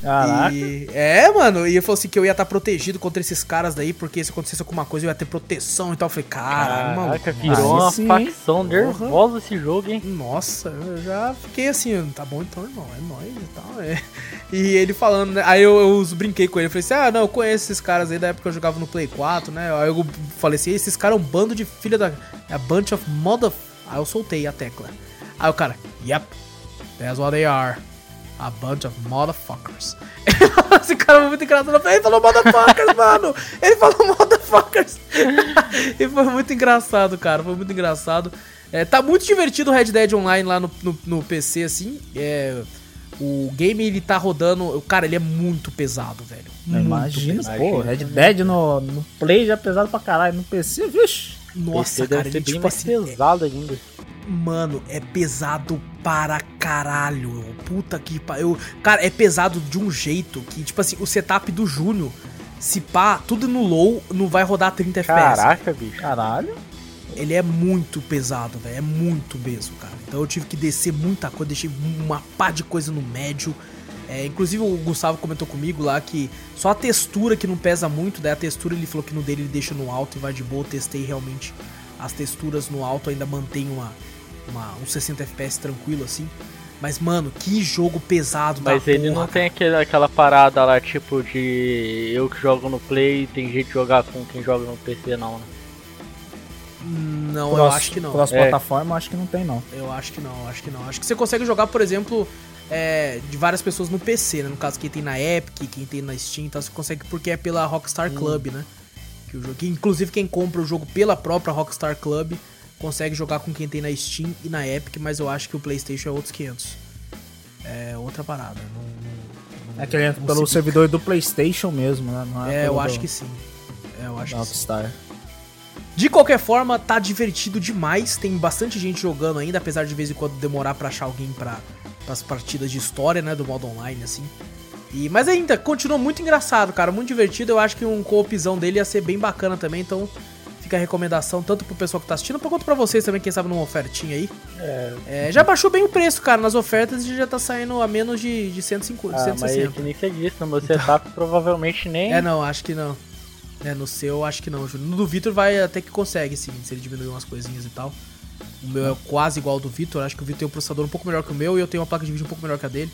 Caraca. E- é, mano, e ele falou assim que eu ia estar protegido contra esses caras daí, porque se acontecesse alguma coisa eu ia ter proteção e tal. Eu falei, caralho, mano. Caraca, virou uma sim, facção nervosa esse jogo, hein? Nossa, eu já fiquei assim, tá bom então, irmão, é nóis e tal. É. E ele falando, né? Aí eu, eu brinquei com ele, falei assim: ah, não, eu conheço esses caras aí da época que eu jogava no Play 4, né? Aí eu falei assim: esses caras é um bando de filha da. É a bunch of mother. Aí eu soltei a tecla. Aí o cara, yep, that's what they are. A bunch of motherfuckers. Esse cara foi muito engraçado. Ele falou motherfuckers, mano. Ele falou motherfuckers. e foi muito engraçado, cara. Foi muito engraçado. É, tá muito divertido o Red Dead Online lá no, no, no PC, assim. É, o game, ele tá rodando... Cara, ele é muito pesado, velho. Muito Imagina, pesado. pô, Red Dead no, no Play já é pesado pra caralho, no PC, vixe. Nossa, PC cara, ele bem tipo mais assim... é- pesado ainda. Mano, é pesado para caralho. Puta que pariu. Cara, é pesado de um jeito que, tipo assim, o setup do Júnior, se pá, tudo no low, não vai rodar 30 FPS. Caraca, bicho. Caralho. Ele é muito pesado, velho. É muito mesmo, cara. Então eu tive que descer muita coisa, deixei uma pá de coisa no médio. É, inclusive o Gustavo comentou comigo lá que só a textura que não pesa muito, daí a textura ele falou que no dele ele deixa no alto e vai de boa. Eu testei realmente as texturas no alto, ainda mantém uma, uma, uns 60 FPS tranquilo assim. Mas, mano, que jogo pesado Mas da ele porra, não cara. tem aquele, aquela parada lá, tipo, de eu que jogo no Play e tem jeito de jogar com quem joga no PC, não, né? Não, eu acho que não. Cross É. plataforma, acho que não tem, não. Eu acho que não, acho que não. Acho que você consegue jogar, por exemplo, é, de várias pessoas no PC, né? No caso, quem tem na Epic, quem tem na Steam, então você consegue porque é pela Rockstar Club, né? Que o jogo, que, inclusive quem compra o jogo pela própria Rockstar Club consegue jogar com quem tem na Steam e na Epic, mas eu acho que o PlayStation é outros 500. É outra parada. Não, não- É que ele entra pelo se- servidor do Playstation mesmo, né? Não É, eu pelo acho do- que sim. É, eu acho da que sim. Rockstar. De qualquer forma, tá divertido demais. Tem bastante gente jogando ainda, apesar de, de vez em quando demorar pra achar alguém pra as partidas de história, né? Do modo online, assim. E, mas ainda, continua muito engraçado, cara. Muito divertido. Eu acho que um co-opzão dele ia ser bem bacana também. Então, fica a recomendação tanto pro pessoal que tá assistindo, quanto pra vocês também, quem sabe numa ofertinha aí. É, já baixou bem o preço, cara. Nas ofertas já tá saindo a menos de, de 150, Ah, mas é 160. que nem você disse, no meu setup provavelmente nem. É, não, acho que não. É, no seu, acho que não, Júlio. No do Vitor vai até que consegue, sim, se ele diminuir umas coisinhas e tal. O meu é quase igual ao do Vitor. Acho que o Vitor tem um processador um pouco melhor que o meu e eu tenho uma placa de vídeo um pouco melhor que a dele.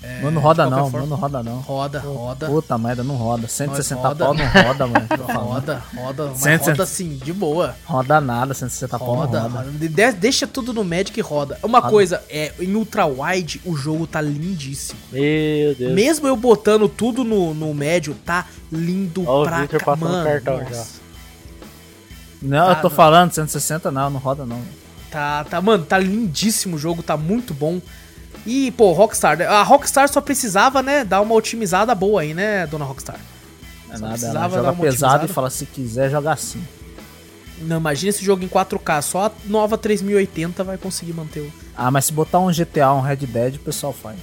É, Mas não roda não, forma, mano, roda não. Roda, roda. Puta merda, não roda. 160 roda. pau não roda, mano. Roda, roda, mas 160. roda sim, de boa. Roda nada, 160 pau Roda, não roda. roda. De- deixa tudo no Magic e roda. Uma Roda. coisa, é, em ultra wide o jogo tá lindíssimo. Meu Deus. Mesmo eu botando tudo no, no médio, tá lindo Ó, o pra Victor ca- mano, cartão nossa. já. Não, Ah, eu tô não. falando, 160 não, não roda não. Tá, tá, mano, tá lindíssimo o jogo, tá muito bom. E, pô, Rockstar, a Rockstar só precisava, né, dar uma otimizada boa aí, né, dona Rockstar? Não é nada, precisava ela joga pesado e fala se quiser joga assim. Não, imagina esse jogo em 4K, só a nova 3080 vai conseguir manter o... Ah, mas se botar um GTA, um Red Dead, o pessoal faz.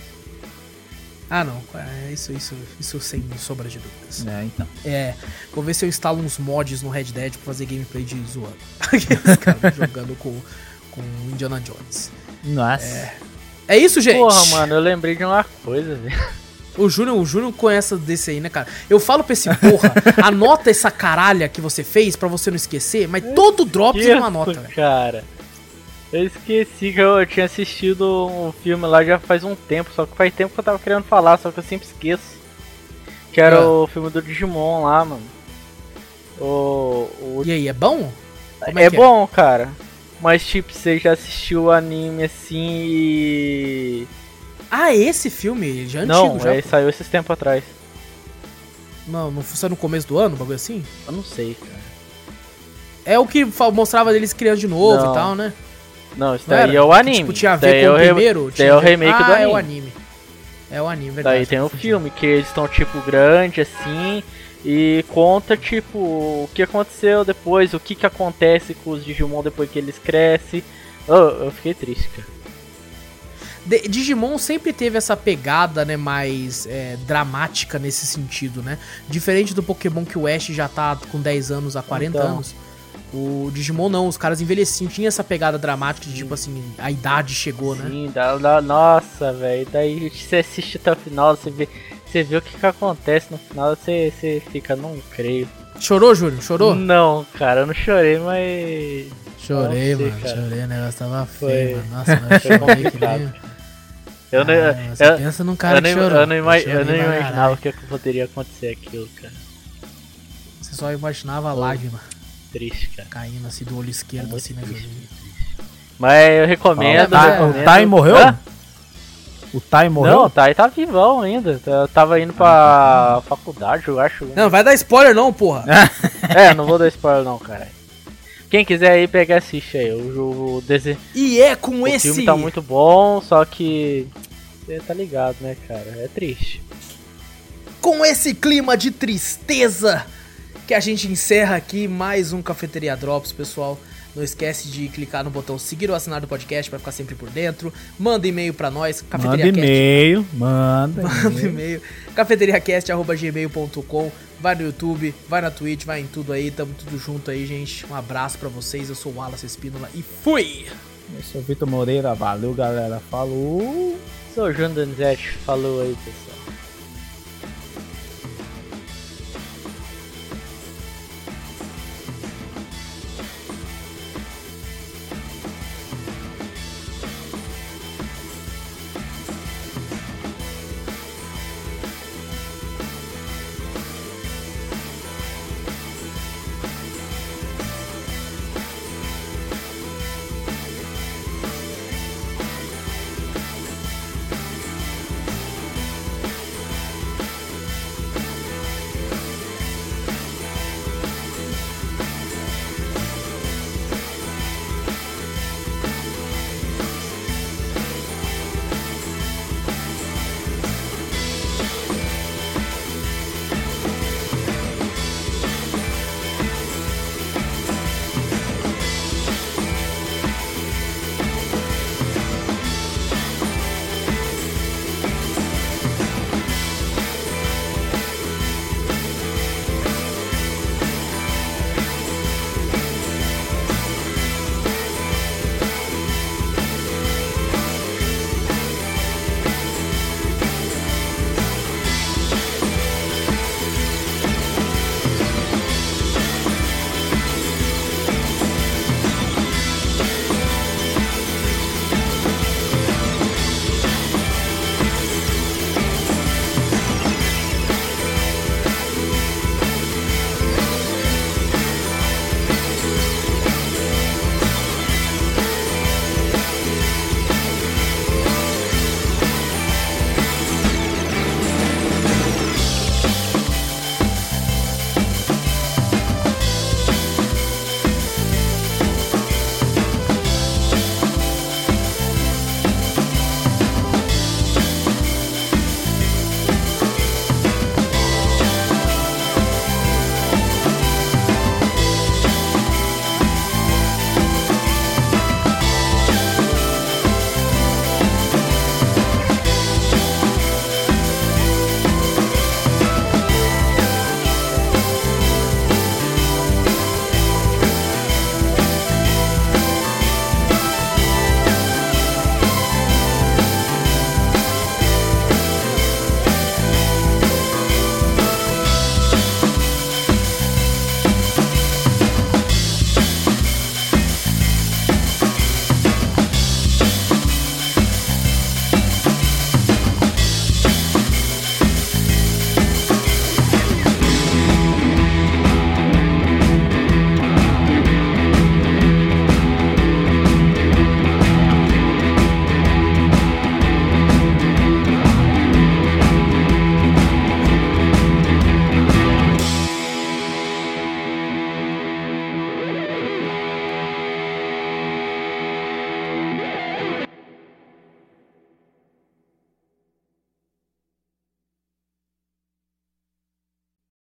Ah, não, é isso, isso, isso sem sombra de dúvidas. É, então. É, vou ver se eu instalo uns mods no Red Dead pra fazer gameplay de zoando. Aqueles caras jogando com, com Indiana Jones. Nossa. É isso, gente! Porra, mano, eu lembrei de uma coisa, velho. O Júnior, o Júnior conhece desse aí, né, cara? Eu falo pra esse porra, anota essa caralha que você fez pra você não esquecer, mas todo drop você não anota, velho. cara. Eu esqueci que eu tinha assistido um filme lá já faz um tempo, só que faz tempo que eu tava querendo falar, só que eu sempre esqueço. Que era Ah. o filme do Digimon lá, mano. O, o E aí, é bom? Como é, que bom, cara. Mas tipo, você já assistiu o anime assim e. Ah, esse filme, já é não, antigo já. é, pô. saiu esses tempos atrás. Não, não foi no começo do ano, um bagulho assim? Eu não sei, cara. É o que mostrava eles criando de novo Não. e tal, né? Não, isso Não daí era? é o Que, anime. tipo, tinha a daí ver é com o o re- primeiro? daí é o remake ah, do é o anime. anime. É o anime, verdade. Daí tem o filme, que eles estão, tipo, grande assim, e conta, tipo, o que aconteceu depois, o que que acontece com os Digimon depois que eles crescem. Oh, eu fiquei triste, cara. Digimon sempre teve essa pegada, né, mais é, dramática nesse sentido, né? Diferente do Pokémon que o Ash já tá com 10 anos, há 40 Então. anos. O Digimon não, os caras envelheciam, tinha essa pegada dramática de tipo assim, a idade chegou, né? Sim, dá- nossa, velho. Daí você assiste até o final, você vê, você vê o que que acontece no final, você, você fica, não creio. Chorou, Júlio? Chorou? Não, cara, eu não chorei, mas. Chorei, sei, mano, cara. chorei, o negócio tava Foi- feio, mano. Nossa, mas eu chorei que nem... Eu, não, Ah, você eu, pensa num cara eu, que não, chorou. eu não, ima- eu não imaginava que poderia acontecer aquilo, cara. Você só imaginava a lágrima Triste, cara. caindo assim do olho esquerdo, Muito assim, né? Mas eu recomendo. Ah, o, Tai- é, o recomendo. Tai morreu? Hã? O O Tai morreu? Não, o Tai tá vivão ainda. Eu tava indo pra faculdade, eu acho. Não, vai dar spoiler não, porra. É, não vou dar spoiler não, cara. Quem quiser aí, pega e assiste aí. O jogo desenho. E é com O esse... filme tá muito bom, só que. Você tá ligado, né, cara? É triste. com esse clima de tristeza que a gente encerra aqui mais um Cafeteria Drops, pessoal. Não esquece de clicar no botão seguir ou assinar do podcast para ficar sempre por dentro. Manda e-mail para nós, Manda cafeteriacast. e-mail, manda. Manda e-mail, cafeteriacast.gmail.com. Vai no YouTube, vai na Twitch, vai em tudo aí, tamo tudo junto aí, gente. Um abraço para vocês, eu sou o Wallace Espínola e fui! Eu sou o Vitor Moreira, valeu galera, falou. Sou o João Donizete, falou aí, pessoal.